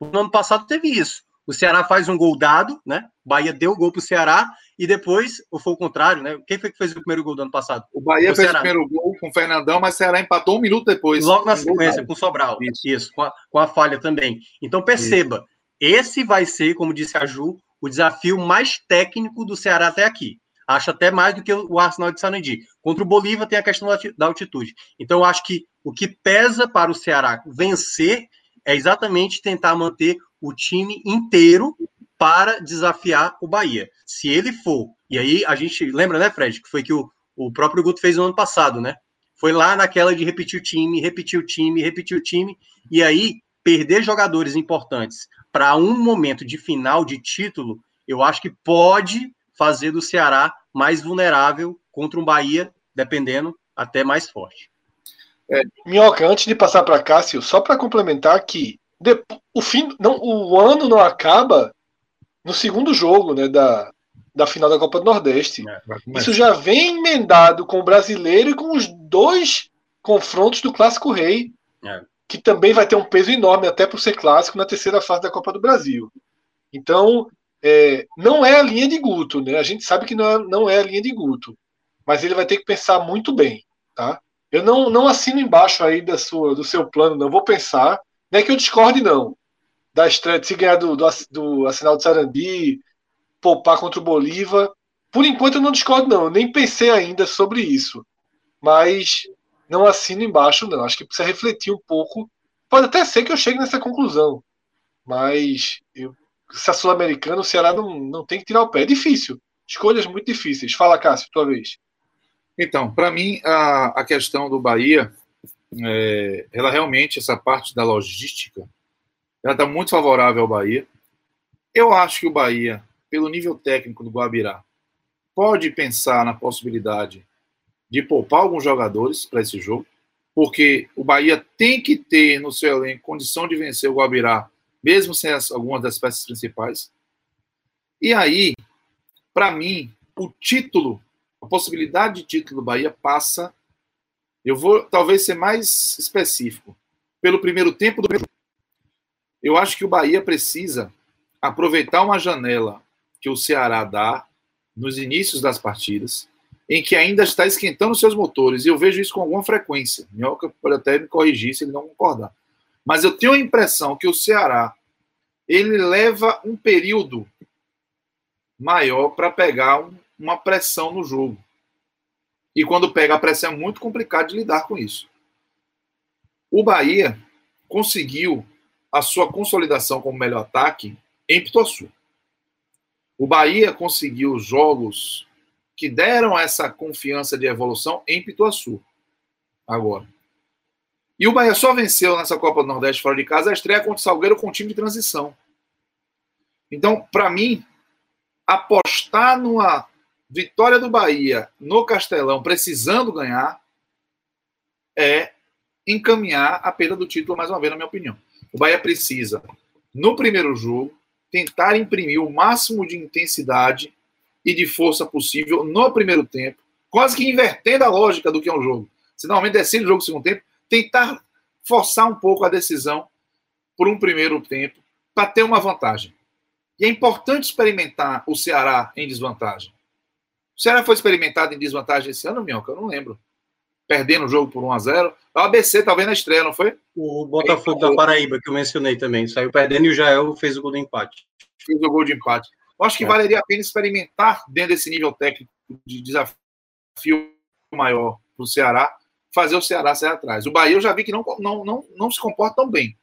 No ano passado teve isso. O Ceará faz um gol dado, né? Bahia deu o gol para o Ceará e depois, ou foi o contrário, né? Quem foi que fez o primeiro gol do ano passado? O Bahia o fez Ceará. o primeiro gol com o Fernandão, mas o Ceará empatou um minuto depois. Logo na sequência, com o Sobral. Isso, isso com, a, com, a, falha também. Então perceba, isso. esse vai ser, como disse a Ju, o desafio mais técnico do Ceará até aqui. Acho até mais do que o Arsenal de Sarandi. Contra o Bolívar tem a questão da altitude. Então, eu acho que o que pesa para o Ceará vencer é exatamente tentar manter o time inteiro para desafiar o Bahia. Se ele for, e aí a gente lembra, né, Fred, que foi que o, o próprio Guto fez no ano passado, né? Foi lá naquela de repetir o time, repetir o time, repetir o time, e aí perder jogadores importantes para um momento de final de título, eu acho que pode fazer do Ceará mais vulnerável contra um Bahia, dependendo, até mais forte. É, Minhoca, antes de passar para Cássio, só para complementar que o, fim, não, o ano não acaba no segundo jogo né, da, da final da Copa do Nordeste. É, Isso já vem emendado com o brasileiro e com os dois confrontos do Clássico Rei, é. que também vai ter um peso enorme até por ser clássico na terceira fase da Copa do Brasil. Então, é, não é a linha de Guto, né? A gente sabe que não é, não é a linha de Guto, mas ele vai ter que pensar muito bem, tá? Eu não, não assino embaixo aí da sua, do seu plano, não. Vou pensar, não é que eu discorde, não. Da estreia, de se ganhar do, do, do Assinal de Sarandi, poupar contra o Bolívar. Por enquanto eu não discordo, não. Eu nem pensei ainda sobre isso. mas não assino embaixo, não. Acho que precisa refletir um pouco. Pode até ser que eu chegue nessa conclusão, mas eu, se a Sul-Americana, o Ceará não, não tem que tirar o pé. É difícil. Escolhas muito difíceis. Fala, Cássio, tua vez. Então, para mim, a, a questão do Bahia, é, ela realmente, essa parte da logística, ela está muito favorável ao Bahia. Eu acho que o Bahia, pelo nível técnico do Guabirá, pode pensar na possibilidade de poupar alguns jogadores para esse jogo, porque o Bahia tem que ter no seu elenco condição de vencer o Guabirá, mesmo sem as, algumas das peças principais. E aí, para mim, o título, a possibilidade de título do Bahia passa. Eu vou talvez ser mais específico. Pelo primeiro tempo do eu acho que o Bahia precisa aproveitar uma janela que o Ceará dá nos inícios das partidas, em que ainda está esquentando seus motores, e eu vejo isso com alguma frequência. Minhoca pode até me corrigir se ele não concordar. Mas eu tenho a impressão que o Ceará ele leva um período maior para pegar um, uma pressão no jogo. E quando pega a pressão é muito complicado de lidar com isso. O Bahia conseguiu a sua consolidação como melhor ataque em Pituaçu. O Bahia conseguiu jogos que deram essa confiança de evolução em Pituaçu. Agora. E o Bahia só venceu nessa Copa do Nordeste fora de casa a estreia contra o Salgueiro com time de transição. Então, para mim, apostar numa vitória do Bahia no Castelão, precisando ganhar, é encaminhar a perda do título mais uma vez, na minha opinião. O Bahia precisa, no primeiro jogo, tentar imprimir o máximo de intensidade e de força possível no primeiro tempo, quase que invertendo a lógica do que é um jogo. Se normalmente decide o jogo no segundo tempo, tentar forçar um pouco a decisão por um primeiro tempo para ter uma vantagem. E é importante experimentar o Ceará em desvantagem. O Ceará foi experimentado em desvantagem esse ano, Minhoca? Eu não lembro. Perdendo o jogo por 1 a 0 O ABC talvez na estreia, não foi? O Botafogo da Paraíba, que eu mencionei também. Saiu perdendo e o Jael fez o gol de empate. Fez o gol de empate. Eu acho que é. valeria a pena experimentar dentro desse nível técnico de desafio maior para o Ceará, fazer o Ceará sair atrás. O Bahia eu já vi que não, não, não, não se comporta tão bem.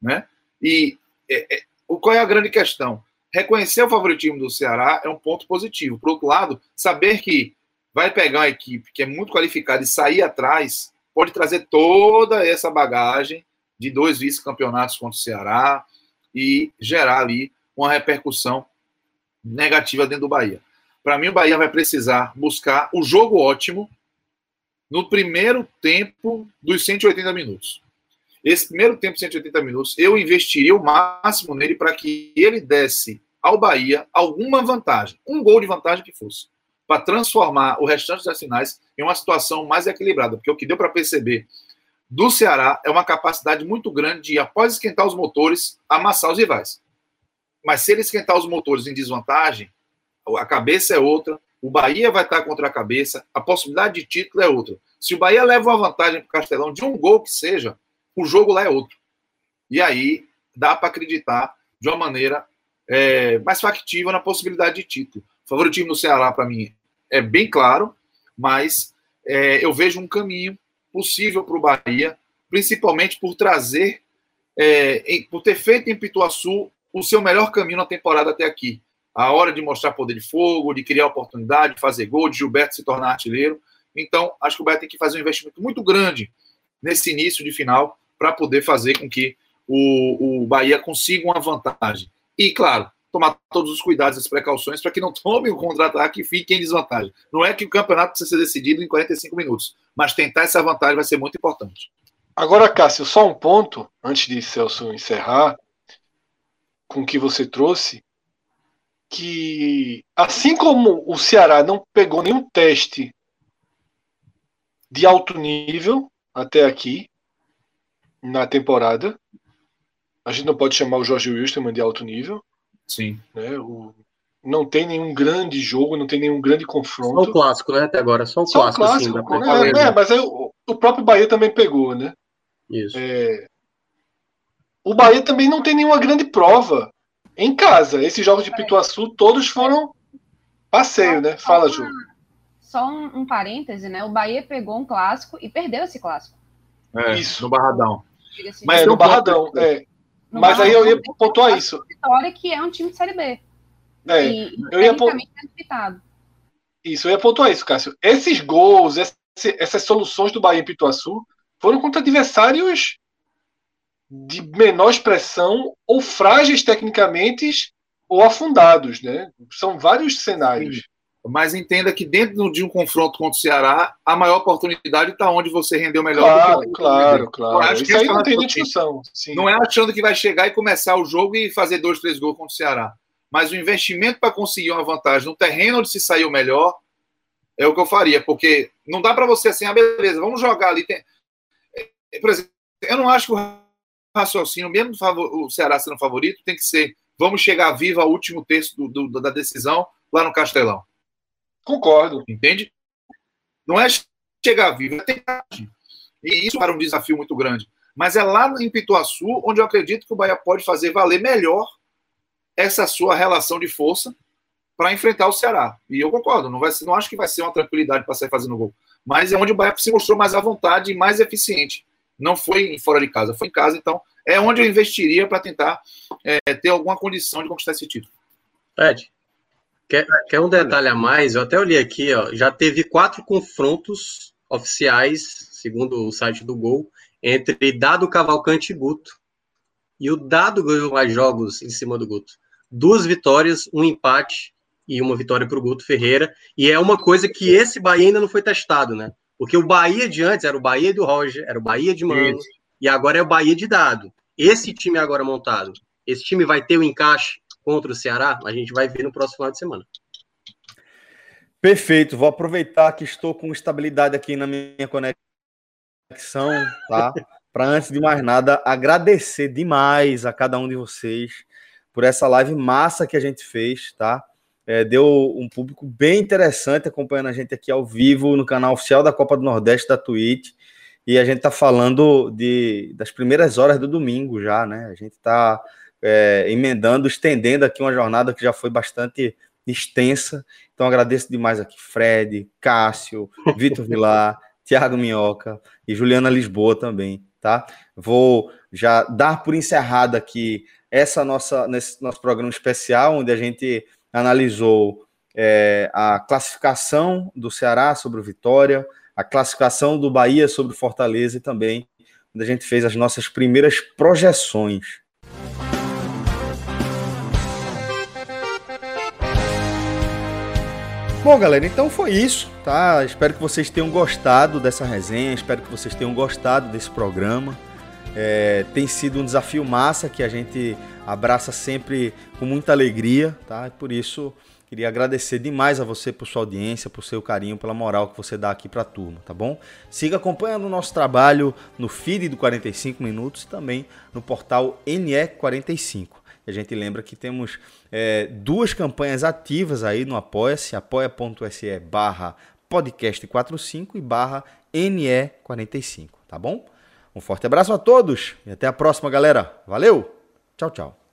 Né? E é, é, qual é a grande questão? Reconhecer o favoritismo do Ceará é um ponto positivo. Por outro lado, saber que vai pegar uma equipe que é muito qualificada e sair atrás pode trazer toda essa bagagem de dois vice-campeonatos contra o Ceará e gerar ali uma repercussão negativa dentro do Bahia. Para mim, o Bahia vai precisar buscar o jogo ótimo no primeiro tempo dos 180 minutos. Esse primeiro tempo, 180 minutos, eu investiria o máximo nele para que ele desse ao Bahia alguma vantagem, um gol de vantagem que fosse, para transformar o restante das finais em uma situação mais equilibrada, porque o que deu para perceber do Ceará é uma capacidade muito grande de, após esquentar os motores, amassar os rivais. Mas se ele esquentar os motores em desvantagem, a cabeça é outra, o Bahia vai estar contra a cabeça, a possibilidade de título é outra. Se o Bahia leva uma vantagem para o Castelão de um gol que seja, o jogo lá é outro. E aí dá para acreditar de uma maneira é, mais factível na possibilidade de título. O favoritismo do Ceará, para mim, é bem claro, mas é, eu vejo um caminho possível para o Bahia, principalmente por trazer, é, em, por ter feito em Pituaçu o seu melhor caminho na temporada até aqui. A hora de mostrar poder de fogo, de criar oportunidade, de fazer gol, de Gilberto se tornar artilheiro. Então, acho que o Bahia tem que fazer um investimento muito grande nesse início de final para poder fazer com que o, o Bahia consiga uma vantagem. E, claro, tomar todos os cuidados, as precauções, para que não tome o contra-ataque e fique em desvantagem. Não é que o campeonato precisa ser decidido em 45 minutos, mas tentar essa vantagem vai ser muito importante. Agora, Cássio, só um ponto, antes de Celso encerrar, com o que você trouxe, que assim como o Ceará não pegou nenhum teste de alto nível até aqui na temporada, a gente não pode chamar o Jorge Wilstermann de alto nível. Sim. Né? O, não tem nenhum grande jogo, não tem nenhum grande confronto. Só o clássico, né? Até agora, só o só clássico. clássico assim, né? é, é, mas aí, o, o, próprio Bahia também pegou, né? Isso. É, o Bahia também não tem nenhuma grande prova em casa. Esses jogos de Pituaçu todos foram passeio, né? Fala, Ju. só um, um parêntese, né? O Bahia pegou um clássico e perdeu esse clássico. É, Isso. no Barradão. Mas de- no Barradão, é. no Mas aí eu ia Barradão, pontuar pegou isso. Vitória, que é um time de Série B. É, e, eu ia pon- tecnicamente é. Isso, eu ia pontuar isso, Cássio. Esses gols, esse- essas soluções do Bahia em Pituaçu foram contra adversários de menor expressão ou frágeis tecnicamente ou afundados, né? São vários cenários. Mas entenda que dentro de um confronto contra o Ceará, a maior oportunidade está onde você rendeu melhor. Claro, do que o- claro, Eu claro. acho que Isso aí esse não é tem discussão. Sim. Não é achando que vai chegar e começar o jogo e fazer dois, três gols contra o Ceará. Mas o investimento para conseguir uma vantagem no terreno onde se saiu melhor é o que eu faria, porque não dá para você assim, ah, beleza, vamos jogar ali. Tem... é, Por exemplo, eu não acho que o raciocínio, mesmo o Ceará sendo favorito, tem que ser vamos chegar vivo ao último terço do- do- da decisão lá no Castelão. Concordo. Entende? Não é chegar vivo, é tentar. E isso era um desafio muito grande. Mas é lá em Pituaçu onde eu acredito que o Bahia pode fazer valer melhor essa sua relação de força para enfrentar o Ceará. E eu concordo, não, vai ser, não acho que vai ser uma tranquilidade para sair fazendo gol. Mas é onde o Bahia se mostrou mais à vontade e mais eficiente. Não foi fora de casa, foi em casa. Então, é onde eu investiria para tentar é, ter alguma condição de conquistar esse título. Ed, quer, quer um detalhe a mais? Eu até olhei aqui, ó, já teve quatro confrontos oficiais, segundo o site do Gol, entre Dado Cavalcante e Guto. E o Dado ganhou mais jogos em cima do Guto. Duas vitórias, um empate e uma vitória para o Guto Ferreira. E é uma coisa que esse Bahia ainda não foi testado, né? Porque o Bahia de antes era o Bahia do Roger, era o Bahia de Mano, e agora é o Bahia de Dado. Esse time agora montado, esse time vai ter o encaixe contra o Ceará? A gente vai ver no próximo final de semana. Perfeito, vou aproveitar que estou com estabilidade aqui na minha conexão, tá? Para antes de mais nada, agradecer demais a cada um de vocês por essa live massa que a gente fez, tá? É, deu um público bem interessante acompanhando a gente aqui ao vivo no canal oficial da Copa do Nordeste da Twitch. E a gente tá falando de, das primeiras horas do domingo já, né? A gente tá é, emendando, estendendo aqui uma jornada que já foi bastante extensa. Então agradeço demais aqui Fred, Cássio, Vitor Vilar, Thiago Minhoca e Juliana Lisboa também, tá? Vou já dar por encerrado aqui essa nossa nesse nosso programa especial onde a gente analisou é, a classificação do Ceará sobre o Vitória, a classificação do Bahia sobre o Fortaleza e também onde a gente fez as nossas primeiras projeções. Bom, galera, então foi isso, tá? Espero que vocês tenham gostado dessa resenha, espero que vocês tenham gostado desse programa. É, tem sido um desafio massa que a gente abraça sempre com muita alegria, tá? E por isso queria agradecer demais a você por sua audiência, por seu carinho, pela moral que você dá aqui para a turma, tá bom? Siga acompanhando o nosso trabalho no feed do 45 minutos e também no portal NE45. E a gente lembra que temos é, duas campanhas ativas aí no Apoia-se, apoia.se barra podcast45 e barra NE45, tá bom? Um forte abraço a todos e até a próxima, galera. Valeu! Tchau, tchau.